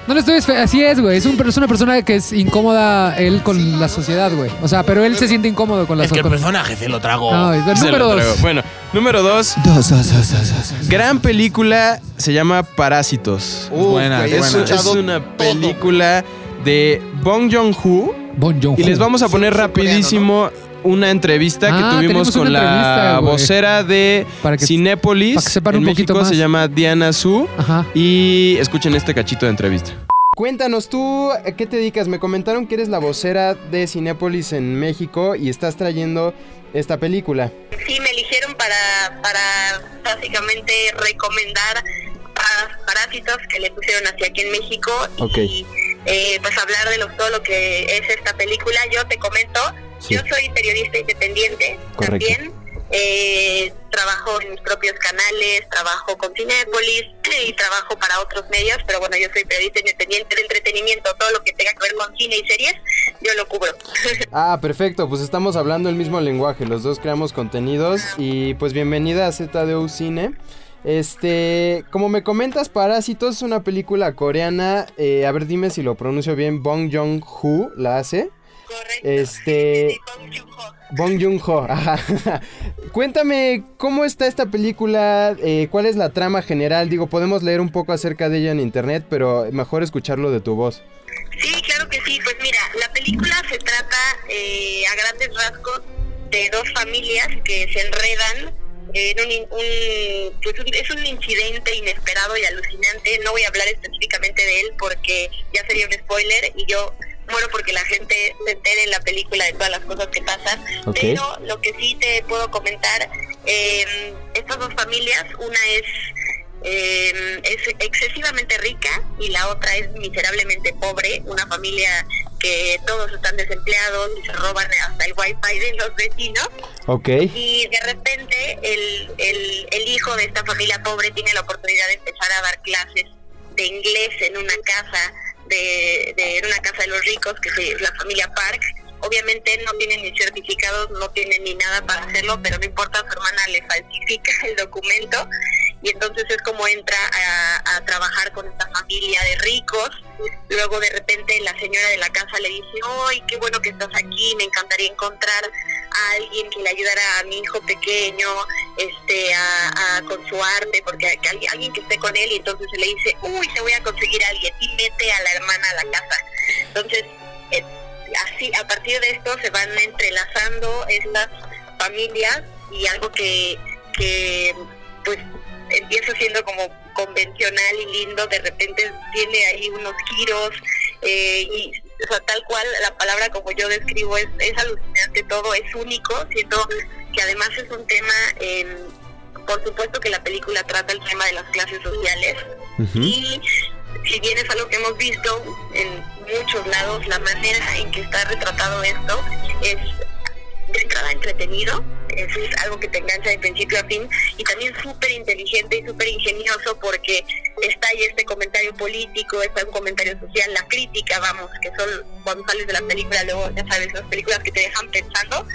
no le estoy- así es, güey. Es, un- es una persona que es incómoda él con la sociedad, güey. O sea, pero él se siente incómodo con la es que el sociedad. personaje se lo tragó. Se número lo dos. tragó. Bueno, número dos. Dos, dos, dos, dos, dos. Gran película, se llama Parásitos. Uf, buena, es buena. es una todo. película de Bong Joon-ho. Bon Joon-ho. Y les vamos a poner Sur- rapidísimo una entrevista Ah, que tuvimos tenemos una con la vocera de Para que- Cinépolis para que sepan en un poquito México. más. Se llama Diana Su. Ajá. Y escuchen este cachito de entrevista. Cuéntanos, ¿tú a qué te dedicas? Me comentaron que eres la vocera de Cinépolis en México y estás trayendo esta película. Sí, me eligieron para, para básicamente recomendar a parásitos que le pusieron hacia aquí en México Ok. y eh, pues hablar de lo, todo lo que es esta película. Yo te comento, Sí. yo soy periodista independiente Correcto. también. Eh, trabajo en mis propios canales, trabajo con Cinépolis y trabajo para otros medios, pero bueno, yo soy periodista independiente de entretenimiento, todo lo que tenga que ver con cine y series, yo lo cubro. [LAUGHS] Ah, perfecto, pues estamos hablando el mismo lenguaje, los dos creamos contenidos y pues bienvenida a ZDU Cine. Este, como me comentas, Parásitos es una película coreana, eh, a ver dime si lo pronuncio bien, Bong Joon-ho la hace. Este, [LAUGHS] Bong Joon-ho, ajá. [LAUGHS] Cuéntame, ¿cómo está esta película? Eh, ¿Cuál es la trama general? Digo, podemos leer un poco acerca de ella en internet, pero mejor escucharlo de tu voz. Sí, claro que sí. Pues mira, la película se trata eh, a grandes rasgos de dos familias que se enredan en un, pues es un incidente inesperado y alucinante. No voy a hablar específicamente de él porque ya sería un spoiler y yo muero porque la gente se entere en la película de todas las cosas que pasan. Pero lo que sí te puedo comentar, eh, estas dos familias, una es eh, es excesivamente rica y la otra es miserablemente pobre, una familia que todos están desempleados y se roban hasta el wifi de los vecinos Ok. y de repente el, el, el hijo de esta familia pobre tiene la oportunidad de empezar a dar clases de inglés en una casa de, de una casa de los ricos que es la familia Park obviamente no tienen ni certificados no tienen ni nada para hacerlo pero no importa su hermana le falsifica [LAUGHS] el documento y entonces es como entra a, a trabajar con esta familia de ricos luego de repente la señora de la casa le dice ¡ay, qué bueno que estás aquí! me encantaría encontrar alguien que le ayudara a mi hijo pequeño este a, a- con su arte porque que alguien, alguien que esté con él y entonces se le dice uy te voy a conseguir a alguien y mete a la hermana a la casa. Entonces eh, así a partir de esto se van entrelazando estas familias y algo que que pues empieza siendo como convencional y lindo, de repente tiene ahí unos giros eh, y o sea, tal cual la palabra como yo describo es, es alucinante todo, es único, siento que además es un tema, eh, por supuesto que la película trata el tema de las clases sociales. Y si bien es algo que hemos visto en muchos lados, la manera en que está retratado esto es de entrada entretenido, es algo que te engancha de principio a fin y también súper inteligente y súper ingenioso porque está ahí este comentario político, está un comentario social, la crítica, vamos, que son cuando sales de la película, luego ya sabes, las películas que te dejan pensando,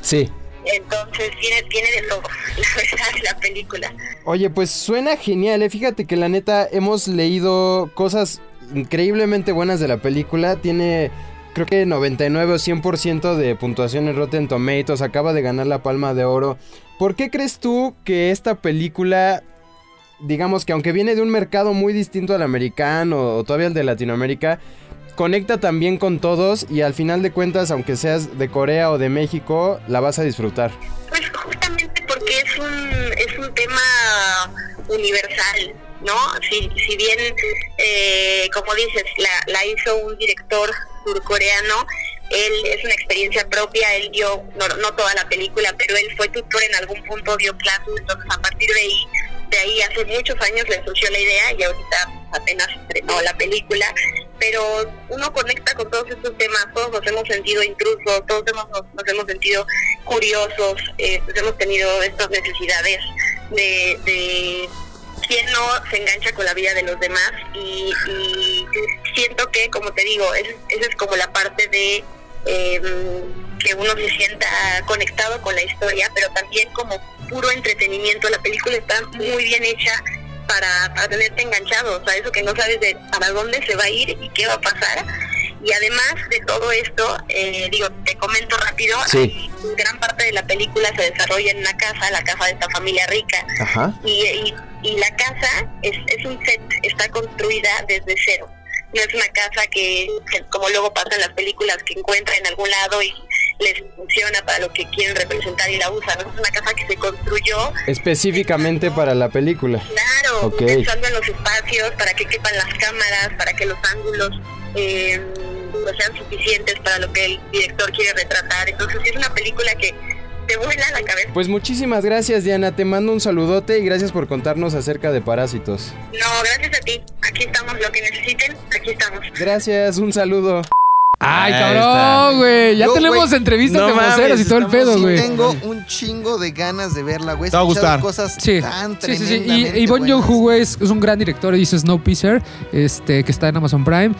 Sí. entonces tiene, tiene de todo, [LAUGHS] la verdad, la película. Oye, pues suena genial, ¿eh? Fíjate que la neta hemos leído cosas increíblemente buenas de la película. Tiene, creo que 99 o 100% de puntuación en Rotten Tomatoes. Acaba de ganar la Palma de Oro. ¿Por qué crees tú que esta película, digamos que aunque viene de un mercado muy distinto al americano o todavía al de Latinoamérica, conecta también con todos y al final de cuentas, aunque seas de Corea o de México, la vas a disfrutar? Pues justamente porque es un, es un tema universal, ¿no? Si, si bien, eh, como dices, la, la hizo un director surcoreano, él es una experiencia propia, él dio, no, no toda la película, pero él fue tutor en algún punto, dio clases, entonces a partir de ahí, de ahí hace muchos años le surgió la idea y ahorita apenas estrenó la película, pero uno conecta con todos estos temas, todos nos hemos sentido intrusos, todos hemos, nos, nos hemos sentido curiosos, eh, pues hemos tenido estas necesidades de, de quién no se engancha con la vida de los demás y, y siento que, como te digo, es- esa es como la parte de eh, que uno se sienta conectado con la historia, pero también como puro entretenimiento. La película está muy bien hecha para, para tenerte enganchado, o sea, eso que no sabes de para dónde se va a ir y qué va a pasar. Y además de todo esto, eh, digo, te comento rápido, Sí. gran parte de la película se desarrolla en una casa, la casa de esta familia rica. Ajá. Y, y, y la casa es, es un set, está construida desde cero. No es una casa que, que como luego pasa en las películas, que encuentra en algún lado y les funciona para lo que quieren representar y la usan. Es una casa que se construyó Específicamente para la película. Claro, Ok. pensando en los espacios, para que quepan las cámaras, para que los ángulos eh, pues sean suficientes para lo que el director quiere retratar. Entonces es una película que te vuela la cabeza. Pues muchísimas gracias, Diana. Te mando un saludote y gracias por contarnos acerca de Parásitos. No, gracias a ti. Aquí estamos, lo que necesiten, aquí estamos. Gracias, un saludo. Ay, Ahí cabrón, güey. Ya Yo, tenemos güey, entrevistas no de voceros mames, y todo el pedo, Sí, güey. tengo un chingo de ganas de verla, güey. Te va a gustar. cosas Sí, tan sí, sí, Y, y Bon. Joon-ho, güey, es, es un gran director, dice Snowpiercer, este, que está en Amazon Prime,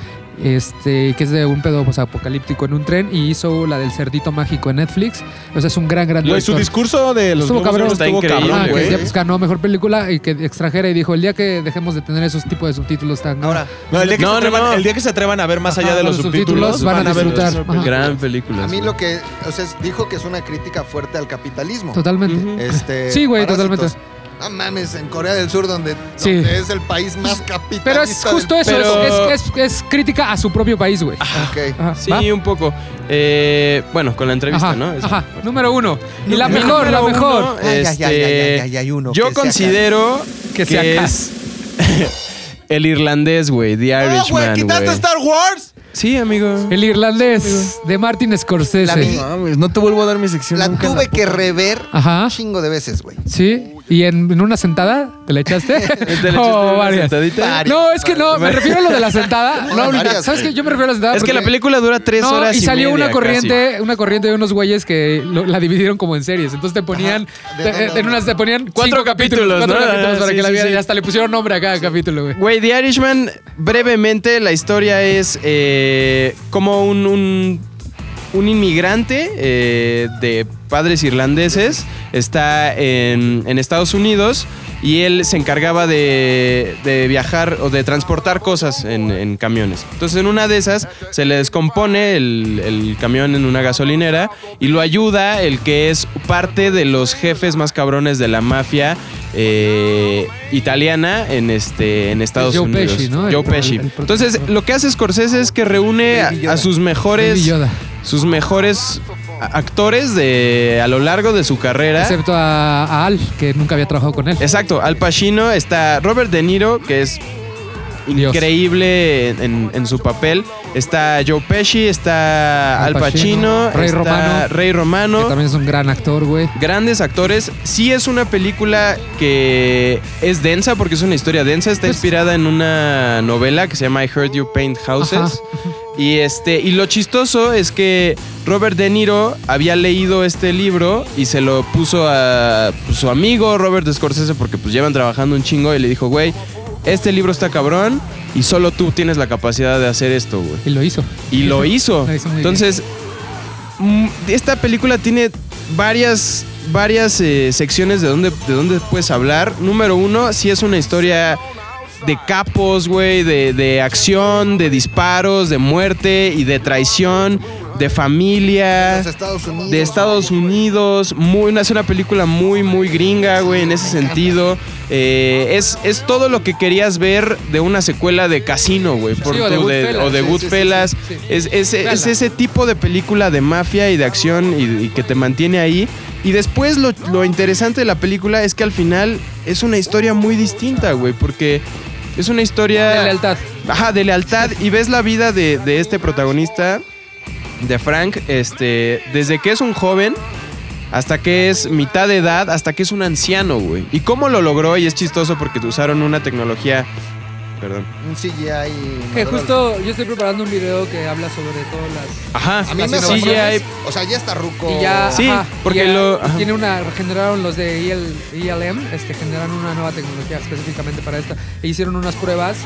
este, que es de un pedo pues, apocalíptico en un tren, y hizo la del cerdito mágico en Netflix. O sea, es un gran, gran director. su discurso de los Estuvo cabrón. Está estuvo increíble, cabrón, que güey. ya, pues, ganó mejor película y que extranjera y dijo el día que dejemos de tener esos tipos de subtítulos tan Ahora, No, el día, que No, se atrevan, no. el día que se atrevan a ver más Ajá, allá de los los subtítulos, subtítulos, van a disfrutar. Ajá. Gran película. a mí lo que, o sea, dijo que es una crítica fuerte al capitalismo. totalmente. Este, Sí, güey, Parásitos. totalmente. No mames, en Corea del Sur, donde, Sí. donde es el país más capitalista. Pero es justo eso, Pero- es, es- es crítica a su propio país, güey. Ok. Ajá, Sí, ¿va? un poco. Eh, bueno, con la entrevista, Ajá, ¿no? Esa ajá. Número uno. Y la mejor, la mejor. uno, Ay, ay, este, ay, ay, ay, ay, uno, yo que sea considero Que que, es [LAUGHS] el irlandés, güey, The ¡Ah, güey! Irishman, ¿Quitaste güey. Star Wars? Sí, amigo. El irlandés de Martin La Scorsese. Mames, no te vuelvo a dar mi sección La nunca tuve la que rever Ajá. un chingo de veces, güey. Sí. ¿Y en, en una sentada? ¿Te la echaste? [LAUGHS] ¿Te echaste Oh, una varias. sentadita? Varias. No, es que no, me refiero a lo de la [LAUGHS] sentada. No, No, varias, ¿Sabes güey. qué? Yo me refiero a la sentada. Es que la película dura tres no, horas y, y salió media, una corriente, una corriente de unos güeyes que lo- la dividieron como en series. Entonces te ponían, Ajá. ¿De te- dónde, en unas te ponían Cuatro cinco capítulos, cuatro ¿no? capítulos Ah, para sí, que la sí, vieran. sí. Y hasta le pusieron nombre a cada capítulo, güey. Güey, The Irishman, brevemente, la historia es eh, como un, un, un inmigrante eh, de padres irlandeses está en, Estados Unidos y él se encargaba de, viajar o de transportar cosas en, camiones. Entonces en una de esas se le descompone el camión en una gasolinera y lo ayuda el que es parte de los jefes más cabrones de la mafia eh, italiana en, este, en Estados Joe Unidos. Pesci, ¿no? Joe El- Pesci. el- el- Entonces lo que hace Scorsese es que reúne a, sus mejores sus mejores actores de a lo largo de su carrera. Excepto a, a Al, que nunca había trabajado con él. Exacto, Al Pacino está Robert De Niro, que es. Increíble en, en su papel. Está Joe Pesci, está Al Al Pacino, Ray está Romano, Ray Romano. Que también es un gran actor, güey. Grandes actores. Sí es una película que es densa porque es una historia densa. Está Pues- inspirada en una novela que se llama I Heard You Paint Houses. Ajá. Y este y lo chistoso es que Robert De Niro había leído este libro y se lo puso a pues, su amigo Robert Scorsese porque pues llevan trabajando un chingo y le dijo, "Güey, este libro está cabrón y solo tú tienes la capacidad de hacer esto, güey." Y lo hizo. Y lo hizo. Lo hizo muy Entonces, mm, esta película tiene varias, varias eh, secciones de donde, de donde puedes hablar. Número uno, sí es una historia de capos, güey, de, de acción, de disparos, de muerte y de traición, de familia. Los Estados Unidos. De Estados Unidos, muy, es una película muy, muy gringa, güey, en ese sentido. Eh, es, es todo lo que querías ver de una secuela de Casino, güey. por Sí, o de de- Goodfellas. o de Sí, sí, sí, Goodfellas. sí, sí. Es, es- es ese tipo de película de mafia y de acción y, y que te mantiene ahí. Y después lo, lo interesante de la película es que al final es una historia muy distinta, güey, porque es una historia... De lealtad. Ajá, de lealtad. Y ves la vida de, de este protagonista, de Frank, este, desde que es un joven hasta que es mitad de edad, hasta que es un anciano, güey. ¿Y cómo lo logró? Y es chistoso porque usaron una tecnología... Perdón. Un CGI. Que justo yo estoy preparando un video que habla sobre todas las. Ajá. A mí me hay- O sea, ya está ruco. Y ya, Sí, ajá, porque ya lo- ajá. tiene una generaron los de EL, ELM, este generaron una nueva tecnología específicamente para esta e hicieron unas pruebas,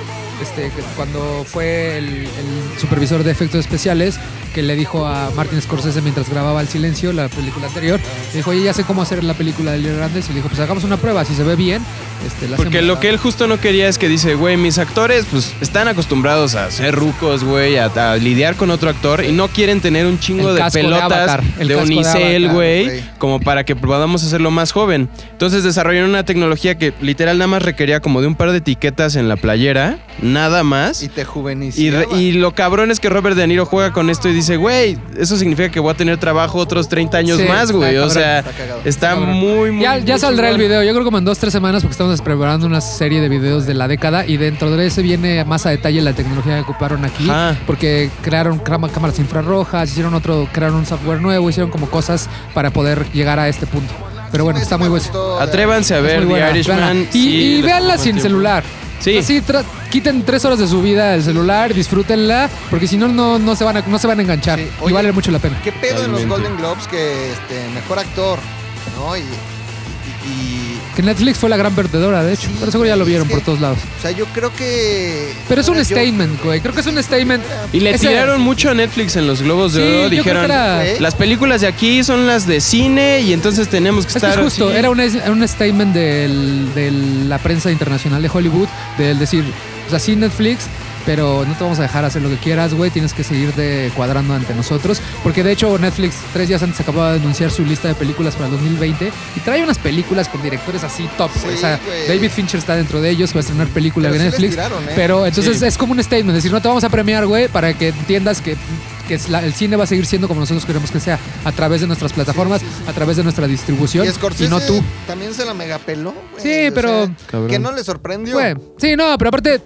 este que cuando fue el, el supervisor de efectos especiales que le dijo a Martin Scorsese mientras grababa El Silencio, la película anterior, le dijo, "Oye, ya sé cómo hacer la película de Leo Grandes" y le dijo, "Pues hagamos una prueba, si se ve bien, este la Porque hacemos". lo que él justo no quería es que dice, güey, mis los actores, pues, están acostumbrados a ser rucos, güey, a, a lidiar con otro actor y no quieren tener un chingo El de casco de pelotas Avatar, el de casco de unicel, Avatar, güey, güey. como para que podamos hacerlo más joven. Entonces desarrollaron una tecnología que literal nada más requería como de un par de etiquetas en la playera, nada más. Y te Y, juveniciaba. y lo cabrón es que Robert De Niro juega con esto y dice, güey, eso significa que voy a tener trabajo otros 30 años Sí, más, güey. está O cabrón, sea, está cagado. está cabrón. muy, muy... Ya, ya muy saldrá el chingón. video, yo creo como en dos, tres semanas porque estamos preparando una serie de videos de la década y dentro de ese viene más a detalle la tecnología que ocuparon aquí Ajá. porque crearon cámaras infrarrojas, hicieron otro, crearon un software nuevo, hicieron como cosas para poder llegar a este punto. Pero bueno, Sí, está muy bueno. Atrévanse a ver The Irishman. Y, sí, y les véanla sin tiempo. celular. Sí. Así, tra- quiten tres horas de su vida del celular, disfrútenla, porque si no, no, no, se van a, no se van a enganchar. Sí. y vale mucho la pena. ¿Qué pedo en los. Golden Globes que este mejor actor, ¿no? Y, y- y- Que Netflix fue la gran perdedora, de hecho. Sí, pero seguro ya lo vieron es que- por todos lados. o sea, yo creo que Pero es un yo- statement, güey. Creo que es un statement. Y le Ese- tiraron mucho a Netflix en los Globos de Sí, Oro. Dijeron, era- ¿Eh? las películas de aquí son las de cine y entonces tenemos que Es que estar... es justo, así". era un, era un statement del- de la prensa internacional de Hollywood, del decir, o sea, sí Netflix, pero no te vamos a dejar hacer lo que quieras, güey, tienes que seguir de cuadrando ante nosotros, porque de hecho Netflix tres días antes acababa de anunciar su lista de películas para el 2020 y trae unas películas con directores así top. Sí, o sea. David Fincher está dentro de ellos, va a estrenar película de sí Netflix, tiraron, ¿eh? pero entonces Sí. es como un statement, decir, no te vamos a premiar, güey, para que entiendas que que es la- el cine va a seguir siendo como nosotros queremos que sea, a través de nuestras plataformas, a través de nuestra distribución y Scorsese no tú. también se la megapeló, güey. Sí, o pero- sea, Cabrón. que no le sorprendió. Güey, sí, no, pero aparte,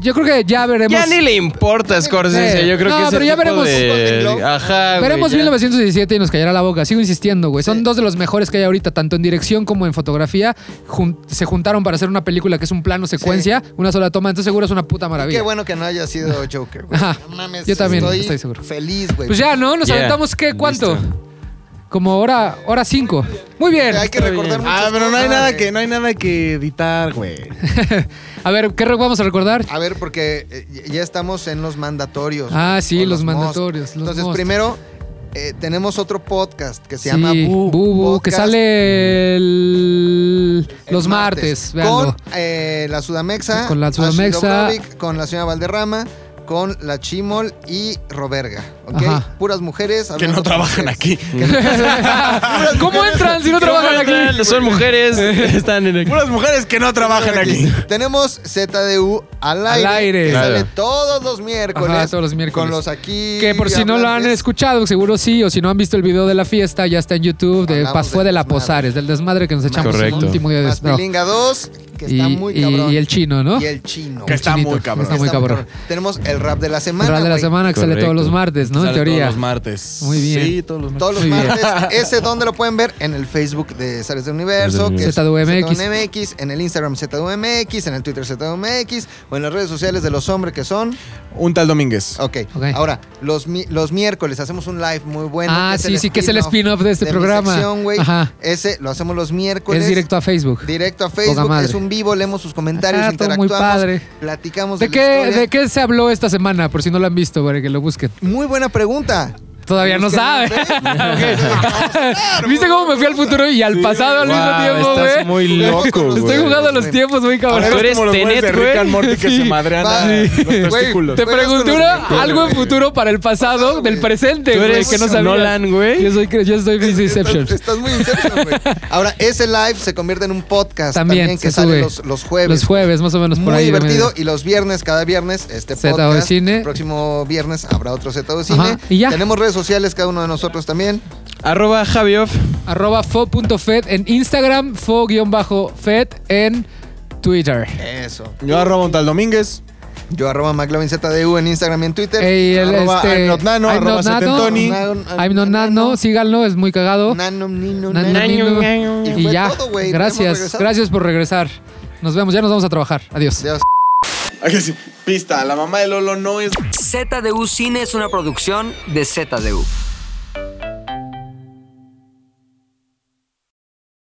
yo creo que ya veremos. Ya ni le importa Scorsese, Sí. yo creo No, que ese pero ya tipo veremos. De... Ajá, güey, Veremos ya. 1917 y nos callará la boca. Sigo insistiendo, güey. Son Sí. dos de los mejores que hay ahorita, tanto en dirección como en fotografía. Jun- se juntaron para hacer una película que es un plano secuencia, una sola toma. Entonces seguro es una puta maravilla. Qué bueno que no haya sido Joker, güey. Ajá. No mames, Yo también estoy, estoy seguro. Feliz, güey. Pues ya, ¿no? Nos Yeah. aventamos, ¿qué? ¿Cuánto? Listo. Como hora, hora cinco. Muy bien. Hay que recordar muchas Ah, pero no hay cosas, nada güey. que, no hay nada que editar, güey. [LAUGHS] A ver, ¿qué vamos a recordar? A ver, porque eh, ya estamos en los mandatorios. Ah, güey, sí, o los must. mandatorios, los Entonces, must. primero, eh, tenemos otro podcast que se Sí, llama Bu. Bubu, que Podcast sale el- el los martes. véanlo. Con eh, la Sudamexa. Con la Ashley Sudamexa. Dobrovic, con la señora Valderrama, con la Chimol y Roberga. ¿Ok? Ajá. Puras mujeres. Que no trabajan mujeres. aquí. [LAUGHS] [LAUGHS] ¿Cómo entran si no trabajan aquí? Son mujeres, están en el... Puras mujeres que no trabajan aquí. [LAUGHS] Tenemos ZDU al aire. Al aire. Que Claro. sale todos los miércoles. Ajá, todos los miércoles. Con los aquí. Que por si no lo han escuchado, seguro sí, o si no han visto el video de la fiesta, ya está en YouTube. De, fue del de la. Posares, del desmadre que nos echamos Correcto. el último día de Más no. Pilinga 2, que y, está muy y- cabrón. y el chino, ¿no? Y el chino. Que está chinito, muy cabrón. Está muy Está cabrón. Tenemos el rap de la El semana. rap de la semana que sale todos los martes, ¿no? En teoría. Todos los martes. Muy bien. Sí, todos los martes. Todos los Muy bien. martes. Ese donde lo pueden ver en el Facebook de Zares del Universo, que es. ZDUMX, en el Instagram ZDUMX, en el Twitter ZDUMX o en las redes sociales de los hombres que son. Un tal Domínguez. Ok. Ok. Ahora, los, mi- los miércoles hacemos un live muy bueno. Ah, sí, sí, que es el spin-off de este mi programa. sección, güey. Ajá. Ese lo hacemos los miércoles. Es directo a Facebook. Directo a Facebook, es un vivo, leemos sus comentarios, Ajá, muy interactuamos, padre. platicamos ¿De qué, historia. ¿De qué se habló esta semana? Por si no lo han visto, para que lo busquen. Muy buena pregunta. Todavía no sabe. [LAUGHS] [LAUGHS] ¿Viste cómo me fui al futuro y al pasado al mismo tiempo, estás güey? muy [LAUGHS] loco, Estoy jugando a los tiempos muy cabrón. Tú eres Tenet, Rick güey. and Morty que Sí. se madrean los testículos. Te pregunté algo en futuro para el pasado del presente, güey, que no sabía. Nolan, güey. Yo soy, yo soy Inception. Estás, estás muy Inception, güey. Ahora, ese live se convierte en un podcast También, también, que sale sube. los, los jueves. Los jueves, más o menos por Muy ahí. de divertido. Y los viernes, cada viernes, este ZO de podcast. Cine. El próximo viernes habrá otro Z de Cine. Ajá, y ya. Tenemos redes sociales, cada uno de nosotros también. Arroba Javioff. Arroba fo.fed en Instagram, fo-fed en Twitter. Eso. Yo arroba un tal Domínguez. Yo arroba McLovinZDU en Instagram y en Twitter. Ey, el, Arroba este, I'm not nano, I'm arroba not nano, setentoni. I'm not nano, síganlo, es muy cagado. Nano, nino, Nano, nano. nino. Y Y fue ya, todo, gracias, gracias por regresar. Nos vemos, ya nos vamos a trabajar. Adiós. Adiós. [LAUGHS] Pista, la mamá de Lolo no es ZDU Cine es una producción de ZDU.